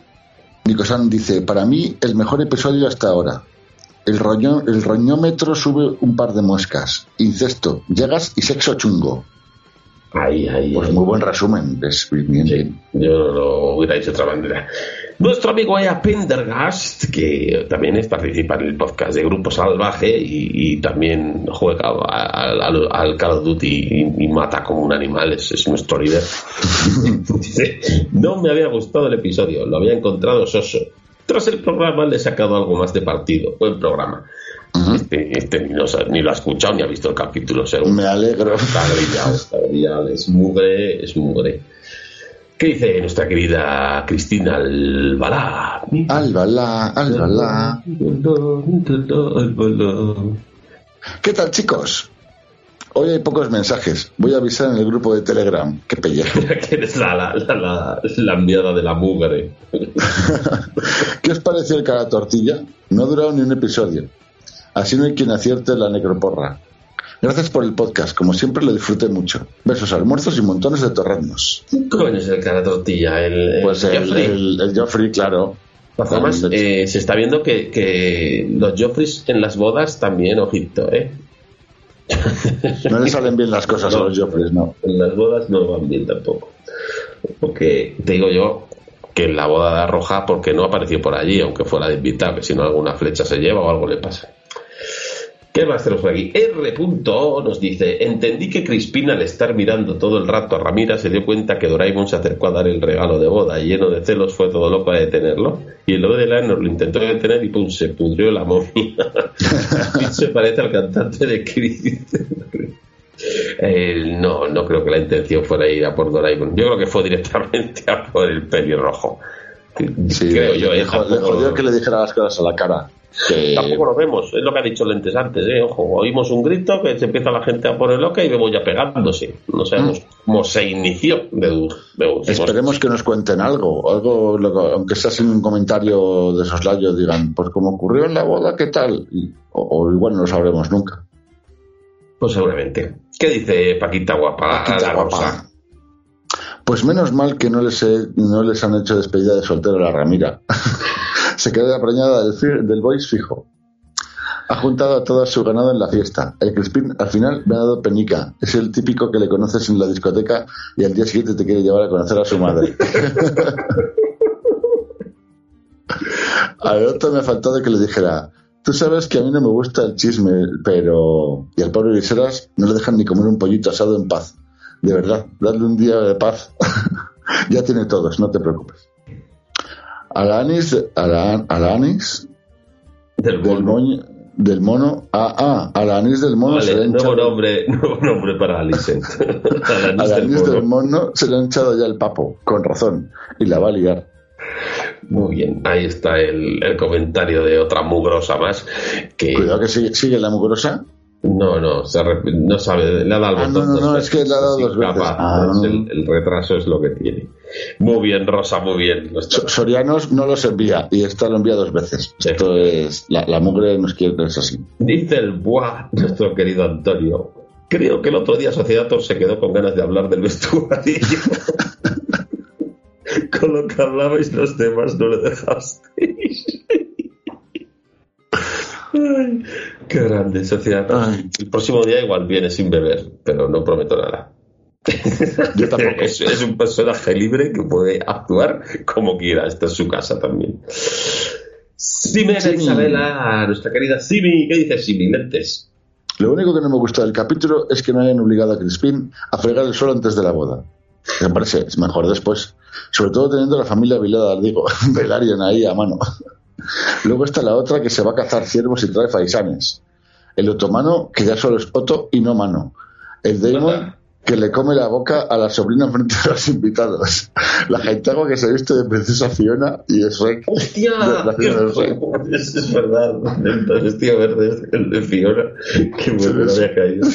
Nico San dice, para mí el mejor episodio hasta ahora. El, roño, el roñómetro sube un par de muescas. Incesto, llegas y sexo chungo. Ahí, ahí. Pues ahí. muy buen resumen. Es bien, bien. Yo no lo hubiera dicho de otra manera. Nuestro amigo Ea Pendergast, que también es participa en el podcast de Grupo Salvaje y, y también juega al, al- al Call of Duty y, y mata como un animal, es, es nuestro líder. Dice, no me había gustado el episodio, lo había encontrado soso. Tras el programa le he sacado algo más de partido. Buen programa. Este, este ni, lo, sa- ni lo ha escuchado ni ha visto el capítulo, seguro. Me alegro. Está grillado, está grillado, es mugre, es mugre. ¿Qué dice nuestra querida Cristina Albalá? Álvala, álvala. ¿Qué tal, chicos? Hoy hay pocos mensajes. Voy a avisar en el grupo de Telegram. Qué pellejo. que eres la, la, la, la, enviada de la mugre. ¿Qué os pareció el cara tortilla? No ha durado ni un episodio. Así no hay quien acierte la necroporra. Gracias por el podcast. Como siempre lo disfruté mucho. Besos, almuerzos y montones de torreznos. ¿Quién coño es el cara tortilla? El, el Pues el, Joffrey. el, el Joffrey, claro. Además, eh, se está viendo que, que los Joffreys en las bodas también, ojito, ¿eh? No le salen bien las cosas a los Joffreys, no. En las bodas no van bien tampoco. Porque te digo yo que en la boda de Roja, porque no apareció por allí, aunque fuera de invitado, que si no alguna flecha se lleva o algo le pasa. ¿Qué más tenemos por aquí? R.O. nos dice, entendí que Crispina al estar mirando todo el rato a Ramira se dio cuenta que Doraemon se acercó a dar el regalo de boda y lleno de celos fue todo loco a detenerlo y el de la nos lo intentó detener y pum, se pudrió la momia. se parece al cantante de Chris. Eh, no, no creo que la intención fuera ir a por Doraemon. Yo creo que fue directamente a por el pelirrojo. Sí, creo yo, le, eh, le jodió que le dijera las cosas a la cara. Que- Tampoco lo vemos, es lo que ha dicho Lentes antes, ¿eh? Ojo, oímos un grito que se empieza la gente a poner loca y vemos ya pegándose. No sabemos cómo se inició. De, de- Esperemos que nos cuenten algo, algo, aunque sea sin un comentario de soslayo, digan, pues como ocurrió en la boda, ¿qué tal? Y- o, o igual no lo sabremos nunca. Pues seguramente. ¿Qué dice Paquita Guapa? Paquita guapa. Pues menos mal que no les, he- no les han hecho despedida de soltero a la Ramira. Se queda preñada del, del boys fijo. Ha juntado a todo su ganado en la fiesta. El Crispín al final me ha dado penica. Es el típico que le conoces en la discoteca y al día siguiente te quiere llevar a conocer a su madre. Al otro me faltó de que le dijera, tú sabes que a mí no me gusta el chisme, pero... Y al pobre Viseras no le dejan ni comer un pollito asado en paz. De verdad, darle un día de paz. ya tiene todos, no te preocupes. A la Anis, a la, a la Anis Del del, moño- del mono, ah, ah, a la Anis del mono se le han nuevo echado- nombre, nuevo nombre para Alicent. a la Anis del mono se le han echado ya el papo, con razón, y la va a liar. Muy bien, ahí está el, el comentario de otra mugrosa más que Cuidado que sigue, sigue la mugrosa. No, no, se no sabe, le ha dado Ah, no, no, no, es que le ha dado dos veces. Ah. el, el retraso es lo que tiene. Muy bien, Rosa, muy bien. So- Sorianos no los envía y esta lo envía dos veces. Sí. Esto es. La, la mugre nos quiere es así. Dice el buah, nuestro querido Antonio. Creo que el otro día Sociedator se quedó con ganas de hablar del vestuario. con lo que hablabais los demás no le dejasteis. Ay, qué grande, Sociedator. Ay. El próximo día igual viene sin beber, pero no prometo nada. Yo tampoco. Es, es un personaje libre que puede actuar como quiera. Esta es su casa también. Simena Simi. Isabela, nuestra querida Simi. ¿Qué dices, Simi? Lentes. Lo único que no me gusta del capítulo es que no hayan obligado a Crispín a fregar el suelo antes de la boda. Me parece es mejor después. Sobre todo teniendo la familia Vilada, digo, Velaryon ahí a mano. Luego está la otra que se va a cazar ciervos y trae faisanes. El otomano, que ya solo es Otto y no mano. El Damon, que le come la boca a la sobrina frente a los invitados. La Jaitago que se viste de princesa Fiona y es Rey. ¡Hostia! Es, es verdad. El vestido verde es el de Fiona. Qué bueno había caído.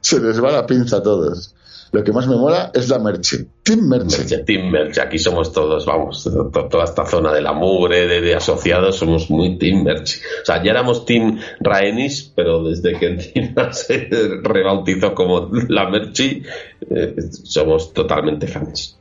Se les va la pinza a todos. Lo que más me mola es la merche. Team Merche. Merche, Team Merche, aquí somos todos, vamos, to- to- toda esta zona de la mugre, de, de asociados, somos muy Team Merche. O sea, ya éramos Team Raenis, pero desde que encima se rebautizó como la Merchi, eh, somos totalmente fans.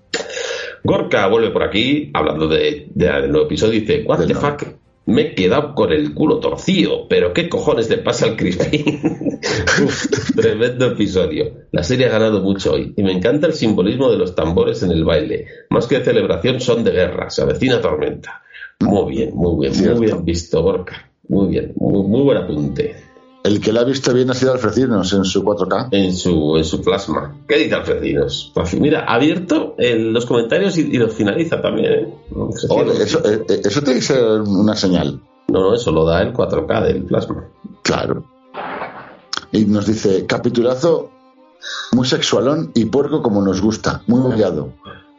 Gorka vuelve por aquí, hablando de, de- del nuevo episodio, dice, what the fuck, me he quedado con el culo torcido, pero qué cojones le pasa al Crispín. Uf, tremendo episodio. La serie ha ganado mucho hoy y me encanta el simbolismo de los tambores en el baile. Más que de celebración son de guerra, se avecina tormenta. Muy bien, muy bien, muy bien visto, Gorka. Muy bien, muy, muy buen apunte. El que la ha visto bien ha sido Alfrecinos en su 4K. En su, en su plasma. ¿Qué dice Alfredinos? Pues Mira, ha abierto el- los comentarios y, y los finaliza también. ¿eh? Ole, eso, eh, eh, eso tiene que ser una señal. No, no, eso lo da el 4K del plasma. Claro. Y nos dice, capitulazo muy sexualón y puerco como nos gusta, muy variado.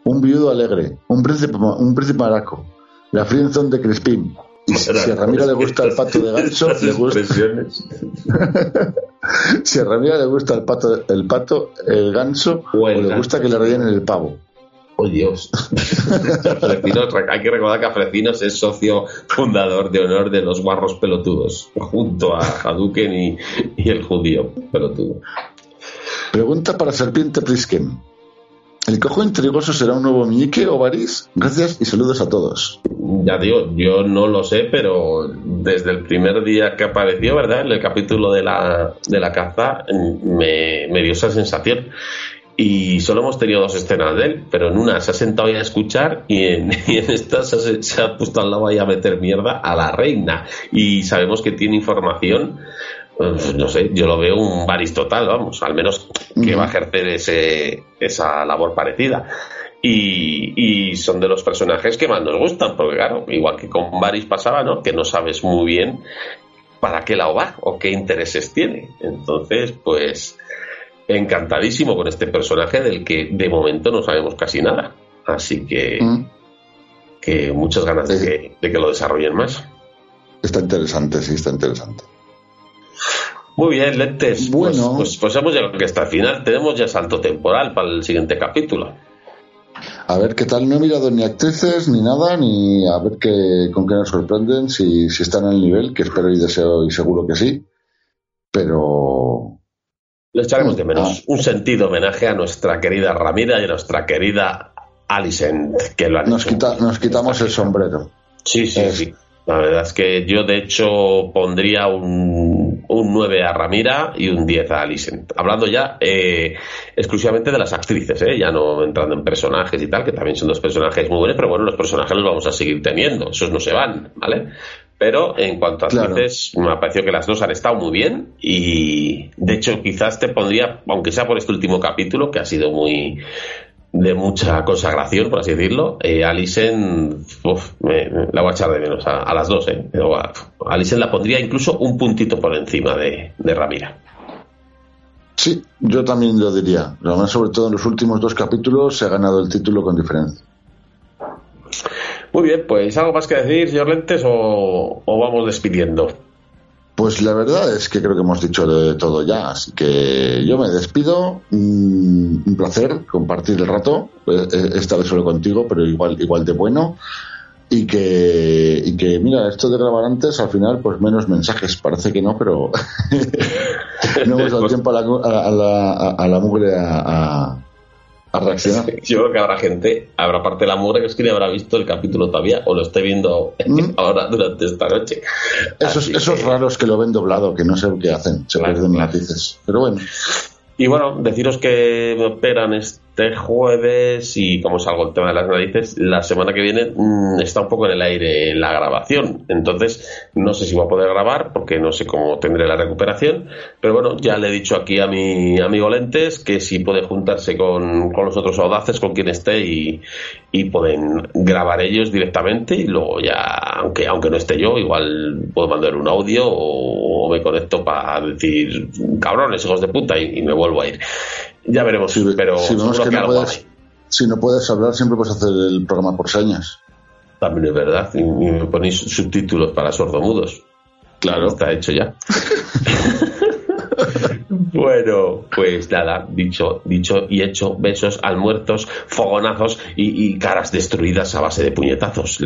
Un viudo alegre, un príncipe, un príncipe maraco, la frienzón de Crispín. Y si a Ramiro le gusta el pato de ganso, le gusta, si a Ramiro le gusta el pato, el pato, el ganso, O le ganso. gusta que le rellenen el pavo. Oh Dios. Hay que recordar que Afrecinos es socio fundador de honor de los guarros pelotudos, junto a Hadouken y, y el judío pelotudo. Pregunta para Serpiente Prisken. ¿El cojo intrigoso será un nuevo Miñique o Varys? Gracias y saludos a todos. Ya digo, yo no lo sé, pero desde el primer día que apareció, ¿verdad? En el capítulo de la, de la caza, me, dio esa sensación. Y solo hemos tenido dos escenas de él, pero en una se ha sentado ahí a escuchar y en, y esta se, ha- se ha puesto al lado ahí a meter mierda a la reina. Y sabemos que tiene información, no sé, yo lo veo un baris total, vamos, al menos que va a ejercer ese, esa labor parecida. Y, y son de los personajes que más nos gustan, porque claro, igual que con Varys pasaba, ¿no? Que no sabes muy bien para qué lado va o qué intereses tiene. Entonces, pues encantadísimo con este personaje del que de momento no sabemos casi nada. Así que, Mm. que muchas ganas de que, de que lo desarrollen más. Está interesante, sí, está interesante. Muy bien, Lentes. Bueno. Pues, pues, pues hemos llegado hasta el final. Tenemos ya salto temporal para el siguiente capítulo. A ver qué tal, no he mirado ni actrices ni nada, ni a ver qué, con qué nos sorprenden, si, si están al nivel, que espero y deseo y seguro que sí. Pero Le echaremos de Ah. menos un sentido homenaje a nuestra querida Ramira y a nuestra querida Alicent, que lo han nos, hecho quita- nos quitamos el sombrero. Sí, sí, Es- sí. La verdad es que yo, de hecho, pondría un, un 9 a Ramira y un 10 a Alicent. Hablando ya eh, exclusivamente de las actrices, ¿eh? ya no entrando en personajes y tal, que también son dos personajes muy buenos, pero bueno, los personajes los vamos a seguir teniendo, esos no se van, ¿vale? Pero en cuanto a Claro. actrices, me ha parecido que las dos han estado muy bien y, de hecho, quizás te pondría, aunque sea por este último capítulo, que ha sido muy de mucha consagración, por así decirlo. Eh, me- la voy a echar de menos a, a las dos, ¿eh? A, a Alicent la pondría incluso un puntito por encima de, de Ramira. Sí, yo también lo diría. Además, sobre todo en los últimos dos capítulos se ha ganado el título con diferencia. Muy bien, pues ¿algo más que decir, señor Lentes, o, o vamos despidiendo? Pues la verdad es que creo que hemos dicho de todo ya, así que yo me despido. Mm, Un placer compartir el rato, eh, eh, esta vez solo contigo, pero igual, igual de bueno. Y que, y que, mira, esto de grabar antes, al final, pues menos mensajes, parece que no, pero no hemos dado Pues- tiempo a la, a la, a- a la mugre a, a- a reaccionar. Yo creo que habrá gente, habrá parte de la mugre que es que ni habrá visto el capítulo todavía o lo esté viendo Mm. ahora durante esta noche. Esos, Así esos que- raros que lo ven doblado, que no sé qué hacen, se Claro, pierden claro. noticias. Pero bueno, Y bueno, deciros que me operan este jueves y como salgo el tema de las narices, la semana que viene mm, está un poco en el aire la grabación. Entonces, no sé si voy a poder grabar porque no sé cómo tendré la recuperación. Pero bueno, ya le he dicho aquí a mi amigo Lentes que si puede juntarse con, con los otros audaces, con quien esté y, y pueden grabar ellos directamente y luego ya, aunque, aunque no esté yo, igual puedo mandar un audio o, o me conecto para decir cabrones, hijos de puta y me vuelvo a ir. Ya veremos, si, pero si vemos seguro que que no puedes, si no puedes hablar, siempre puedes hacer el programa por señas. También es verdad, y, y me ponéis subtítulos para sordomudos. Claro, está hecho ya. Bueno, pues nada, dicho, dicho y hecho, besos, almuerzos, fogonazos y, y caras destruidas a base de puñetazos.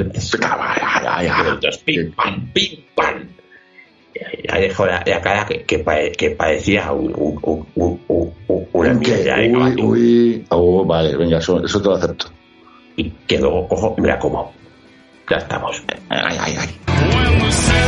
Pim, pam, pim, pam. Ahí dejó la, la cara que, que, pare- que parecía un, un, un, un- un- un- una ¿Qué? mierda de Uy, caballo. uy. Oh, vale, venga, eso, eso te lo acepto. Y quedó, ojo, mira cómo. Ya estamos. Ay, ay, ay.